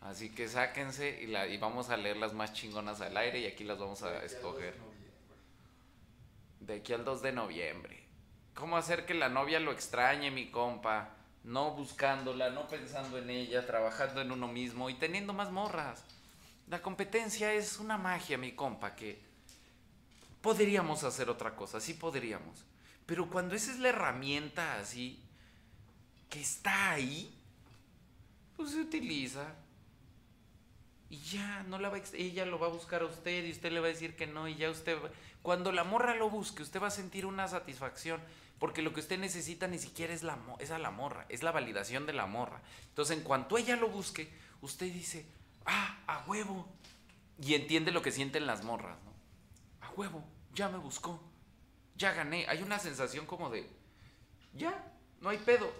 Así que sáquense y, la, y vamos a leer las más chingonas al aire y aquí las vamos a escoger. De aquí al 2 de noviembre. ¿Cómo hacer que la novia lo extrañe, mi compa? No buscándola, no pensando en ella, trabajando en uno mismo y teniendo más morras. La competencia es una magia, mi compa, que podríamos hacer otra cosa, sí podríamos. Pero cuando esa es la herramienta así, que está ahí, pues se utiliza. Y ya, no la va a ella lo va a buscar a usted y usted le va a decir que no y ya usted cuando la morra lo busque, usted va a sentir una satisfacción porque lo que usted necesita ni siquiera es la es a la morra, es la validación de la morra. Entonces, en cuanto ella lo busque, usted dice, "Ah, a huevo." Y entiende lo que sienten las morras, ¿no? A huevo, ya me buscó. Ya gané. Hay una sensación como de ya, no hay pedo.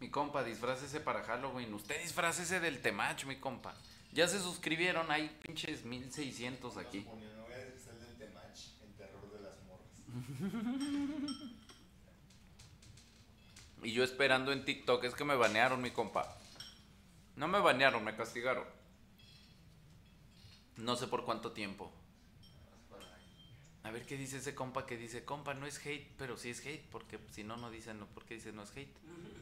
Mi compa, disfrácese para Halloween. Usted disfrácese del Temach, mi compa. Ya se suscribieron, hay pinches 1600 aquí. No voy a decir el del Temach, el terror de las morras. Y yo esperando en TikTok, es que me banearon, mi compa. No me banearon, me castigaron. No sé por cuánto tiempo. A ver qué dice ese compa que dice, compa, no es hate, pero sí es hate, porque si no, no dicen, no, ¿por qué dice no es hate?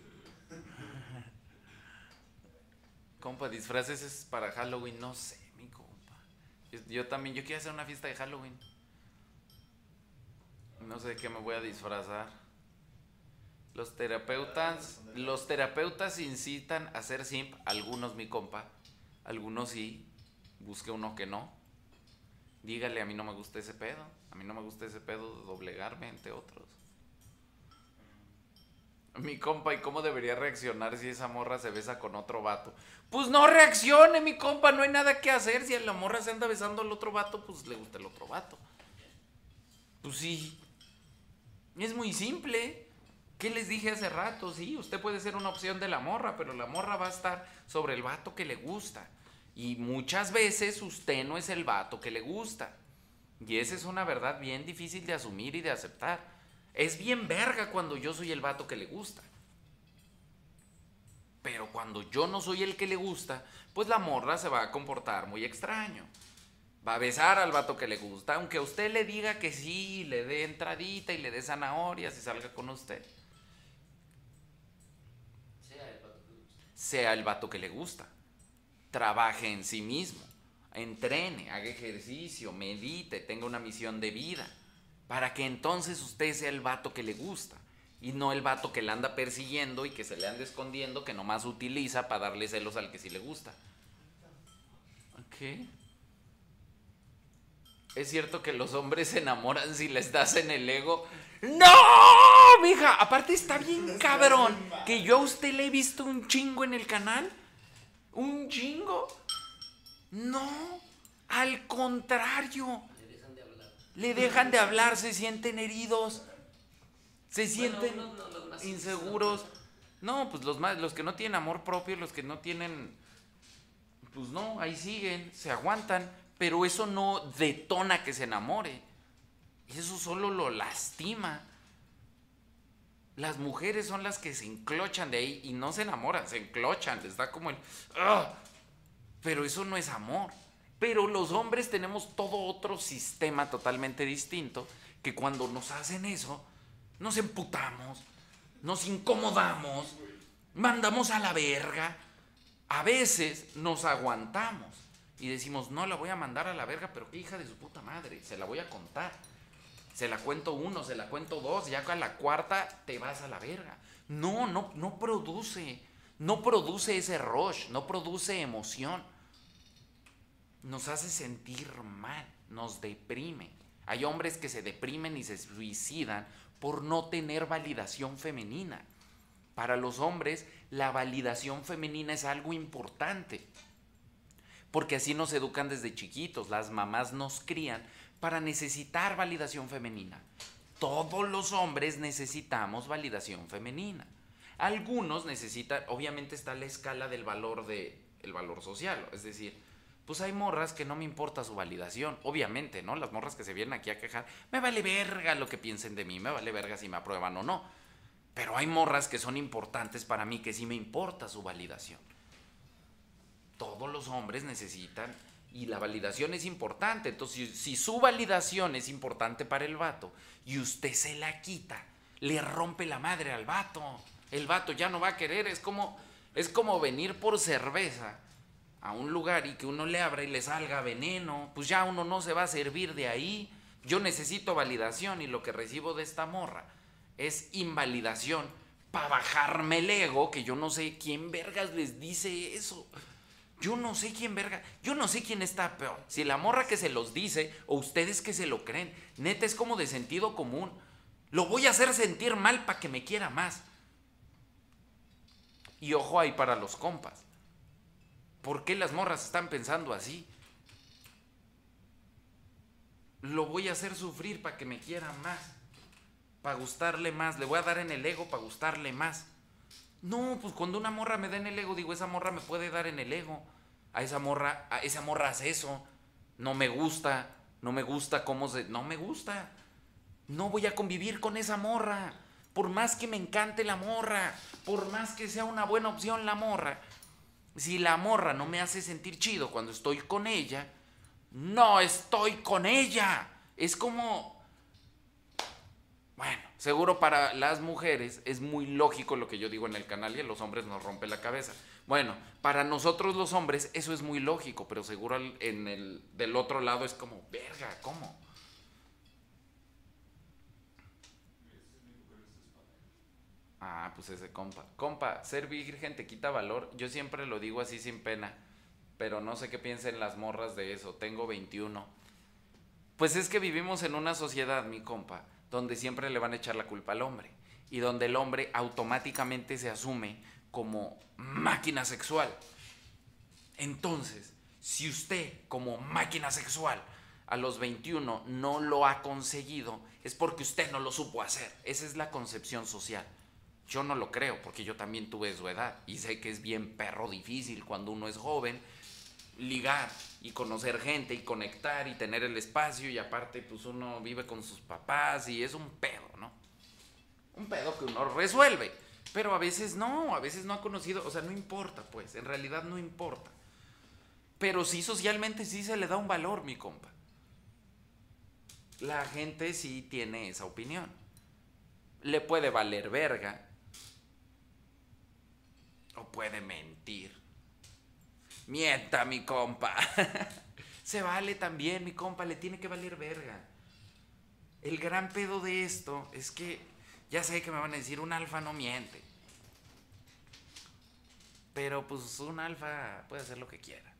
compa, disfraces es para Halloween, no sé, mi compa. Yo, también, yo quiero hacer una fiesta de Halloween. No sé de qué me voy a disfrazar. Los terapeutas, los terapeutas incitan a ser simp, algunos mi compa, Algunos sí. Busque uno que no. Dígale, a mí no me gusta ese pedo. A mí no me gusta ese pedo de doblegarme entre otros. Mi compa, ¿y cómo debería reaccionar si esa morra se besa con otro vato? Pues no reaccione, mi compa, no hay nada que hacer. Si la morra se anda besando al otro vato, pues le gusta el otro vato. Pues sí. Es muy simple. ¿Qué les dije hace rato? Sí, usted puede ser una opción de la morra, pero la morra va a estar sobre el vato que le gusta. Y muchas veces usted no es el vato que le gusta. Y esa es una verdad bien difícil de asumir y de aceptar. Es bien verga cuando yo soy el vato que le gusta. Pero cuando yo no soy el que le gusta, pues la morra se va a comportar muy extraño. Va a besar al vato que le gusta, aunque usted le diga que sí, le dé entradita y le dé zanahorias y salga con usted. Sea el vato que le gusta. Sea el vato que le gusta. Trabaje en sí mismo. Entrene, haga ejercicio, medite, tenga una misión de vida. Para que entonces usted sea el vato que le gusta. Y no el vato que le anda persiguiendo y que se le anda escondiendo, que nomás utiliza para darle celos al que sí le gusta. ¿Qué? Es cierto que los hombres se enamoran si les das en el ego. ¡No! Mija, aparte está bien cabrón que yo a usted le he visto un chingo en el canal. ¿Un chingo? No, al contrario. Le dejan de hablar. Se sienten heridos. Se sienten Bueno, inseguros. No, pues los más, los que no tienen amor propio, los que no tienen, pues no, ahí siguen, se aguantan, pero eso no detona que se enamore. Eso solo lo lastima. Las mujeres son las que se enclochan de ahí y no se enamoran, se enclochan, les da como el... Pero eso no es amor. Pero los hombres tenemos todo otro sistema totalmente distinto que cuando nos hacen eso, nos emputamos, nos incomodamos, mandamos a la verga. A veces nos aguantamos y decimos, no la voy a mandar a la verga, pero qué hija de su puta madre, se la voy a contar. Se la cuento uno, se la cuento dos, ya a la cuarta te vas a la verga. No, no, no produce, no produce ese rush, no produce emoción. Nos hace sentir mal, nos deprime. Hay hombres que se deprimen y se suicidan por no tener validación femenina. Para los hombres, la validación femenina es algo importante. Porque así nos educan desde chiquitos. Las mamás nos crían para necesitar validación femenina. Todos los hombres necesitamos validación femenina. Algunos necesitan, obviamente está la escala del valor de el valor social, es decir, pues hay morras que no me importa su validación, obviamente, ¿no? Las morras que se vienen aquí a quejar, me vale verga lo que piensen de mí, me vale verga si me aprueban o no. Pero hay morras que son importantes para mí que sí me importa su validación todos los hombres necesitan y la validación es importante. Entonces, si, su validación es importante para el vato y usted se la quita, le rompe la madre al vato. El vato ya no va a querer, es como es como venir por cerveza a un lugar y que uno le abra y le salga veneno, pues ya uno no se va a servir de ahí. Yo necesito validación y lo que recibo de esta morra es invalidación para bajarme el ego, que yo no sé quién vergas les dice eso. Yo no sé quién verga, yo no sé quién está peor. Si la morra que se los dice o ustedes que se lo creen, neta es como de sentido común. Lo voy a hacer sentir mal para que me quiera más. Y ojo ahí para los compas. ¿Por qué las morras están pensando así? Lo voy a hacer sufrir para que me quiera más. Para gustarle más. Le voy a dar en el ego para gustarle más. No, pues cuando una morra me da en el ego, digo, esa morra me puede dar en el ego. A esa morra, a esa morra hace eso. No me gusta, no me gusta cómo se. No me gusta. No voy a convivir con esa morra. Por más que me encante la morra, por más que sea una buena opción la morra. Si la morra no me hace sentir chido cuando estoy con ella, no estoy con ella. Es como. Bueno, seguro para las mujeres es muy lógico lo que yo digo en el canal y a los hombres nos rompe la cabeza. Bueno, para nosotros los hombres eso es muy lógico, pero seguro en el del otro lado es como, verga, ¿cómo? Ah, pues ese compa. Compa, ser virgen te quita valor. Yo siempre lo digo así sin pena. pero no sé qué piensen las morras de eso. Tengo 21. Pues es que vivimos en una sociedad, mi compa, donde siempre le van a echar la culpa al hombre y donde el hombre automáticamente se asume como máquina sexual. Entonces, si usted como máquina sexual a los 21 no lo ha conseguido, es porque usted no lo supo hacer. Esa es la concepción social. Yo no lo creo, porque yo también tuve su edad y sé que es bien perro difícil cuando uno es joven ligar y conocer gente y conectar y tener el espacio y aparte pues uno vive con sus papás y es un pedo, ¿no? Un pedo que uno resuelve, pero a veces no, a veces no ha conocido, o sea, no importa pues, en realidad no importa. Pero sí socialmente sí se le da un valor, mi compa. La gente sí tiene esa opinión. Le puede valer verga. O puede mentir. Mienta, mi compa. Se vale también, mi compa, le tiene que valer verga. El gran pedo de esto es que, ya sé que me van a decir, un alfa no miente. Pero pues un alfa puede hacer lo que quiera.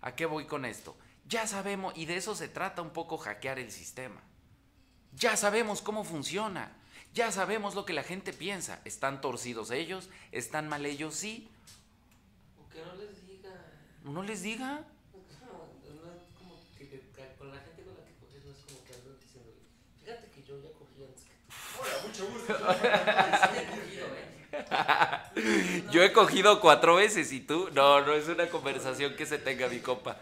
¿A qué voy con esto? Ya sabemos, y de eso se trata un poco hackear el sistema. Ya sabemos cómo funciona. Ya sabemos lo que la gente piensa. ¿Están torcidos ellos? ¿Están mal ellos? Sí. O que no les diga. ¿No les diga? No, no es como que, con la gente con la que coges no es como que andan diciendo, fíjate que yo ya cogí antes que. Hola, mucho gusto. Sí he cogido, ¿eh? Yo he cogido cuatro veces y tú. No, no es una conversación que se tenga, mi compa.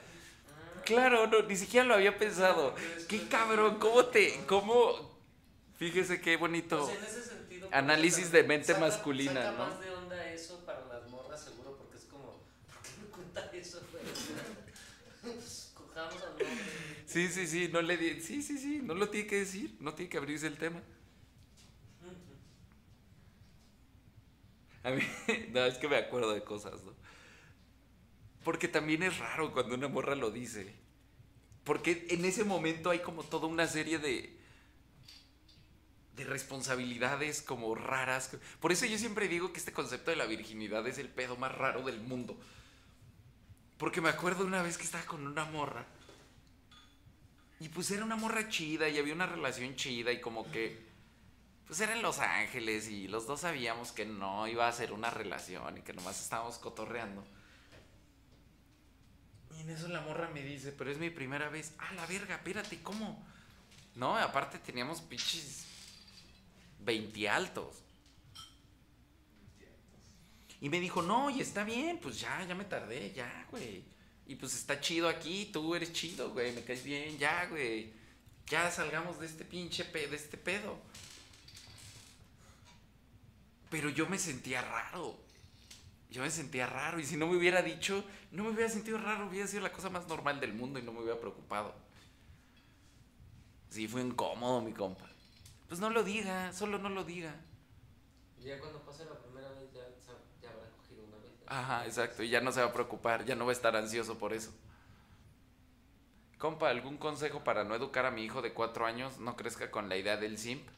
Claro, no, ni siquiera lo había pensado. Qué cabrón, ¿cómo te. ¿Cómo.? Fíjese qué bonito. En ese sentido. Análisis de mente saca- masculina, saca ¿no? más de onda eso para las morras, seguro, porque es como, ¿por qué me cuenta eso, güey? Pues, Cojamos al hombre. Sí, sí, sí, no le di. Sí, sí, sí, no lo tiene que decir, no tiene que abrirse el tema. A mí, no, es que me acuerdo de cosas, ¿no? Porque también es raro cuando una morra lo dice. Porque en ese momento hay como toda una serie de. De responsabilidades como raras. Por eso yo siempre digo que este concepto de la virginidad es el pedo más raro del mundo. Porque me acuerdo una vez que estaba con una morra. Y pues era una morra chida y había una relación chida y como que pues era en Los Ángeles y los dos sabíamos que no iba a ser una relación y que nomás estábamos cotorreando. Y en eso la morra me dice, pero es mi primera vez. Ah, la verga, espérate, ¿cómo? No, aparte teníamos pinches 20 altos. Y me dijo, no, y está bien, pues ya, ya me tardé, ya, güey. Y pues está chido aquí, tú eres chido, güey, me caes bien, ya, güey. Ya salgamos de este pinche de este pedo. Pero yo me sentía raro. Yo me sentía raro. Y si no me hubiera dicho, no me hubiera sentido raro. Hubiera sido la cosa más normal del mundo y no me hubiera preocupado. Sí, fue incómodo, mi compa. Pues no lo diga, solo no lo diga. Ya cuando pase la primera vez, ya, habrá cogido una. Ajá, exacto. Y ya no se va a preocupar, ya no va a estar ansioso por eso. Compa, ¿algún consejo para no educar a mi hijo de cuatro años no crezca con la idea del simp?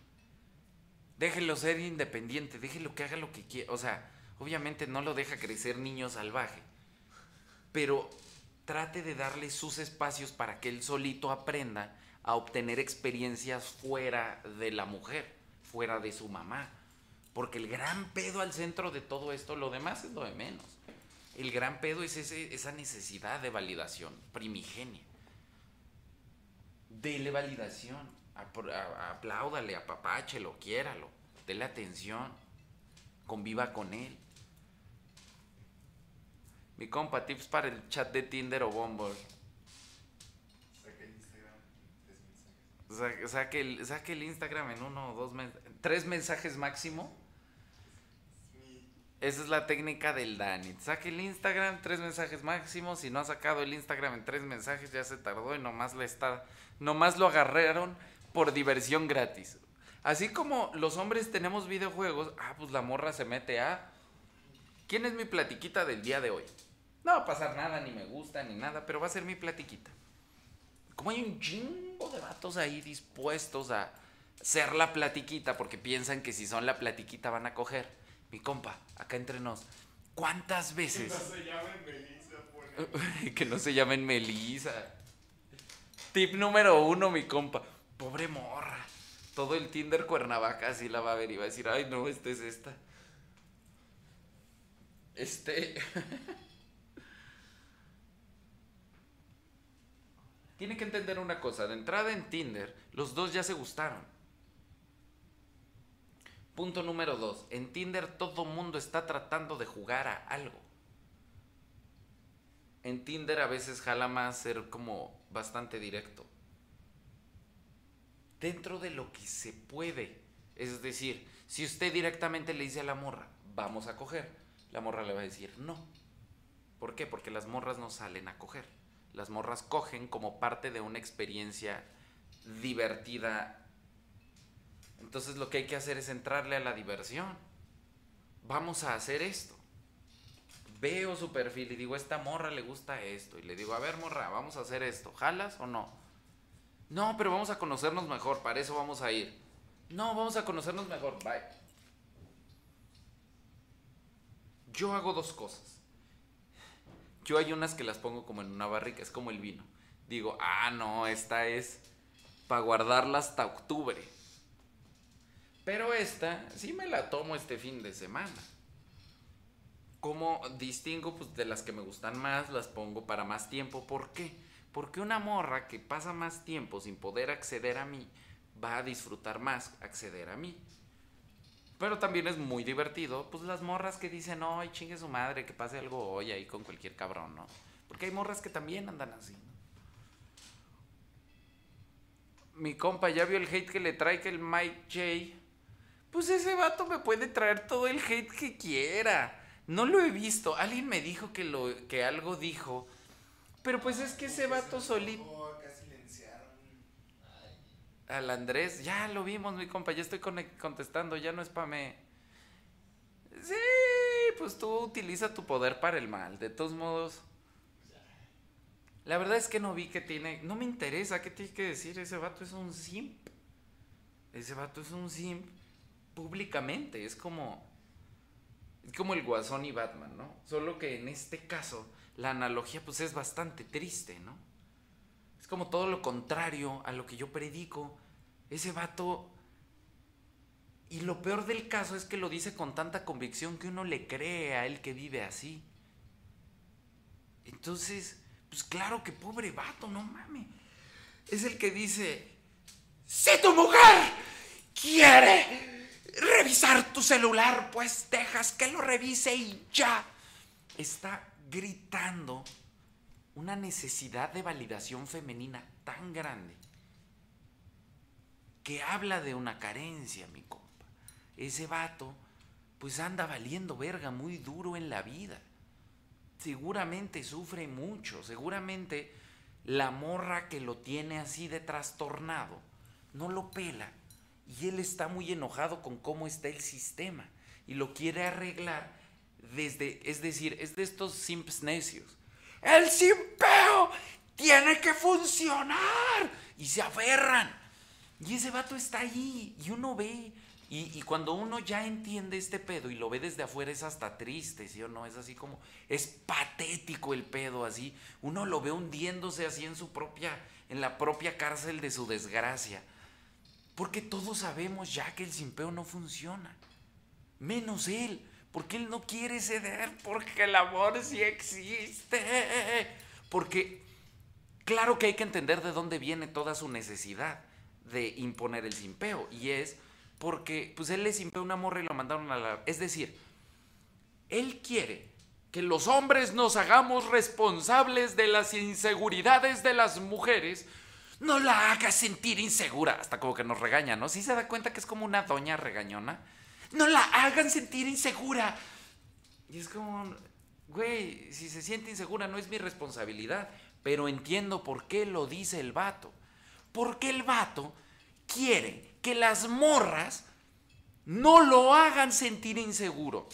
Déjelo ser independiente, déjelo que haga lo que quiera. O sea, obviamente no lo deja crecer niño salvaje. Pero trate de darle sus espacios para que él solito aprenda a obtener experiencias fuera de la mujer, fuera de su mamá. Porque el gran pedo al centro de todo esto, lo demás es lo de menos. El gran pedo es ese- esa necesidad de validación primigenia. Dele validación, apláudale, apapáchelo, quiéralo, dele atención, conviva con él. Mi compa, tips para el chat de Tinder o Bumble. Tres mensajes. Sa- Saque el, saque el Instagram en uno o dos. Tres mensajes máximo. Esa es la técnica del Dani. Saque el Instagram, tres mensajes máximo. Si no ha sacado el Instagram en tres mensajes, ya se tardó y nomás le está. Nomás lo agarraron por diversión gratis. Así como los hombres tenemos videojuegos, ah, pues la morra se mete a. ¿Quién es mi platiquita del día de hoy? No va a pasar nada, ni me gusta, ni nada, pero va a ser mi platiquita. Como hay un chingo de vatos ahí dispuestos a ser la platiquita porque piensan que si son la platiquita van a coger. Mi compa, acá entre nos, ¿cuántas veces? No se llamen Melissa, pone. que no se llamen Melissa. Tip número uno, mi compa. Pobre morra. Todo el Tinder Cuernavaca así la va a ver y va a decir, ay no, esta es esta. Este. Tiene que entender una cosa. De entrada en Tinder, los dos ya se gustaron. Punto número dos. En Tinder todo mundo está tratando de jugar a algo. En Tinder a veces jala más ser como bastante directo. Dentro de lo que se puede. Es decir, si usted directamente le dice a la morra, vamos a coger, la morra le va a decir no. ¿Por qué? Porque las morras no salen a coger. Las morras cogen como parte de una experiencia divertida. Entonces lo que hay que hacer es entrarle a la diversión. Vamos a hacer esto. Veo su perfil y digo, esta morra le gusta esto. Y le digo, a ver, morra, vamos a hacer esto. ¿Jalas o no? No, pero vamos a conocernos mejor. Para eso vamos a ir. No, vamos a conocernos mejor. Bye. Yo hago dos cosas. Yo hay unas que las pongo como en una barrica, es como el vino. Digo, ah, no, esta es para guardarla hasta octubre. Pero esta sí me la tomo este fin de semana. Como distingo pues, de las que me gustan más, las pongo para más tiempo. ¿Por qué? Porque una morra que pasa más tiempo sin poder acceder a mí, va a disfrutar más acceder a mí. Pero también es muy divertido, pues las morras que dicen, ay, chingue su madre, que pase algo hoy ahí con cualquier cabrón, ¿no? Porque hay morras que también andan así, ¿no? Mi compa ya vio el hate que le trae que el Mike J. Pues ese vato me puede traer todo el hate que quiera. No lo he visto. Alguien me dijo que, lo, que algo dijo. Pero pues es que ese vato solito. Al Andrés, ya lo vimos, mi compa, ya estoy contestando, ya no spamé. Sí, pues tú utiliza tu poder para el mal, de todos modos. La verdad es que no vi que tiene, no me interesa, ¿qué tiene que decir? Ese vato es un simp. Ese vato es un simp públicamente, es como es como el Guasón y Batman, ¿no? Solo que en este caso la analogía pues es bastante triste, ¿no? Es como todo lo contrario a lo que yo predico. Ese vato... Y lo peor del caso es que lo dice con tanta convicción que uno le cree a él que vive así. Entonces, pues claro que pobre vato, no mames. Es el que dice, si tu mujer quiere revisar tu celular, pues dejas que lo revise y ya. Está gritando una necesidad de validación femenina tan grande que habla de una carencia, mi compa. Ese vato, pues anda valiendo verga muy duro en la vida. Seguramente sufre mucho, seguramente la morra que lo tiene así de trastornado no lo pela y él está muy enojado con cómo está el sistema y lo quiere arreglar desde, es decir, es de estos simps necios. El simpeo tiene que funcionar y se aferran. Y ese vato está ahí y uno ve. Y, y cuando uno ya entiende este pedo y lo ve desde afuera es hasta triste, ¿sí o no? Es así como, es patético el pedo así. Uno lo ve hundiéndose así en su propia, en la propia cárcel de su desgracia. Porque todos sabemos ya que el simpeo no funciona. Menos él. Porque él no quiere ceder. Porque el amor sí existe. Porque claro que hay que entender de dónde viene toda su necesidad de imponer el simpeo. Y es porque pues él le simpeó una morra y lo mandaron a la... Es decir, él quiere que los hombres nos hagamos responsables de las inseguridades de las mujeres. No la haga sentir insegura. Hasta como que nos regaña, ¿no? ¿Sí se da cuenta que es como una doña regañona? No la hagan sentir insegura. Y es como, güey, si se siente insegura no es mi responsabilidad. Pero entiendo por qué lo dice el vato. Porque el vato quiere que las morras no lo hagan sentir inseguro.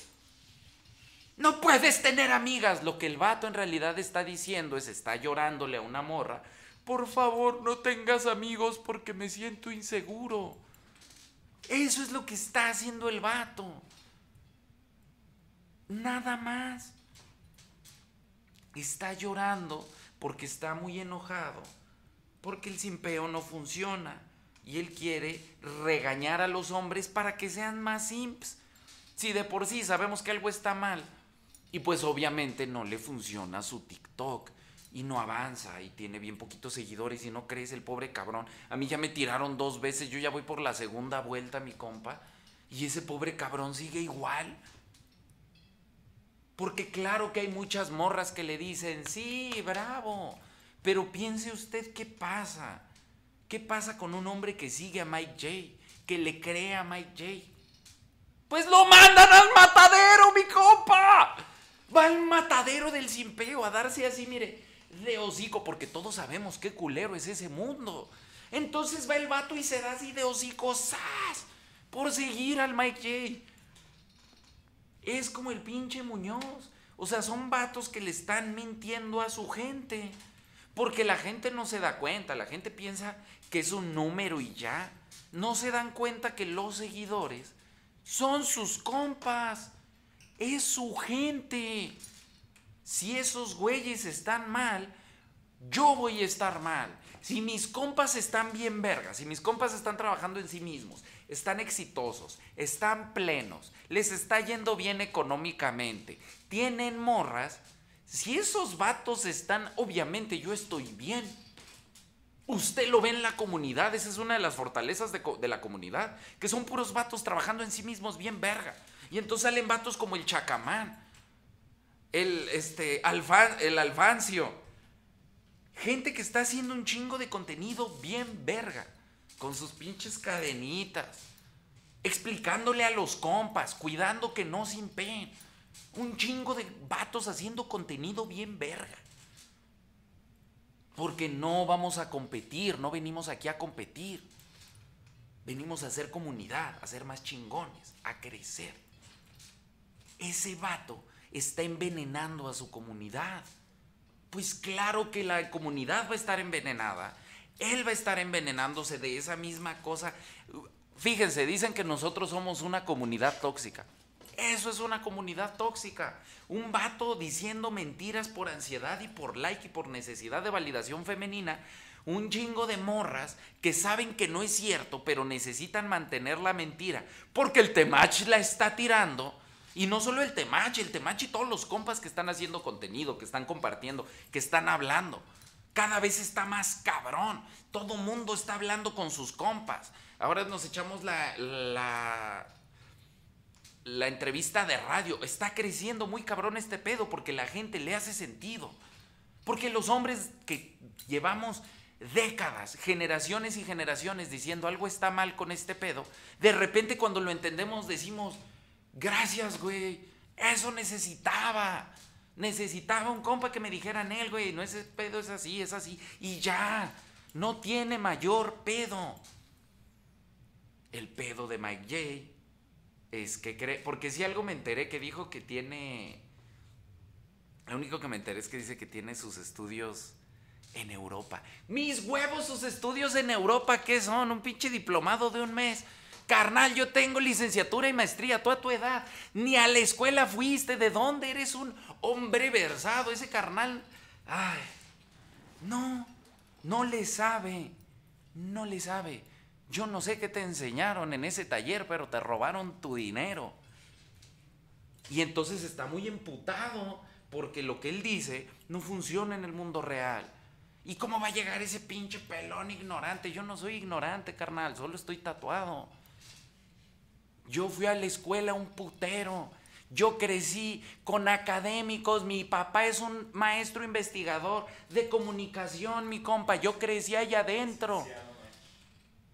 No puedes tener amigas. Lo que el vato en realidad está diciendo es, está llorándole a una morra. Por favor, no tengas amigos porque me siento inseguro. Eso es lo que está haciendo el vato. Nada más. está llorando porque está muy enojado, porque el simpeo no funciona y él quiere regañar a los hombres para que sean más simps. Si de por sí sabemos que algo está mal y pues obviamente no le funciona su TikTok y no avanza y tiene bien poquitos seguidores y no crees el pobre cabrón. A mí ya me tiraron dos veces, yo ya voy por la segunda vuelta, mi compa, y ese pobre cabrón sigue igual. Porque claro que hay muchas morras que le dicen, sí, bravo, pero piense usted qué pasa. ¿Qué pasa con un hombre que sigue a Mike J? Que le cree a Mike J. Pues lo mandan al matadero, mi compa. Va al matadero del simpeo a darse así, mire, de hocico, porque todos sabemos qué culero es ese mundo. Entonces va el vato y se da así de hocico. Por seguir al Mike J. Es como el pinche Muñoz. O sea, son vatos que le están mintiendo a su gente. Porque la gente no se da cuenta, la gente piensa que es un número y ya. No se dan cuenta que los seguidores son sus compas. Es su gente. Si esos güeyes están mal, yo voy a estar mal. Si mis compas están bien vergas, si mis compas están trabajando en sí mismos, están exitosos, están plenos, les está yendo bien económicamente, tienen morras, si esos vatos están, obviamente yo estoy bien. Usted lo ve en la comunidad, esa es una de las fortalezas de, de la comunidad, que son puros vatos trabajando en sí mismos bien verga. Y entonces salen vatos como el Chacamán, el, este, el Alfancio, gente que está haciendo un chingo de contenido bien verga, con sus pinches cadenitas, explicándole a los compas, cuidando que no se impeen. Un chingo de vatos haciendo contenido bien verga. Porque no vamos a competir, no venimos aquí a competir. Venimos a hacer comunidad, a ser más chingones, a crecer. Ese vato está envenenando a su comunidad. Pues claro que la comunidad va a estar envenenada. Él va a estar envenenándose de esa misma cosa. Fíjense, dicen que nosotros somos una comunidad tóxica. Eso es una comunidad tóxica. Un vato diciendo mentiras por ansiedad y por like y por necesidad de validación femenina. Un chingo de morras que saben que no es cierto, pero necesitan mantener la mentira. Porque el temach la está tirando. Y no solo el temach, el temach y todos los compas que están haciendo contenido, que están compartiendo, que están hablando. Cada vez está más cabrón. Todo mundo está hablando con sus compas. Ahora nos echamos la, la entrevista de radio. Está creciendo muy cabrón este pedo porque la gente le hace sentido. Porque los hombres que llevamos décadas, generaciones y generaciones diciendo algo está mal con este pedo, de repente cuando lo entendemos decimos, gracias, güey, eso necesitaba. Necesitaba un compa que me dijeran él, güey, no ese pedo es así, es así. Y ya, no tiene mayor pedo. El pedo de Mike J es que cree, porque si algo me enteré que dijo que tiene, lo único que me enteré es que dice que tiene sus estudios en Europa. Mis huevos, sus estudios en Europa, ¿qué son? Un pinche diplomado de un mes. Carnal, yo tengo licenciatura y maestría, toda tu edad. Ni a la escuela fuiste. ¿De dónde eres un hombre versado? Ese carnal. Ay, no, no le sabe. No le sabe. Yo no sé qué te enseñaron en ese taller, pero te robaron tu dinero. Y entonces está muy emputado porque lo que él dice no funciona en el mundo real. ¿Y cómo va a llegar ese pinche pelón ignorante? Yo no soy ignorante, carnal, solo estoy tatuado. Yo fui a la escuela un putero. Yo crecí con académicos, mi papá es un maestro investigador de comunicación, mi compa, yo crecí allá adentro.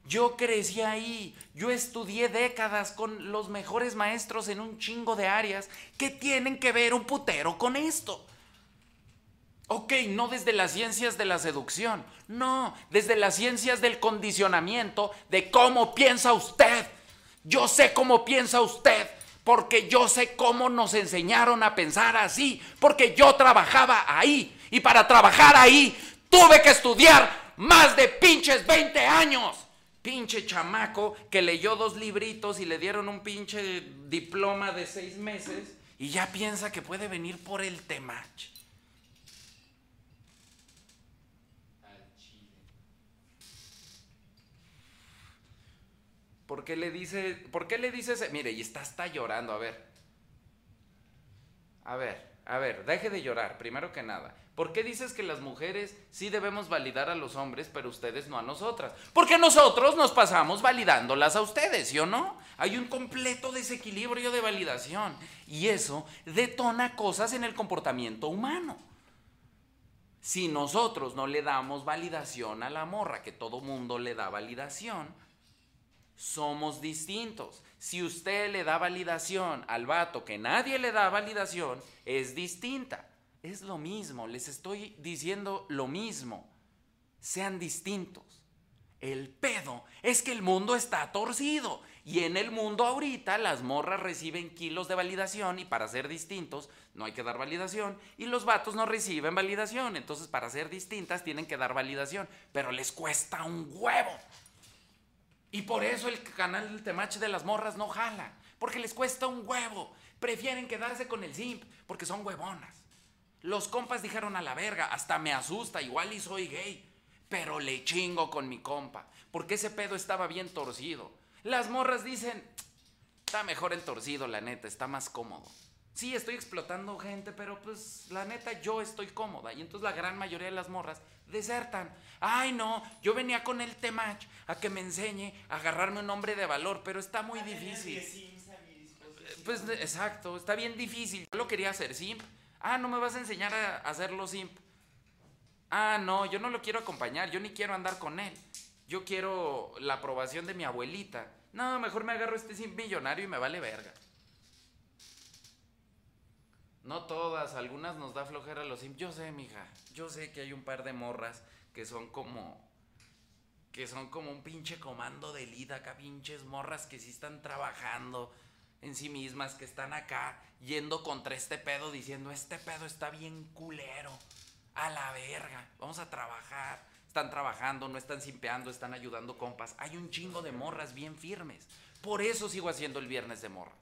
Yo crecí ahí, yo estudié décadas con los mejores maestros en un chingo de áreas que tienen que ver un putero con esto. Ok, no desde las ciencias de la seducción, no, desde las ciencias del condicionamiento, de cómo piensa usted. Yo sé cómo piensa usted, porque yo sé cómo nos enseñaron a pensar así, porque yo trabajaba ahí. Y para trabajar ahí tuve que estudiar más de pinches 20 años. Pinche chamaco que leyó dos libritos y le dieron un pinche diploma de seis meses y ya piensa que puede venir por el temach. ¿Por qué le dice, por qué le dices, mire, y está hasta llorando, a ver. A ver, a ver, deje de llorar, primero que nada. ¿Por qué dices que las mujeres sí debemos validar a los hombres, pero ustedes no a nosotras? Porque nosotros nos pasamos validándolas a ustedes, ¿sí o no? Hay un completo desequilibrio de validación y eso detona cosas en el comportamiento humano. Si nosotros no le damos validación a la morra, que todo mundo le da validación, somos distintos. Si usted le da validación al vato que nadie le da validación, es distinta. Es lo mismo, les estoy diciendo lo mismo. Sean distintos. El pedo es que el mundo está torcido y en el mundo ahorita las morras reciben kilos de validación y para ser distintos no hay que dar validación y los vatos no reciben validación. Entonces para ser distintas tienen que dar validación, pero les cuesta un huevo. Y por eso el canal del Temache de las morras no jala. Porque les cuesta un huevo. Prefieren quedarse con el simp porque son huevonas. Los compas dijeron a la verga, hasta me asusta, igual y soy gay. Pero le chingo con mi compa. Porque ese pedo estaba bien torcido. Las morras dicen, está mejor el torcido, la neta, está más cómodo. Sí, estoy explotando gente, pero pues la neta yo estoy cómoda. Y entonces la gran mayoría de las morras desertan. Ay, no, yo venía con el Temach a que me enseñe a agarrarme un hombre de valor, pero está muy difícil. Pues exacto, está bien difícil. Yo lo quería hacer simp. Ah, no me vas a enseñar a hacerlo simp. Ah, no, yo no lo quiero acompañar, yo ni quiero andar con él. Yo quiero la aprobación de mi abuelita. No, mejor me agarro este simp millonario y me vale verga. No todas, algunas nos da flojera los simp. Yo sé, mija, yo sé que hay un par de morras que son como que son como un pinche comando de lida acá, pinches morras que sí están trabajando en sí mismas, que están acá yendo contra este pedo diciendo, este pedo está bien culero, a la verga, vamos a trabajar. Están trabajando, no están simpeando, están ayudando compas. Hay un chingo de morras bien firmes. Por eso sigo haciendo el viernes de morras.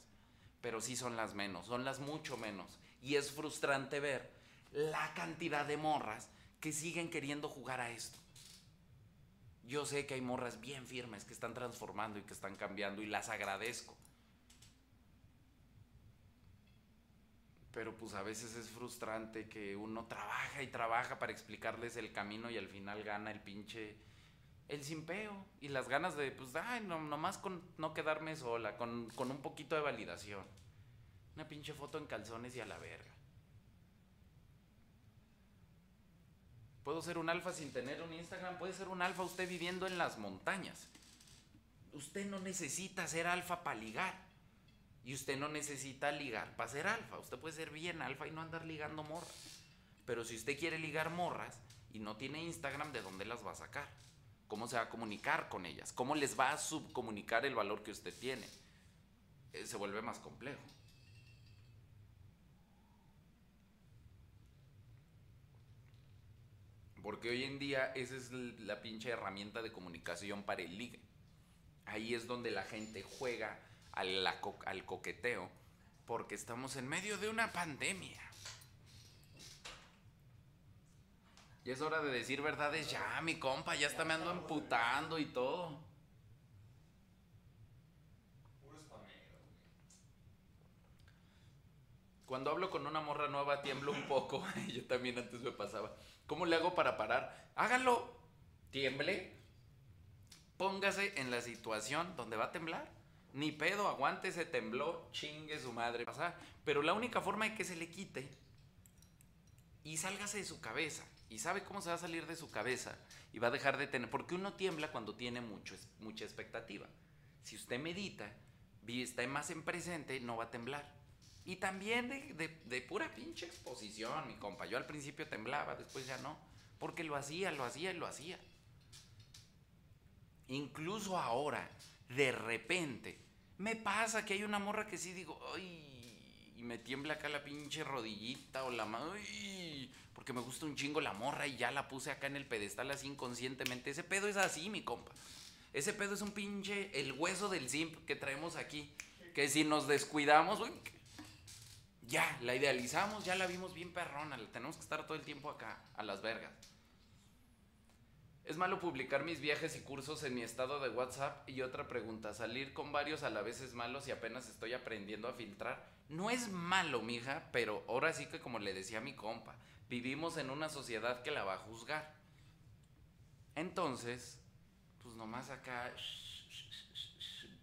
Pero sí son las menos, son las mucho menos. Y es frustrante ver la cantidad de morras que siguen queriendo jugar a esto. Yo sé que hay morras bien firmes que están transformando y que están cambiando y las agradezco. Pero pues a veces es frustrante que uno trabaja y trabaja para explicarles el camino y al final gana el pinche el simpeo y las ganas de pues ay, no, nomás con no quedarme sola, con, con un poquito de validación. Una pinche foto en calzones y a la verga. Puedo ser un alfa sin tener un Instagram. Puede ser un alfa usted viviendo en las montañas. Usted no necesita ser alfa para ligar. Y usted no necesita ligar para ser alfa. Usted puede ser bien alfa y no andar ligando morras. Pero si usted quiere ligar morras y no tiene Instagram, ¿de dónde las va a sacar? ¿Cómo se va a comunicar con ellas? ¿Cómo les va a subcomunicar el valor que usted tiene? Eh, se vuelve más complejo. Porque hoy en día esa es la pinche herramienta de comunicación para el ligue. Ahí es donde la gente juega al, al coqueteo. Porque estamos en medio de una pandemia. Y es hora de decir verdades ya, mi compa, ya está me ando emputando y todo. Cuando hablo con una morra nueva tiemblo un poco. Yo también antes me pasaba. ¿Cómo le hago para parar? Hágalo. Tiemble. Póngase en la situación donde va a temblar. Ni pedo, aguante ese tembló, chingue su madre. Pero la única forma de que se le quite y sálgase de su cabeza. Y sabe cómo se va a salir de su cabeza. Y va a dejar de tener. Porque uno tiembla cuando tiene mucho, mucha expectativa. Si usted medita, está más en presente, no va a temblar. Y también de, pura pinche exposición, mi compa. Yo al principio temblaba, después ya no. Porque lo hacía, lo hacía y lo hacía. Incluso ahora, de repente, me pasa que hay una morra que sí digo, ay, y me tiembla acá la pinche rodillita o la mano, porque me gusta un chingo la morra y ya la puse acá en el pedestal así inconscientemente. Ese pedo es así, mi compa. Ese pedo es un pinche, el hueso del simp que traemos aquí. Que si nos descuidamos, ya, la idealizamos, ya la vimos bien perrona, tenemos que estar todo el tiempo acá, a las vergas. Es malo publicar mis viajes y cursos en mi estado de WhatsApp. Y otra pregunta, salir con varios a la vez es malo si apenas estoy aprendiendo a filtrar. No es malo, mija, pero ahora sí que como le decía mi compa, vivimos en una sociedad que la va a juzgar. Entonces, pues nomás acá,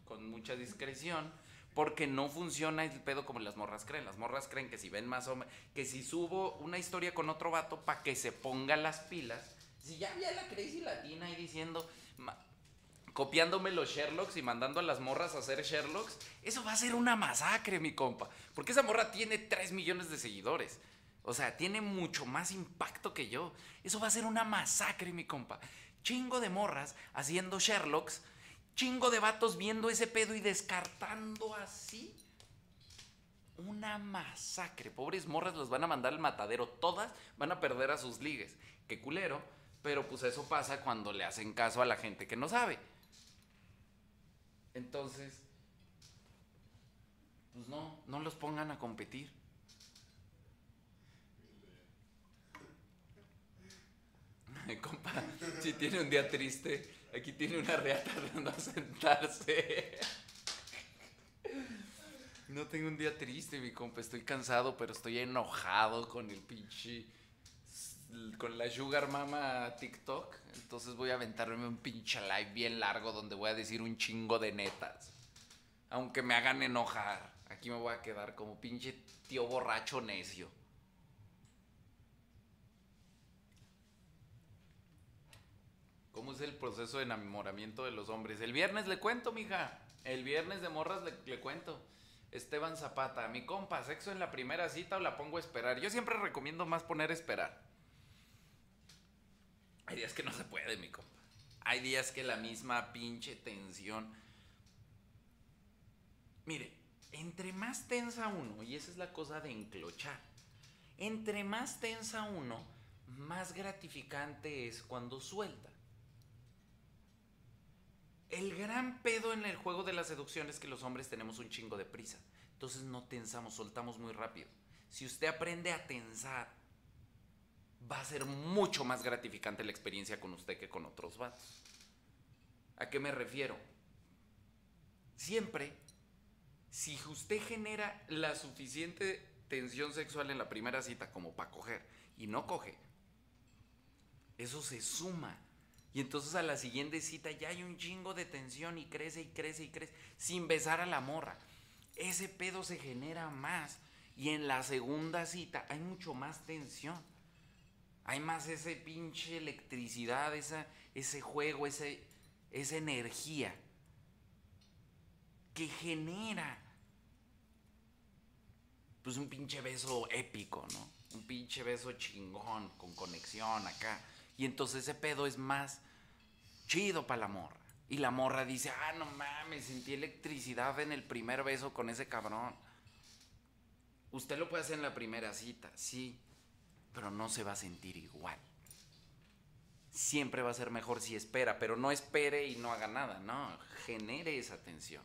con mucha discreción, porque no funciona el pedo como las morras creen. Las morras creen que si ven más o menos, que si subo una historia con otro vato para que se ponga las pilas, si ya había la Crazy Latina ahí diciendo, copiándome los Sherlocks y mandando a las morras a hacer Sherlocks, eso va a ser una masacre, mi compa. Porque esa morra tiene 3 millones de seguidores. O sea, tiene mucho más impacto que yo. Eso va a ser una masacre, mi compa. Chingo de morras haciendo Sherlocks, chingo de vatos viendo ese pedo y descartando así. Una masacre. Pobres morras los van a mandar al matadero. Todas van a perder a sus ligues. Qué culero. Pero pues eso pasa cuando le hacen caso a la gente que no sabe. Entonces, pues no, no los pongan a competir. Compa, si tiene un día triste, aquí tiene una reata a sentarse. No tengo un día triste, mi compa. Estoy cansado, pero estoy enojado con el pinche. Con la Sugar Mama TikTok. Entonces voy a aventarme un pinche live bien largo donde voy a decir un chingo de netas. Aunque me hagan enojar. Aquí me voy a quedar como pinche tío borracho necio. ¿Cómo es el proceso de enamoramiento de los hombres? El viernes le cuento, mija. El viernes de morras le, cuento. Esteban Zapata, mi compa, sexo en la primera cita o la pongo a esperar. Yo siempre recomiendo más poner esperar. Hay días que no se puede, mi compa. Hay días que la misma pinche tensión. Mire, entre más tensa uno, y esa es la cosa de enclochar, entre más tensa uno, más gratificante es cuando suelta. El gran pedo en el juego de la seducción es que los hombres tenemos un chingo de prisa. Entonces no tensamos, soltamos muy rápido. Si usted aprende a tensar, va a ser mucho más gratificante la experiencia con usted que con otros vatos. ¿A qué me refiero? Siempre, si usted genera la suficiente tensión sexual en la primera cita como para coger y no coge, eso se suma. Y entonces a la siguiente cita ya hay un chingo de tensión y crece y crece y crece sin besar a la morra. Ese pedo se genera más. Y en la segunda cita hay mucho más tensión. Hay más ese pinche electricidad, esa, ese juego, ese, esa energía que genera pues un pinche beso épico, ¿no? Un pinche beso chingón, con conexión acá. Y entonces ese pedo es más chido para la morra. Y la morra dice, ah, no mames, sentí electricidad en el primer beso con ese cabrón. Usted lo puede hacer en la primera cita, sí, pero no se va a sentir igual. Siempre va a ser mejor si espera, pero no espere y no haga nada, no, genere esa tensión,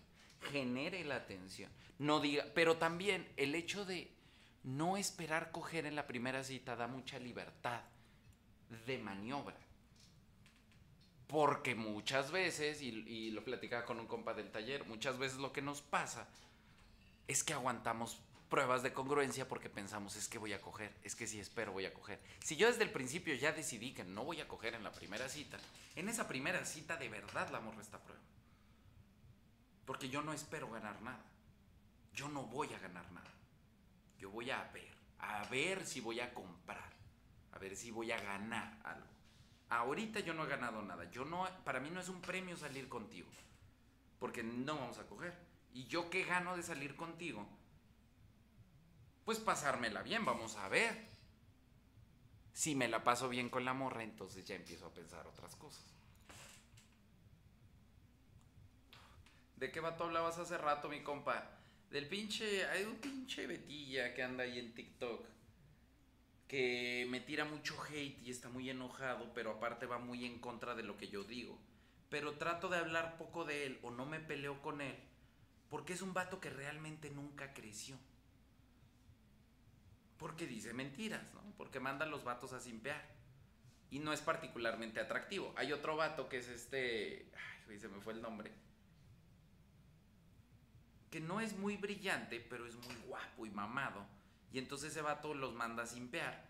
genere la tensión. No diga, pero también el hecho de no esperar coger en la primera cita da mucha libertad de maniobra. Porque muchas veces, y, lo platicaba con un compa del taller, muchas veces lo que nos pasa es que aguantamos pruebas de congruencia porque pensamos, es que voy a coger, es que si espero voy a coger. Si yo desde el principio ya decidí que no voy a coger en la primera cita, en esa primera cita de verdad la morra esta prueba. Porque yo no espero ganar nada. Yo no voy a ganar nada. Yo voy a ver, a ver si voy a comprar, a ver si voy a ganar algo. Ahorita yo no he ganado nada. Yo no, para mí no es un premio salir contigo. Porque no vamos a coger. Y yo qué gano de salir contigo? Pues pasármela bien, vamos a ver. Si me la paso bien con la morra, entonces ya empiezo a pensar otras cosas. ¿De qué vato hablabas hace rato, mi compa? Del pinche. Hay un pinche Betilla que anda ahí en TikTok que me tira mucho hate y está muy enojado, pero aparte va muy en contra de lo que yo digo. Pero trato de hablar poco de él o no me peleo con él, porque es un vato que realmente nunca creció. Porque dice mentiras, ¿no? Porque manda a los vatos a simpear. y no es particularmente atractivo. Hay otro vato que es este. Ay, se me fue el nombre. Que no es muy brillante, pero es muy guapo y mamado. Y entonces ese vato los manda a simpear.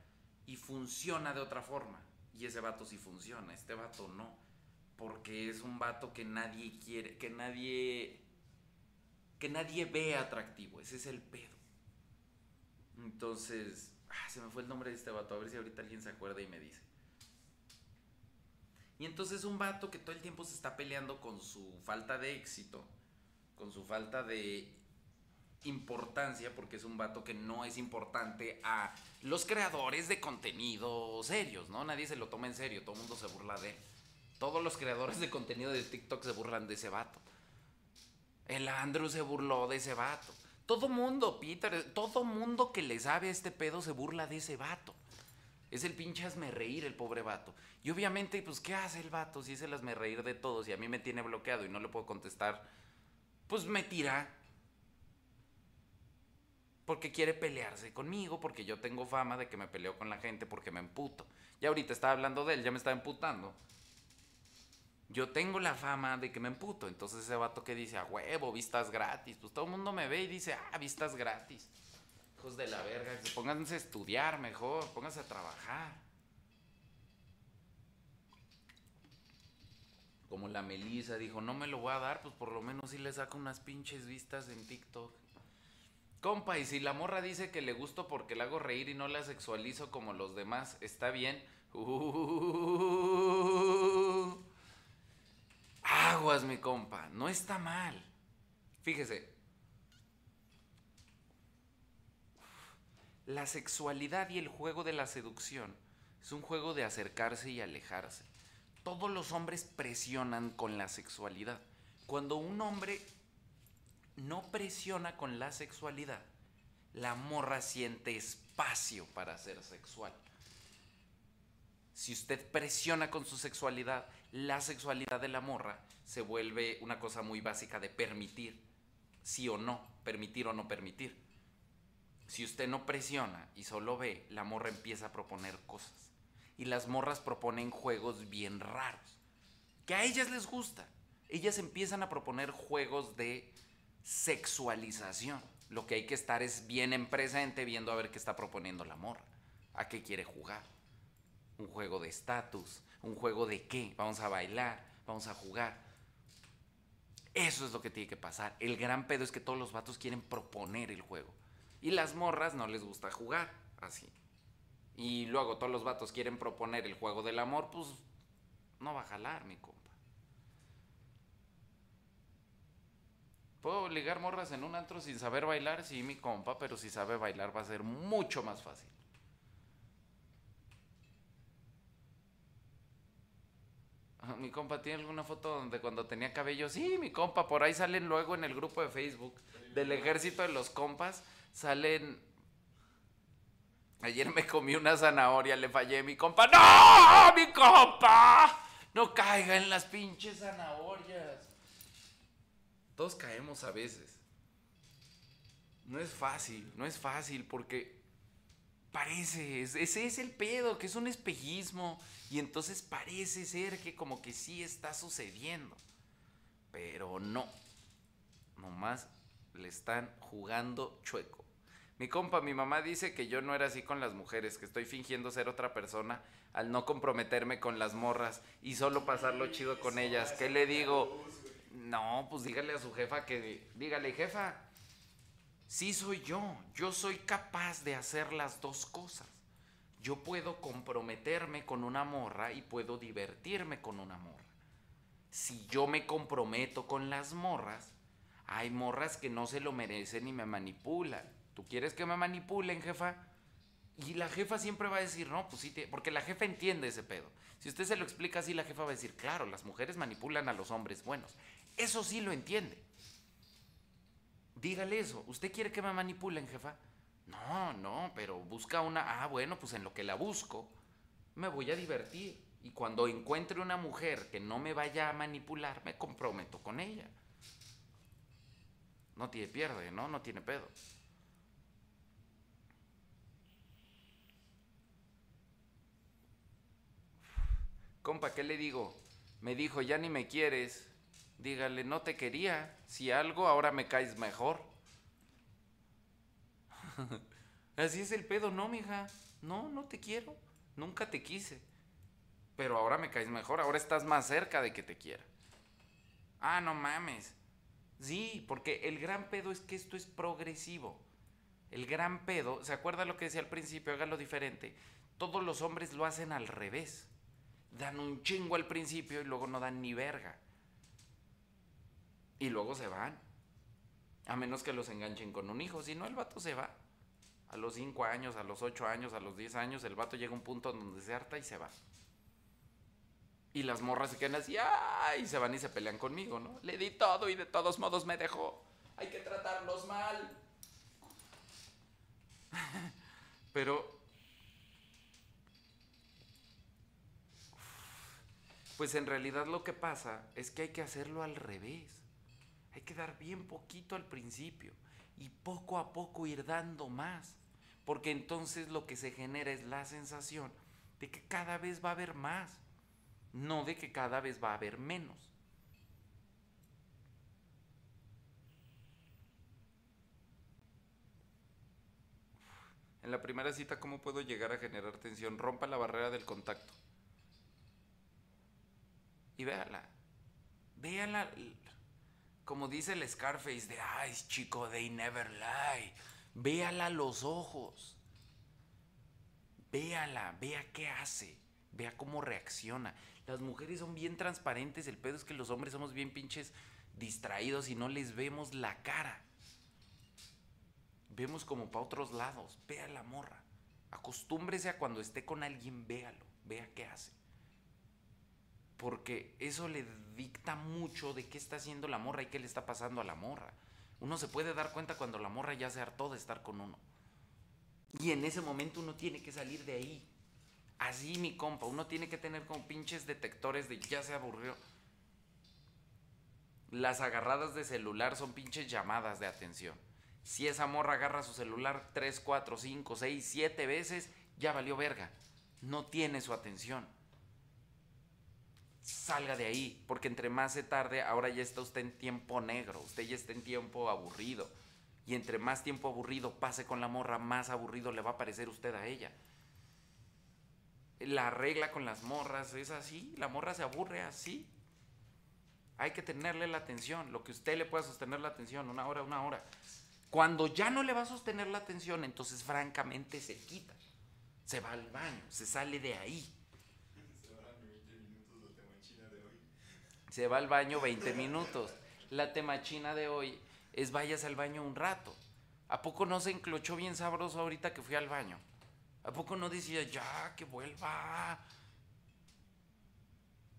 Y funciona de otra forma. Y ese vato sí funciona. Este vato no. Porque es un vato que nadie quiere. Que nadie. Que nadie ve atractivo. Ese es el pedo. Entonces. Ah, se me fue el nombre de este vato. A ver si ahorita alguien se acuerda y me dice. Y entonces un vato que todo el tiempo se está peleando con su falta de éxito, con su falta de importancia, porque es un vato que no es importante a los creadores de contenido serios, ¿no? Nadie se lo toma en serio, todo el mundo se burla de él. Todos los creadores de contenido de TikTok se burlan de ese vato. El Andrew se burló de ese vato. Todo mundo, Peter, todo mundo que le sabe a este pedo se burla de ese vato. Es el pinche hazme reír el pobre vato. Y obviamente, pues, ¿qué hace el vato si es el hazme reír de todos y a mí me tiene bloqueado y no le puedo contestar? Pues me tira. Porque quiere pelearse conmigo, porque yo tengo fama de que me peleo con la gente, porque me emputo. Y ahorita estaba hablando de él, ya me está emputando. Yo tengo la fama de que me emputo. Entonces ese vato que dice, a huevo, vistas gratis. Pues todo el mundo me ve y dice, ah, vistas gratis. Hijos de la verga, pónganse a estudiar mejor, pónganse a trabajar. Como la Melissa dijo, no me lo voy a dar, pues por lo menos sí le saco unas pinches vistas en TikTok. Compa, y si la morra dice que le gusto porque la hago reír y no la sexualizo como los demás, ¿está bien? Uh, aguas, mi compa, no está mal. Fíjese, la sexualidad y el juego de la seducción es un juego de acercarse y alejarse. Todos los hombres presionan con la sexualidad. Cuando un hombre no presiona con la sexualidad, la morra siente espacio para ser sexual. Si usted presiona con su sexualidad, la sexualidad de la morra se vuelve una cosa muy básica de permitir, sí o no, permitir o no permitir. Si usted no presiona y solo ve, la morra empieza a proponer cosas. Y las morras proponen juegos bien raros, que a ellas les gusta. Ellas empiezan a proponer juegos de sexualización. Lo que hay que estar es bien en presente viendo a ver qué está proponiendo la morra. ¿A qué quiere jugar? Un juego de estatus, un juego de qué? Vamos a bailar, vamos a jugar. Eso es lo que tiene que pasar. El gran pedo es que todos los vatos quieren proponer el juego. Y las morras no les gusta jugar así. Y luego todos los vatos quieren proponer el juego del amor, pues no va a jalar, mi compa. ¿Puedo ligar morras en un antro sin saber bailar? Sí, mi compa, pero si sabe bailar va a ser mucho más fácil. Mi compa tiene alguna foto donde cuando tenía cabello. Sí, mi compa, por ahí salen luego en el grupo de Facebook del ejército de los compas. Salen. Ayer me comí una zanahoria, le fallé mi compa. ¡No! ¡Mi compa! No caiga en las pinches zanahorias. Todos caemos a veces. No es fácil, no es fácil porque parece, ese es el pedo, que es un espejismo. Y entonces parece ser que como que sí está sucediendo. Pero no. Nomás le están jugando chueco. Mi compa, mi mamá dice que yo no era así con las mujeres, que estoy fingiendo ser otra persona al no comprometerme con las morras y solo pasarlo chido con ellas. ¿Qué le digo? No, pues dígale a su jefa que, dígale, jefa, sí soy yo, yo soy capaz de hacer las dos cosas. Yo puedo comprometerme con una morra y puedo divertirme con una morra. Si yo me comprometo con las morras, hay morras que no se lo merecen y me manipulan. ¿Tú quieres que me manipulen, jefa? Y la jefa siempre va a decir, no, pues sí, porque la jefa entiende ese pedo. Si usted se lo explica así, la jefa va a decir, claro, las mujeres manipulan a los hombres buenos. Eso sí lo entiende. Dígale eso. ¿Usted quiere que me manipulen, jefa? No, no, pero busca una. Ah, bueno, pues en lo que la busco, me voy a divertir. Y cuando encuentre una mujer que no me vaya a manipular, me comprometo con ella. No tiene pierde, ¿no? No tiene pedo. Compa, ¿qué le digo? Me dijo, ya ni me quieres. Dígale, no te quería. Si algo, ahora me caes mejor. Así es el pedo, no, mija. No, no te quiero. Nunca te quise. Pero ahora me caes mejor. Ahora estás más cerca de que te quiera. Ah, no mames. Sí, porque el gran pedo es que esto es progresivo. El gran pedo, ¿se acuerda lo que decía al principio? Hágalo diferente. Todos los hombres lo hacen al revés. Dan un chingo al principio y luego no dan ni verga. Y luego se van. A menos que los enganchen con un hijo. Si no, el vato se va. A los 5 años, a los 8 años, a los 10 años, el vato llega a un punto donde se harta y se va. Y las morras se quedan así, ¡ay! Y se van y se pelean conmigo, ¿no? Le di todo y de todos modos me dejó. Hay que tratarlos mal. Pero... Pues en realidad lo que pasa es que hay que hacerlo al revés. Hay que dar bien poquito al principio y poco a poco ir dando más. Porque entonces lo que se genera es la sensación de que cada vez va a haber más, no de que cada vez va a haber menos. En la primera cita, ¿cómo puedo llegar a generar tensión? Rompa la barrera del contacto. Y véala. Véala. Como dice el Scarface de Eyes, chico, they never lie. Véala a los ojos. Véala, vea qué hace. Vea cómo reacciona. Las mujeres son bien transparentes. El pedo es que los hombres somos bien pinches distraídos y no les vemos la cara. Vemos como para otros lados. Vea la morra. Acostúmbrese a cuando esté con alguien, véalo. Vea qué hace. Porque eso le dicta mucho de qué está haciendo la morra y qué le está pasando a la morra. Uno se puede dar cuenta cuando la morra ya se hartó de estar con uno. Y en ese momento uno tiene que salir de ahí. Así, mi compa, uno tiene que tener como pinches detectores de ya se aburrió. Las agarradas de celular son pinches llamadas de atención. Si esa morra agarra su celular 3, 4, 5, 6, 7 veces, ya valió verga. No tiene su atención. Salga de ahí, porque entre más se tarde, ahora ya está usted en tiempo negro, usted ya está en tiempo aburrido. Y entre más tiempo aburrido pase con la morra, más aburrido le va a parecer usted a ella. La regla con las morras es así, la morra se aburre así. Hay que tenerle la atención, lo que usted le pueda sostener la atención, una hora, una hora. Cuando ya no le va a sostener la atención, entonces francamente se quita. Se va al baño, se sale de ahí. Se va al baño 20 minutos. La temachina de hoy es vayas al baño un rato. ¿A poco no se enclochó bien sabroso ahorita que fui al baño? ¿A poco no decía ya que vuelva?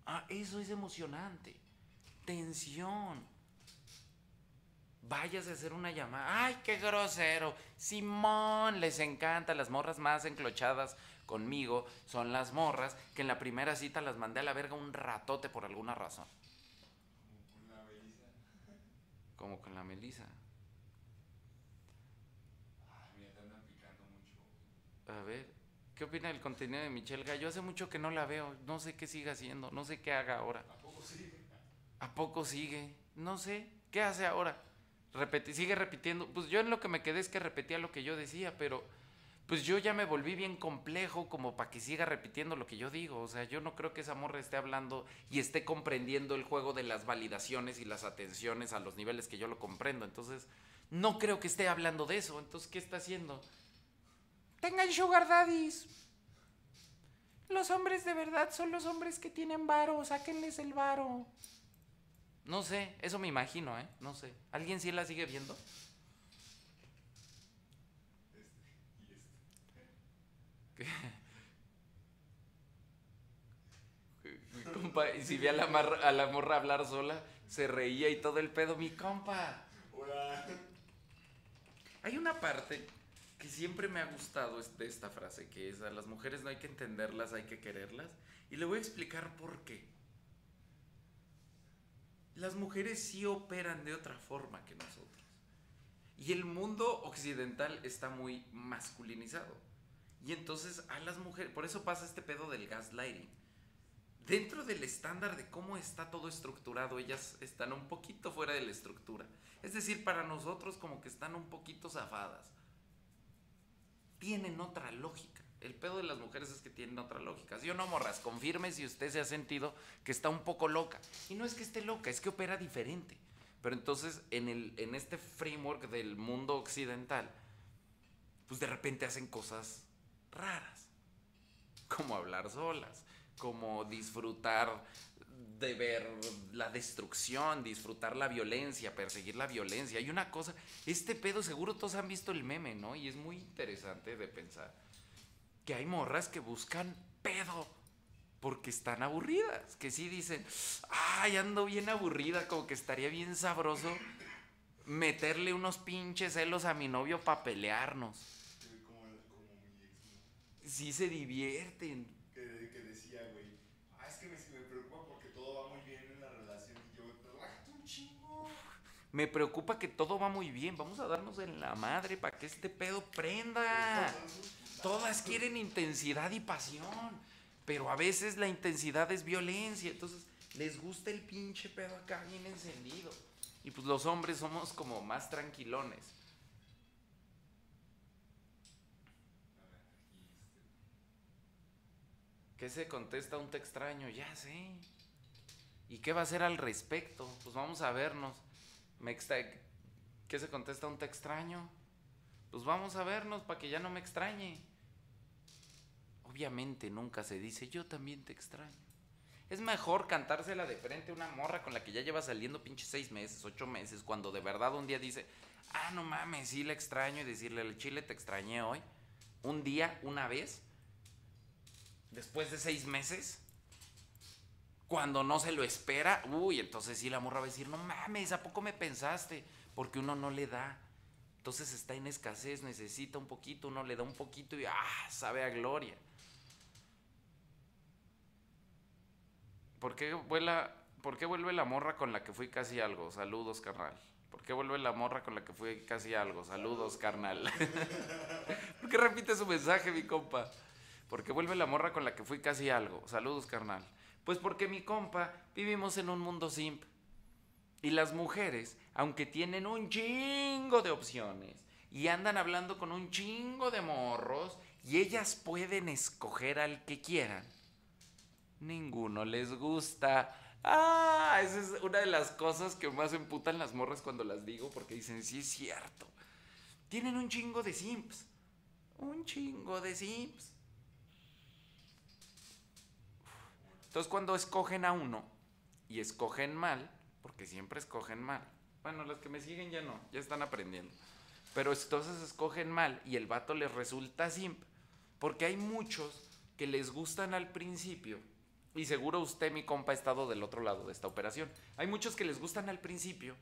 Ah, eso es emocionante. Tensión. Váyase a hacer una llamada. ¡Ay, qué grosero! Simón, les encanta. Las morras más enclochadas conmigo son las morras que en la primera cita las mandé a la verga un ratote por alguna razón. Como con la Belisa. Como con la Melisa. Ay, mira, te andan picando mucho. A ver, ¿qué opina del contenido de Michelle Gallo? Hace mucho que no la veo. No sé qué siga haciendo. No sé qué haga ahora. ¿A poco sí? ¿A poco sigue? No sé. ¿Qué hace ahora? Repeti- sigue repitiendo. Pues yo en lo que me quedé es que repetía lo que yo decía, pero pues yo ya me volví bien complejo como para que siga repitiendo lo que yo digo. O sea, yo no creo que esa morra esté hablando y esté comprendiendo el juego de las validaciones y las atenciones a los niveles que yo lo comprendo. Entonces, no creo que esté hablando de eso. Entonces, ¿qué está haciendo? Tengan sugar daddies. Los hombres de verdad son los hombres que tienen varo. Sáquenles el varo. No sé, eso me imagino, ¿eh? No sé. ¿Alguien sí la sigue viendo? ¿Qué? Mi compa, y si ve a la, mar- a la morra hablar sola, se reía y todo el pedo, mi compa. Hola. Hay una parte que siempre me ha gustado de esta frase, que es a las mujeres no hay que entenderlas, hay que quererlas. Y le voy a explicar por qué. Las mujeres sí operan de otra forma que nosotros. Y el mundo occidental está muy masculinizado. Y entonces a las mujeres, por eso pasa este pedo del gaslighting. dentro del estándar de cómo está todo estructurado, ellas están un poquito fuera de la estructura. Es decir, para nosotros como que están un poquito zafadas. Tienen otra lógica. El pedo de las mujeres es que tienen otra lógica. Si o no, morras, confirme si usted se ha sentido que está un poco loca. Y no es que esté loca, es que opera diferente. Pero entonces, en, el, en este framework del mundo occidental, pues de repente hacen cosas raras. Como hablar solas, como disfrutar de ver la destrucción, disfrutar la violencia, perseguir la violencia. Hay una cosa, este pedo seguro todos han visto el meme, ¿no? Y es muy interesante de pensar que hay morras que buscan pedo porque están aburridas, que sí dicen, ay, ando bien aburrida, como que estaría bien sabroso meterle unos pinches celos a mi novio para pelearnos. Como, como mi ex, ¿no? Sí se divierten. que, que decía, güey, ah, es que me, me preocupa porque todo va muy bien en la relación. Y yo, relájate un chingo. Me preocupa que todo va muy bien, vamos a darnos en la madre para que este pedo prenda. Todas quieren intensidad y pasión, pero a veces la intensidad es violencia, entonces les gusta el pinche pedo acá bien encendido. Y pues los hombres somos como más tranquilones. ¿Qué se contesta un te extraño? Ya sé. ¿Y qué va a hacer al respecto? Pues vamos a vernos. Me ¿Qué se contesta un te extraño? Pues vamos a vernos para que ya no me extrañe. Obviamente nunca se dice yo también te extraño. Es mejor cantársela de frente a una morra con la que ya lleva saliendo pinche seis meses, ocho meses, cuando de verdad un día dice, ah, no mames, sí la extraño y decirle al chile te extrañé hoy. Un día, una vez, después de seis meses, cuando no se lo espera, uy, entonces sí la morra va a decir, no mames, ¿a poco me pensaste? Porque uno no le da. Entonces está en escasez, necesita un poquito, uno le da un poquito y ah, sabe a gloria. ¿Por qué, vuela, ¿Por qué vuelve la morra con la que fui casi algo? Saludos, carnal. ¿Por qué vuelve la morra con la que fui casi algo? Saludos, carnal. ¿Por qué repite su mensaje, mi compa? ¿Por qué vuelve la morra con la que fui casi algo? Saludos, carnal. Pues porque mi compa vivimos en un mundo simp. Y las mujeres, aunque tienen un chingo de opciones y andan hablando con un chingo de morros y ellas pueden escoger al que quieran, ninguno les gusta. Ah, esa es una de las cosas que más emputan las morras cuando las digo porque dicen, sí es cierto. Tienen un chingo de simps. Un chingo de simps. Entonces cuando escogen a uno y escogen mal, porque siempre escogen mal. Bueno, los que me siguen ya no, ya están aprendiendo. Pero entonces escogen mal y el vato les resulta simp. Porque hay muchos que les gustan al principio. Y seguro usted, mi compa, ha estado del otro lado de esta operación. Hay muchos que les gustan al principio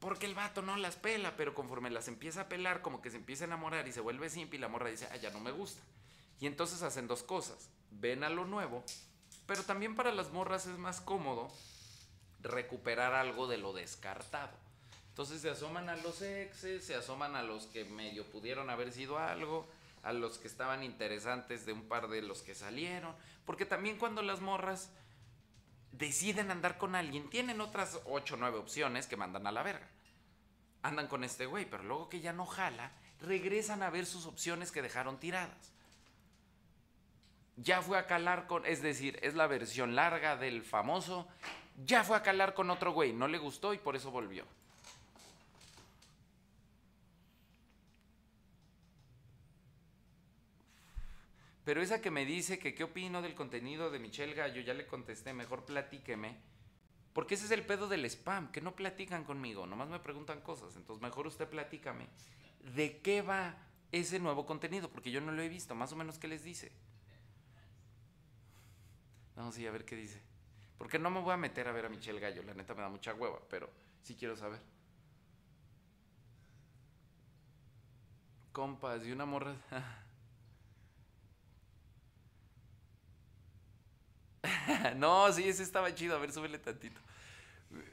porque el vato no las pela, pero conforme las empieza a pelar, como que se empieza a enamorar y se vuelve simp y la morra dice, ah, ya no me gusta. Y entonces hacen dos cosas. Ven a lo nuevo, pero también para las morras es más cómodo recuperar algo de lo descartado. Entonces se asoman a los exes, se asoman a los que medio pudieron haber sido algo, a los que estaban interesantes de un par de los que salieron. Porque también cuando las morras deciden andar con alguien, tienen otras 8 o 9 opciones que mandan a la verga. Andan con este güey, pero luego que ya no jala, regresan a ver sus opciones que dejaron tiradas. Ya fue a calar con, es decir, es la versión larga del famoso, ya fue a calar con otro güey, no le gustó y por eso volvió. Pero esa que me dice que qué opino del contenido de Michelle Gallo, ya le contesté, mejor platíqueme. Porque ese es el pedo del spam, que no platican conmigo, nomás me preguntan cosas. Entonces mejor usted platícame. ¿De qué va ese nuevo contenido? Porque yo no lo he visto, más o menos qué les dice. Vamos sí, a ver qué dice. Porque no me voy a meter a ver a Michelle Gallo, la neta me da mucha hueva, pero sí quiero saber. Compas, y una morra... no, sí, ese estaba chido. A ver, súbele tantito.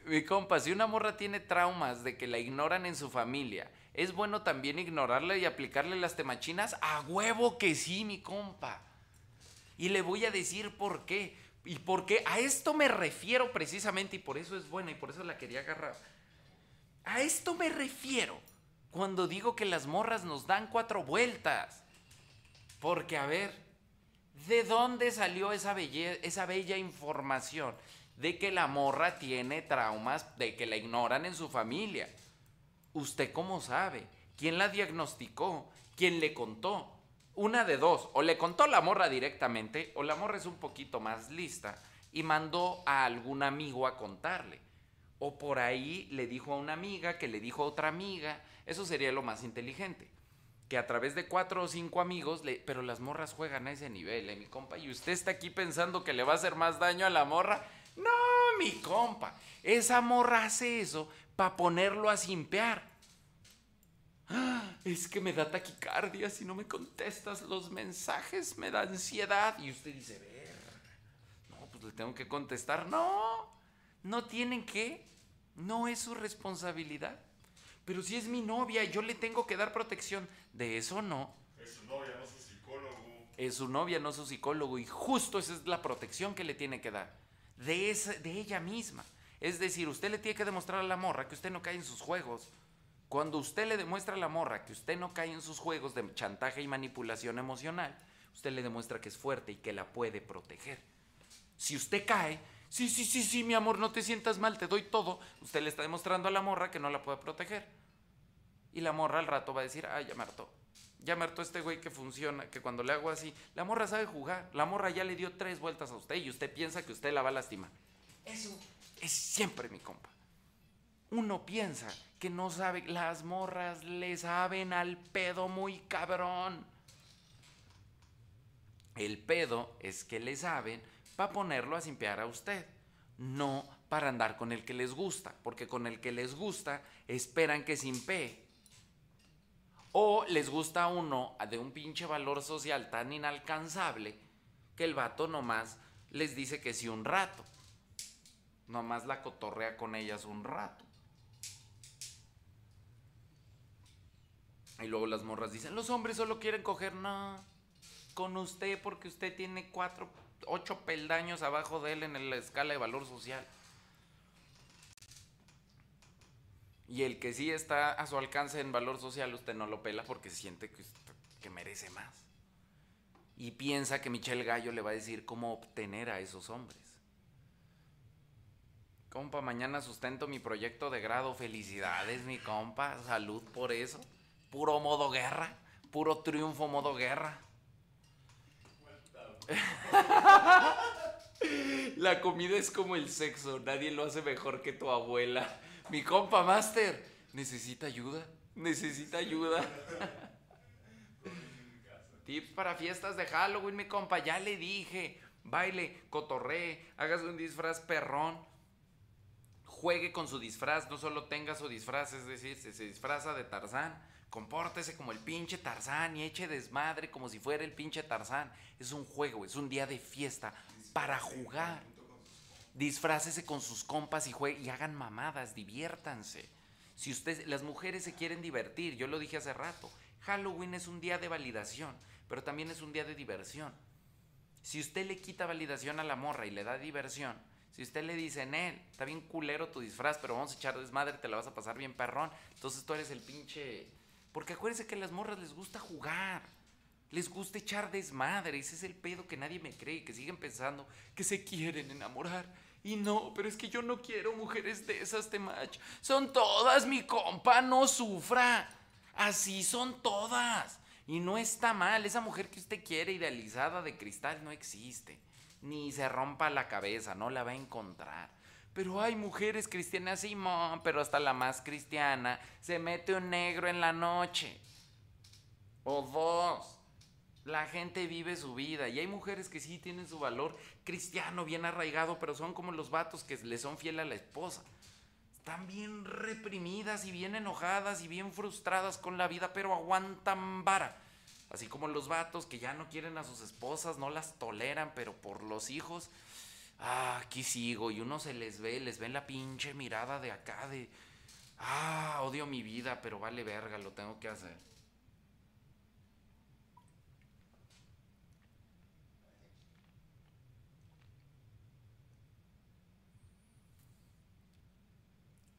Mi compa, si una morra tiene traumas de que la ignoran en su familia, ¿es bueno también ignorarla y aplicarle las temachinas? A huevo que sí, mi compa. Y le voy a decir por qué. Y porque a esto me refiero precisamente, y por eso es buena, y por eso la quería agarrar. A esto me refiero cuando digo que las morras nos dan cuatro vueltas. Porque, a ver, ¿de dónde salió esa, esa bella información de que la morra tiene traumas, de que la ignoran en su familia? ¿Usted cómo sabe? ¿Quién la diagnosticó? ¿Quién le contó? Una de dos, o le contó la morra directamente, o la morra es un poquito más lista y mandó a algún amigo a contarle. O por ahí le dijo a una amiga que le dijo a otra amiga. Eso sería lo más inteligente. Que a través de cuatro o cinco amigos, pero las morras juegan a ese nivel, ¿eh, mi compa? Y usted está aquí pensando que le va a hacer más daño a la morra. No, mi compa. Esa morra hace eso para ponerlo a simpear. "Ah, Es que me da taquicardia si no me contestas los mensajes, me da ansiedad. Y usted dice, ver, no, pues le tengo que contestar. No, no tienen que. No es su responsabilidad. Pero si es mi novia, yo le tengo que dar protección. De eso no. Es su novia, no su psicólogo. Es su novia, no su psicólogo. Y justo esa es la protección que le tiene que dar. De, esa- de ella misma. Es decir, usted le tiene que demostrar a la morra que usted no cae en sus juegos. Cuando usted le demuestra a la morra que usted no cae en sus juegos de chantaje y manipulación emocional, usted le demuestra que es fuerte y que la puede proteger. Si usted cae, sí, sí, sí, sí, mi amor, no te sientas mal, te doy todo, usted le está demostrando a la morra que no la puede proteger. Y la morra al rato va a decir, ay, ya me hartó. Ya me hartó este güey que funciona, que cuando le hago así, la morra sabe jugar, la morra ya le dio tres vueltas a usted y usted piensa que usted la va a lastimar. Eso es siempre mi compa. Uno piensa que no sabe, las morras le saben al pedo muy cabrón. El pedo es que le saben para ponerlo a simpear a usted, no para andar con el que les gusta, porque con el que les gusta esperan que simpee. O les gusta uno de un pinche valor social tan inalcanzable que el vato nomás les dice que sí un rato. Nomás la cotorrea con ellas un rato. Y luego las morras dicen, los hombres solo quieren coger, no, con usted porque usted tiene cuatro, ocho peldaños abajo de él en la escala de valor social. Y el que sí está a su alcance en valor social, usted no lo pela porque siente que, que merece más. Y piensa que Michelle Gallo le va a decir cómo obtener a esos hombres. Compa, mañana sustento mi proyecto de grado. Felicidades, mi compa. Salud por eso. Puro modo guerra. Puro triunfo modo guerra. La comida es como el sexo. Nadie lo hace mejor que tu abuela. Mi compa Master. Necesita ayuda. Necesita ayuda. Tips para fiestas de Halloween, mi compa. Ya le dije. Baile, cotorree, hágase un disfraz perrón juegue con su disfraz, no solo tenga su disfraz, es decir, se disfraza de Tarzán, compórtese como el pinche Tarzán y eche desmadre como si fuera el pinche Tarzán. Es un juego, es un día de fiesta para jugar. Disfrácese con sus compas y y hagan mamadas, diviértanse. Si ustedes, las mujeres se quieren divertir, yo lo dije hace rato, Halloween es un día de validación, pero también es un día de diversión. Si usted le quita validación a la morra y le da diversión, si usted le dice, Nel, está bien culero tu disfraz, pero vamos a echar desmadre, te la vas a pasar bien perrón, entonces tú eres el pinche... Porque acuérdense que a las morras les gusta jugar, les gusta echar desmadre, ese es el pedo que nadie me cree, que siguen pensando que se quieren enamorar. Y no, pero es que yo no quiero mujeres de esas, Temach. Son todas, mi compa, no sufra. Así son todas. Y no está mal, esa mujer que usted quiere idealizada de cristal no existe. Ni se rompa la cabeza, no la va a encontrar. Pero hay mujeres cristianas, Simón, pero hasta la más cristiana se mete un negro en la noche. O dos. La gente vive su vida y hay mujeres que sí tienen su valor cristiano bien arraigado, pero son como los vatos que le son fiel a la esposa. Están bien reprimidas y bien enojadas y bien frustradas con la vida, pero aguantan vara. Así como los vatos que ya no quieren a sus esposas, no las toleran, pero por los hijos, ah, aquí sigo, y uno se les ve, les ven la pinche mirada de acá de, ah, odio mi vida, pero vale verga, lo tengo que hacer.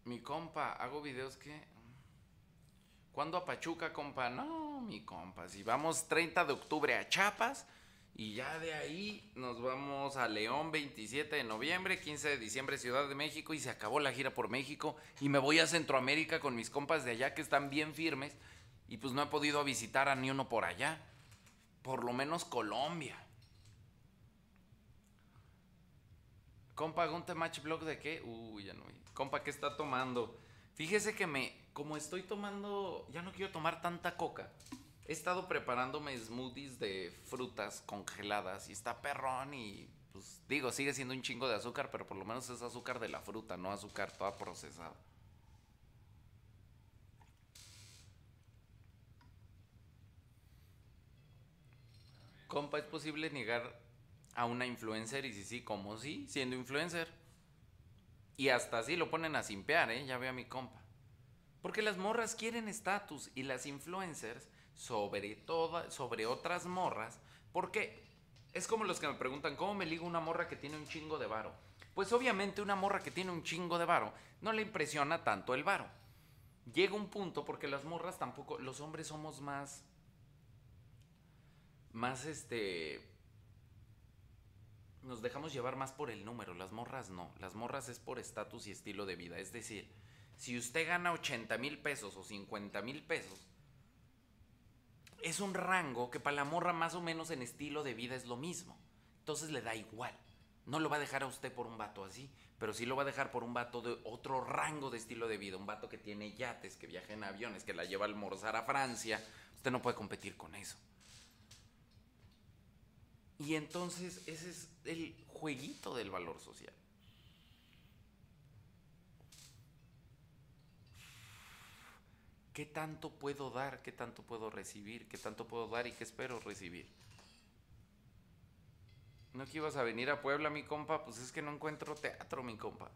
Mi compa, hago videos que... ¿Cuándo a Pachuca, compa? No, mi compa, si vamos 30 de octubre a Chiapas, y ya de ahí nos vamos a León 27 de noviembre, 15 de diciembre Ciudad de México y se acabó la gira por México y me voy a Centroamérica con mis compas de allá que están bien firmes y pues no he podido visitar a ni uno por allá. Por lo menos Colombia. Compa, ¿un match blog de qué? Uy, ya no. Compa, ¿qué está tomando? Fíjese que me, como estoy tomando, ya no quiero tomar tanta coca. He estado preparándome smoothies de frutas congeladas y está perrón y pues digo, sigue siendo un chingo de azúcar, pero por lo menos es azúcar de la fruta, no azúcar toda procesada. Compa, ¿es posible negar a una influencer? Y si sí, ¿cómo sí? Siendo influencer. Y hasta así lo ponen a simpear, ¿eh? Ya veo a mi compa. Porque las morras quieren estatus y las influencers sobre todo, sobre otras morras, porque es como los que me preguntan, ¿cómo me ligo una morra que tiene un chingo de varo? Pues obviamente una morra que tiene un chingo de varo no le impresiona tanto el varo. Llega un punto porque las morras tampoco, los hombres somos más, más este, nos dejamos llevar más por el número, las morras no, las morras es por estatus y estilo de vida, es decir, si usted gana 80 mil pesos o 50 mil pesos, es un rango que para la morra más o menos en estilo de vida es lo mismo. Entonces le da igual. No lo va a dejar a usted por un vato así, pero sí lo va a dejar por un vato de otro rango de estilo de vida. Un vato que tiene yates, que viaja en aviones, que la lleva a almorzar a Francia. Usted no puede competir con eso. Y entonces ese es el jueguito del valor social. ¿Qué tanto puedo dar? ¿Qué tanto puedo recibir? ¿Qué tanto puedo dar y qué espero recibir? ¿No que ibas a venir a Puebla, mi compa? Pues es que no encuentro teatro, mi compa.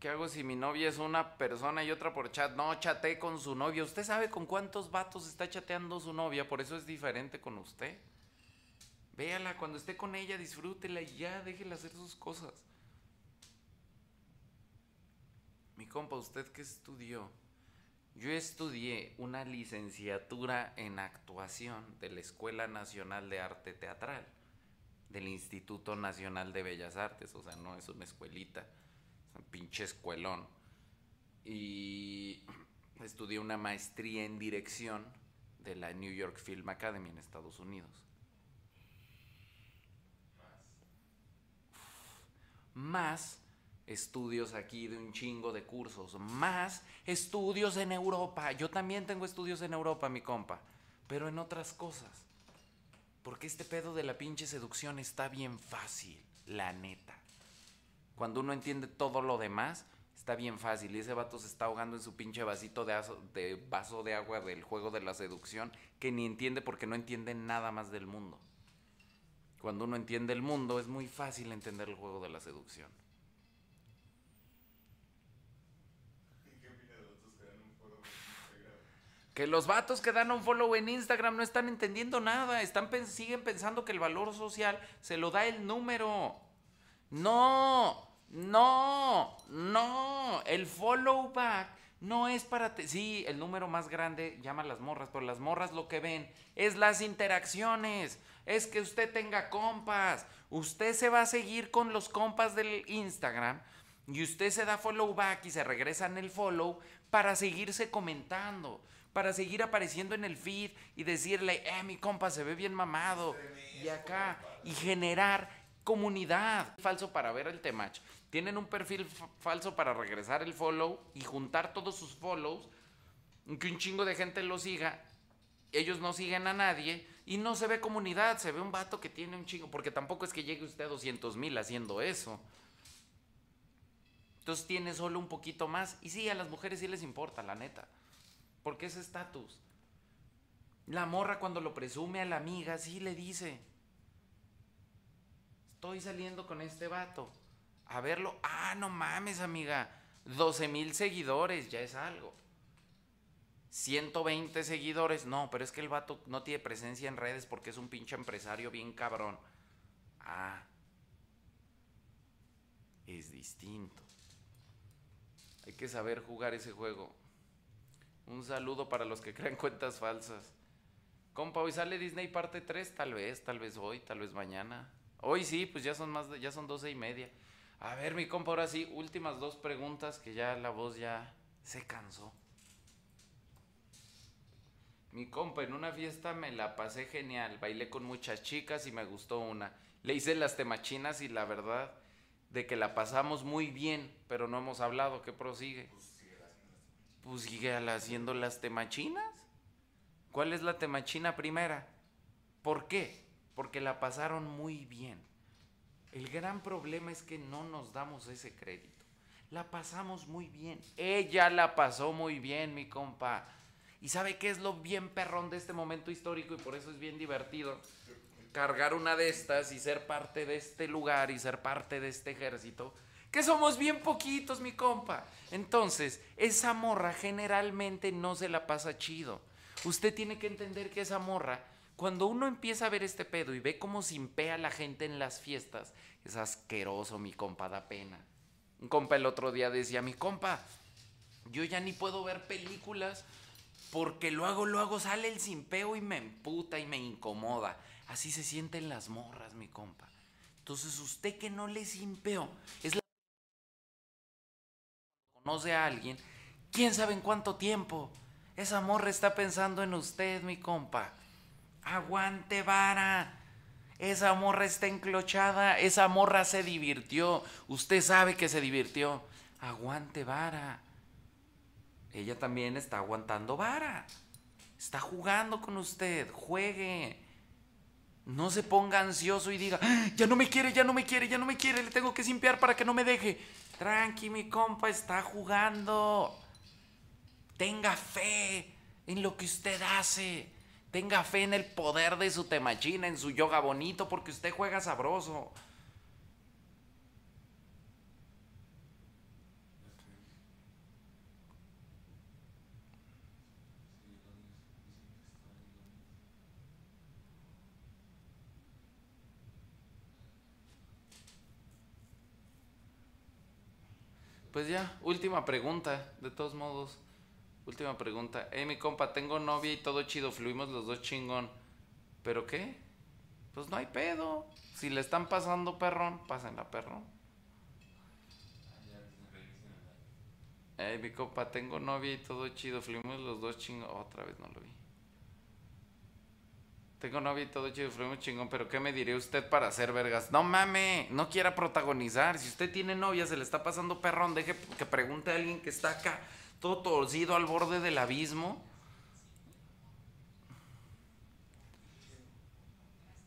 ¿Qué hago si mi novia es una persona y otra por chat? No, chateé con su novia. ¿Usted sabe con cuántos vatos está chateando su novia? Por eso es diferente con usted. Véala, cuando esté con ella, disfrútela y ya, déjela hacer sus cosas. Mi compa, ¿usted qué estudió? Yo estudié una licenciatura en actuación de la Escuela Nacional de Arte Teatral, del Instituto Nacional de Bellas Artes, o sea, no es una escuelita, es un pinche escuelón. Y estudié una maestría en dirección de la New York Film Academy en Estados Unidos. Más estudios aquí de un chingo de cursos, más estudios en Europa. Yo también tengo estudios en Europa, mi compa, pero en otras cosas. Porque este pedo de la pinche seducción está bien fácil, la neta. Cuando uno entiende todo lo demás, está bien fácil. Y ese vato se está ahogando en su pinche vasito de, de vaso de agua del juego de la seducción, que ni entiende porque no entiende nada más del mundo. Cuando uno entiende el mundo, es muy fácil entender el juego de la seducción. Que los vatos que dan un follow en Instagram no están entendiendo nada, están siguen pensando que el valor social se lo da el número. No, no, no, el follow back no es para... Sí, el número más grande llama a las morras, pero las morras lo que ven es las interacciones, es que usted tenga compas, usted se va a seguir con los compas del Instagram y usted se da follow back y se regresa en el follow para seguirse comentando para seguir apareciendo en el feed y decirle, eh, mi compa se ve bien mamado. Y acá, y generar comunidad. Falso para ver el temach. Tienen un perfil falso para regresar el follow y juntar todos sus follows. Que un chingo de gente lo siga. Ellos no siguen a nadie y no se ve comunidad. Se ve un vato que tiene un chingo. Porque tampoco es que llegue usted a 200 mil haciendo eso. Entonces tiene solo un poquito más. Y sí, a las mujeres sí les importa, la neta. Porque es estatus. La morra cuando lo presume a la amiga, sí le dice, estoy saliendo con este vato. A verlo, ah, no mames, amiga, 12 mil seguidores, ya es algo. 120 seguidores, no, pero es que el vato no tiene presencia en redes porque es un pinche empresario bien cabrón. Ah, es distinto. Hay que saber jugar ese juego. Un saludo para los que crean cuentas falsas. Compa, hoy sale Disney parte 3, tal vez, tal vez hoy, tal vez mañana. Hoy sí, pues ya son más de- ya son doce y media. A ver, mi compa, ahora sí, últimas dos preguntas que ya la voz ya se cansó. Mi compa, en una fiesta me la pasé genial. Bailé con muchas chicas y me gustó una. Le hice las temachinas y la verdad de que la pasamos muy bien, pero no hemos hablado. ¿Qué prosigue? Pues sigue haciendo las temachinas. ¿Cuál es la temachina primera? ¿Por qué? Porque la pasaron muy bien. El gran problema es que no nos damos ese crédito. La pasamos muy bien. Ella la pasó muy bien, mi compa. ¿Y sabe qué es lo bien perrón de este momento histórico? Y por eso es bien divertido cargar una de estas y ser parte de este lugar y ser parte de este ejército. Que somos bien poquitos, mi compa. Entonces, esa morra generalmente no se la pasa chido. Usted tiene que entender que esa morra, cuando uno empieza a ver este pedo y ve cómo simpea la gente en las fiestas, es asqueroso, mi compa, da pena. Un compa el otro día decía, mi compa, yo ya ni puedo ver películas porque luego, luego sale el simpeo y me emputa y me incomoda. Así se sienten las morras, mi compa. Entonces, usted que no le simpeó, es la conoce a alguien, quién sabe en cuánto tiempo. Esa morra está pensando en usted, mi compa. Aguante vara. Esa morra está enclochada, esa morra se divirtió. Usted sabe que se divirtió. Aguante vara. Ella también está aguantando vara. Está jugando con usted. Juegue. No se ponga ansioso y diga, "Ah, ya no me quiere, ya no me quiere, ya no me quiere, le tengo que simpiar para que no me deje. Tranqui, mi compa, está jugando. Tenga fe en lo que usted hace. Tenga fe en el poder de su temachina, en su yoga bonito, porque usted juega sabroso. Pues ya, última pregunta, de todos modos. Última pregunta. Eh, mi compa, tengo novia y todo chido, fluimos los dos chingón. ¿Pero qué? Pues no hay pedo. Si le están pasando perrón, pásenla perrón. Eh, mi compa, tengo novia y todo chido, fluimos los dos chingón. Otra vez no lo vi. Tengo novia y todo chido, fluimos chingón, pero ¿qué me diría usted para hacer vergas? No mame, no quiera protagonizar. Si usted tiene novia, se le está pasando perrón, deje que pregunte a alguien que está acá, todo torcido al borde del abismo.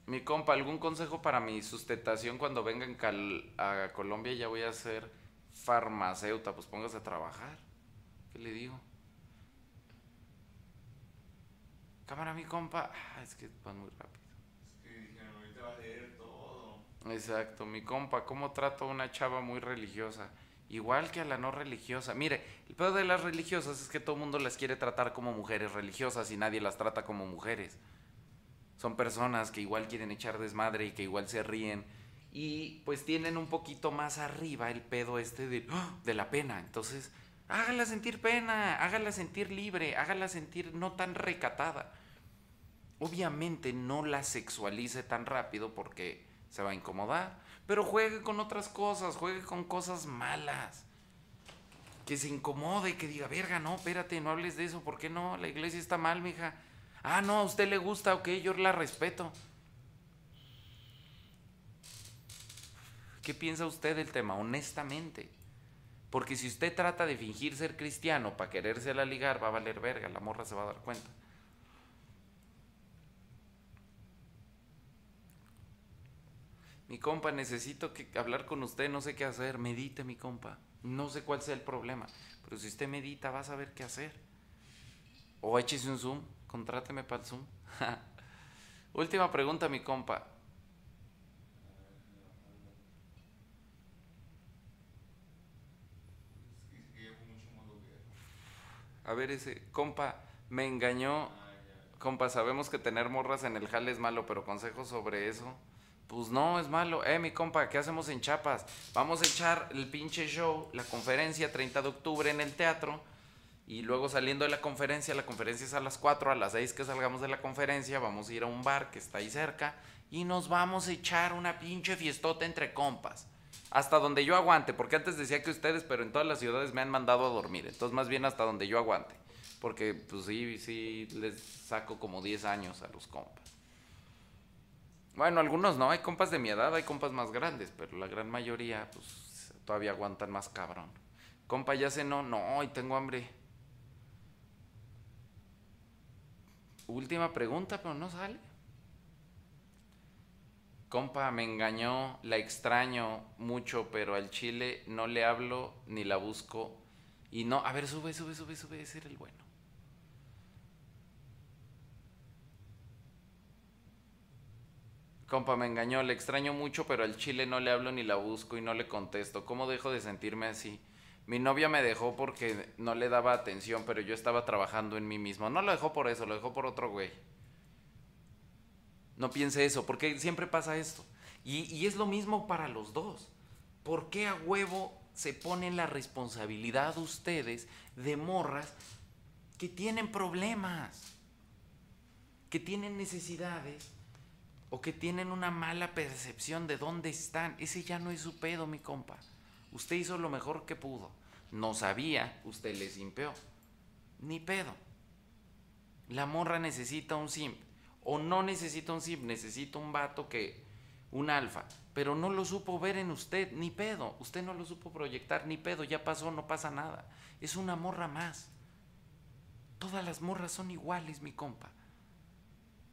Mi compa, ¿algún consejo para mi sustentación cuando venga en Cal- a Colombia? Ya voy a ser farmacéuta, pues póngase a trabajar. ¿Qué le digo? Cámara, mi compa. Ah, es que van muy rápido. Es que dijeron, ahorita va a leer todo. Exacto, mi compa, ¿cómo trato a una chava muy religiosa? Igual que a la no religiosa. Mire, el peor de las religiosas es que todo el mundo las quiere tratar como mujeres religiosas y nadie las trata como mujeres. Son personas que igual quieren echar desmadre y que igual se ríen. Y pues tienen un poquito más arriba el pedo este de, ¡ah! de la pena. Entonces, hágala sentir pena, hágala sentir libre, hágala sentir no tan recatada. Obviamente no la sexualice tan rápido porque se va a incomodar. Pero juegue con otras cosas, juegue con cosas malas. Que se incomode, que diga, verga, no, espérate, no hables de eso, ¿por qué no? La iglesia está mal, mija. Ah, no, a usted le gusta, ok, yo la respeto. ¿Qué piensa usted del tema? Honestamente. Porque si usted trata de fingir ser cristiano para quererse la ligar, va a valer verga, la morra se va a dar cuenta. Mi compa, necesito que hablar con usted, no sé qué hacer. Medite, mi compa. No sé cuál sea el problema. Pero si usted medita, va a saber qué hacer. O échese un Zoom, contráteme para el Zoom. Última pregunta, mi compa. A ver, ese compa me engañó. Compa, sabemos que tener morras en el jale es malo, pero consejos sobre eso. Pues no, es malo. Eh, mi compa, ¿qué hacemos en Chiapas? Vamos a echar el pinche show, la conferencia 30 de octubre en el teatro. Y luego saliendo de la conferencia, la conferencia es a las 4, a las 6 que salgamos de la conferencia, vamos a ir a un bar que está ahí cerca y nos vamos a echar una pinche fiestota entre compas. Hasta donde yo aguante, porque antes decía que ustedes, pero en todas las ciudades me han mandado a dormir. Entonces, más bien hasta donde yo aguante. Porque, pues sí, sí, les saco como 10 años a los compas. Bueno, algunos no, hay compas de mi edad, hay compas más grandes, pero la gran mayoría, pues todavía aguantan más cabrón. Compa, ya no, no, y tengo hambre. Última pregunta, pero no sale. Compa, me engañó, la extraño mucho, pero al chile no le hablo ni la busco. Y no, a ver, sube, sube, sube, sube, ese era el bueno. Compa, me engañó, le extraño mucho, pero al chile no le hablo ni la busco y no le contesto. ¿Cómo dejo de sentirme así? Mi novia me dejó porque no le daba atención, pero yo estaba trabajando en mí mismo. No lo dejó por eso, lo dejó por otro güey. No piense eso, porque siempre pasa esto. Y, y es lo mismo para los dos. ¿Por qué a huevo se ponen la responsabilidad ustedes de morras que tienen problemas, que tienen necesidades o que tienen una mala percepción de dónde están? Ese ya no es su pedo, mi compa. Usted hizo lo mejor que pudo. No sabía, usted le simpeó. Ni pedo. La morra necesita un simp. O no necesita un simp, necesita un vato que. un alfa. Pero no lo supo ver en usted, ni pedo. Usted no lo supo proyectar, ni pedo. Ya pasó, no pasa nada. Es una morra más. Todas las morras son iguales, mi compa.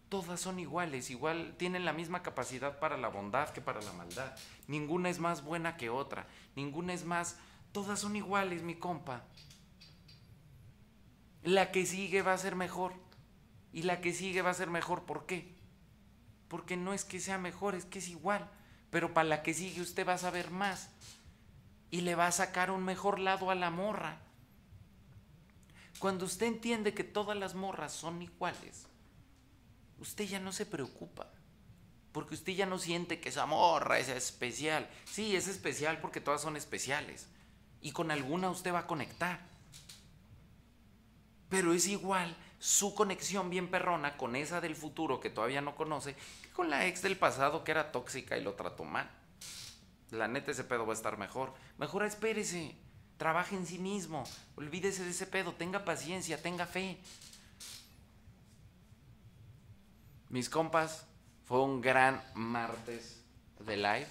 Todas son iguales, igual tienen la misma capacidad para la bondad que para la maldad. Ninguna es más buena que otra, ninguna es más... Todas son iguales, mi compa. La que sigue va a ser mejor. Y la que sigue va a ser mejor, ¿por qué? Porque no es que sea mejor, es que es igual. Pero para la que sigue usted va a saber más. Y le va a sacar un mejor lado a la morra. Cuando usted entiende que todas las morras son iguales, usted ya no se preocupa. Porque usted ya no siente que esa morra es especial. Sí, es especial porque todas son especiales. Y con alguna usted va a conectar. Pero es igual su conexión bien perrona con esa del futuro que todavía no conoce que con la ex del pasado que era tóxica y lo trató mal. La neta ese pedo va a estar mejor. Mejor espérese. Trabaje en sí mismo. Olvídese de ese pedo. Tenga paciencia, tenga fe. Mis compas, fue un gran martes de live.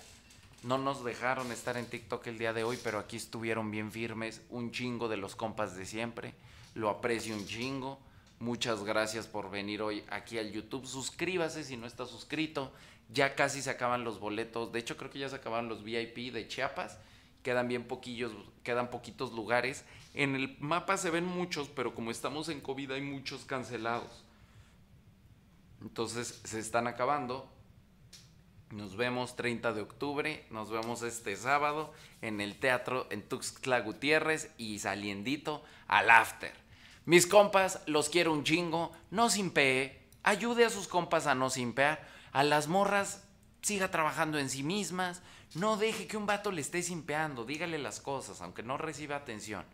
No nos dejaron estar en TikTok el día de hoy, pero aquí estuvieron bien firmes. Un chingo de los compas de siempre. Lo aprecio un chingo. Muchas gracias por venir hoy aquí al YouTube. Suscríbase si no está suscrito. Ya casi se acaban los boletos. De hecho, creo que ya se acaban los VIP de Chiapas. Quedan bien poquillos, quedan poquitos lugares. En el mapa se ven muchos, pero como estamos en COVID hay muchos cancelados. Entonces se están acabando. Nos vemos 30 de octubre, nos vemos este sábado en el teatro en Tuxtla Gutiérrez y saliendito al after. Mis compas, los quiero un chingo, no simpee, ayude a sus compas a no simpear, a las morras siga trabajando en sí mismas, no deje que un vato le esté simpeando, dígale las cosas, aunque no reciba atención.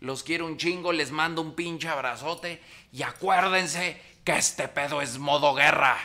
Los quiero un chingo, les mando un pinche abrazote y acuérdense que este pedo es modo guerra.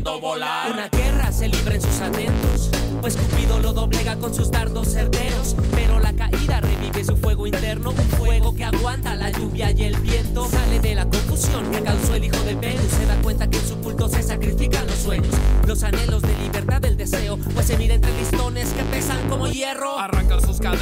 Volar. Una guerra se libra en sus atentos, pues Cupido lo doblega con sus dardos certeros. Pero la caída revive su fuego interno, un fuego que aguanta la lluvia y el viento. Sale de la confusión que causó el hijo de Venus, se da cuenta que en su culto se sacrifican los sueños, los anhelos de libertad del deseo, pues se mira entre listones que pesan como hierro. Arrancar sus cadenas.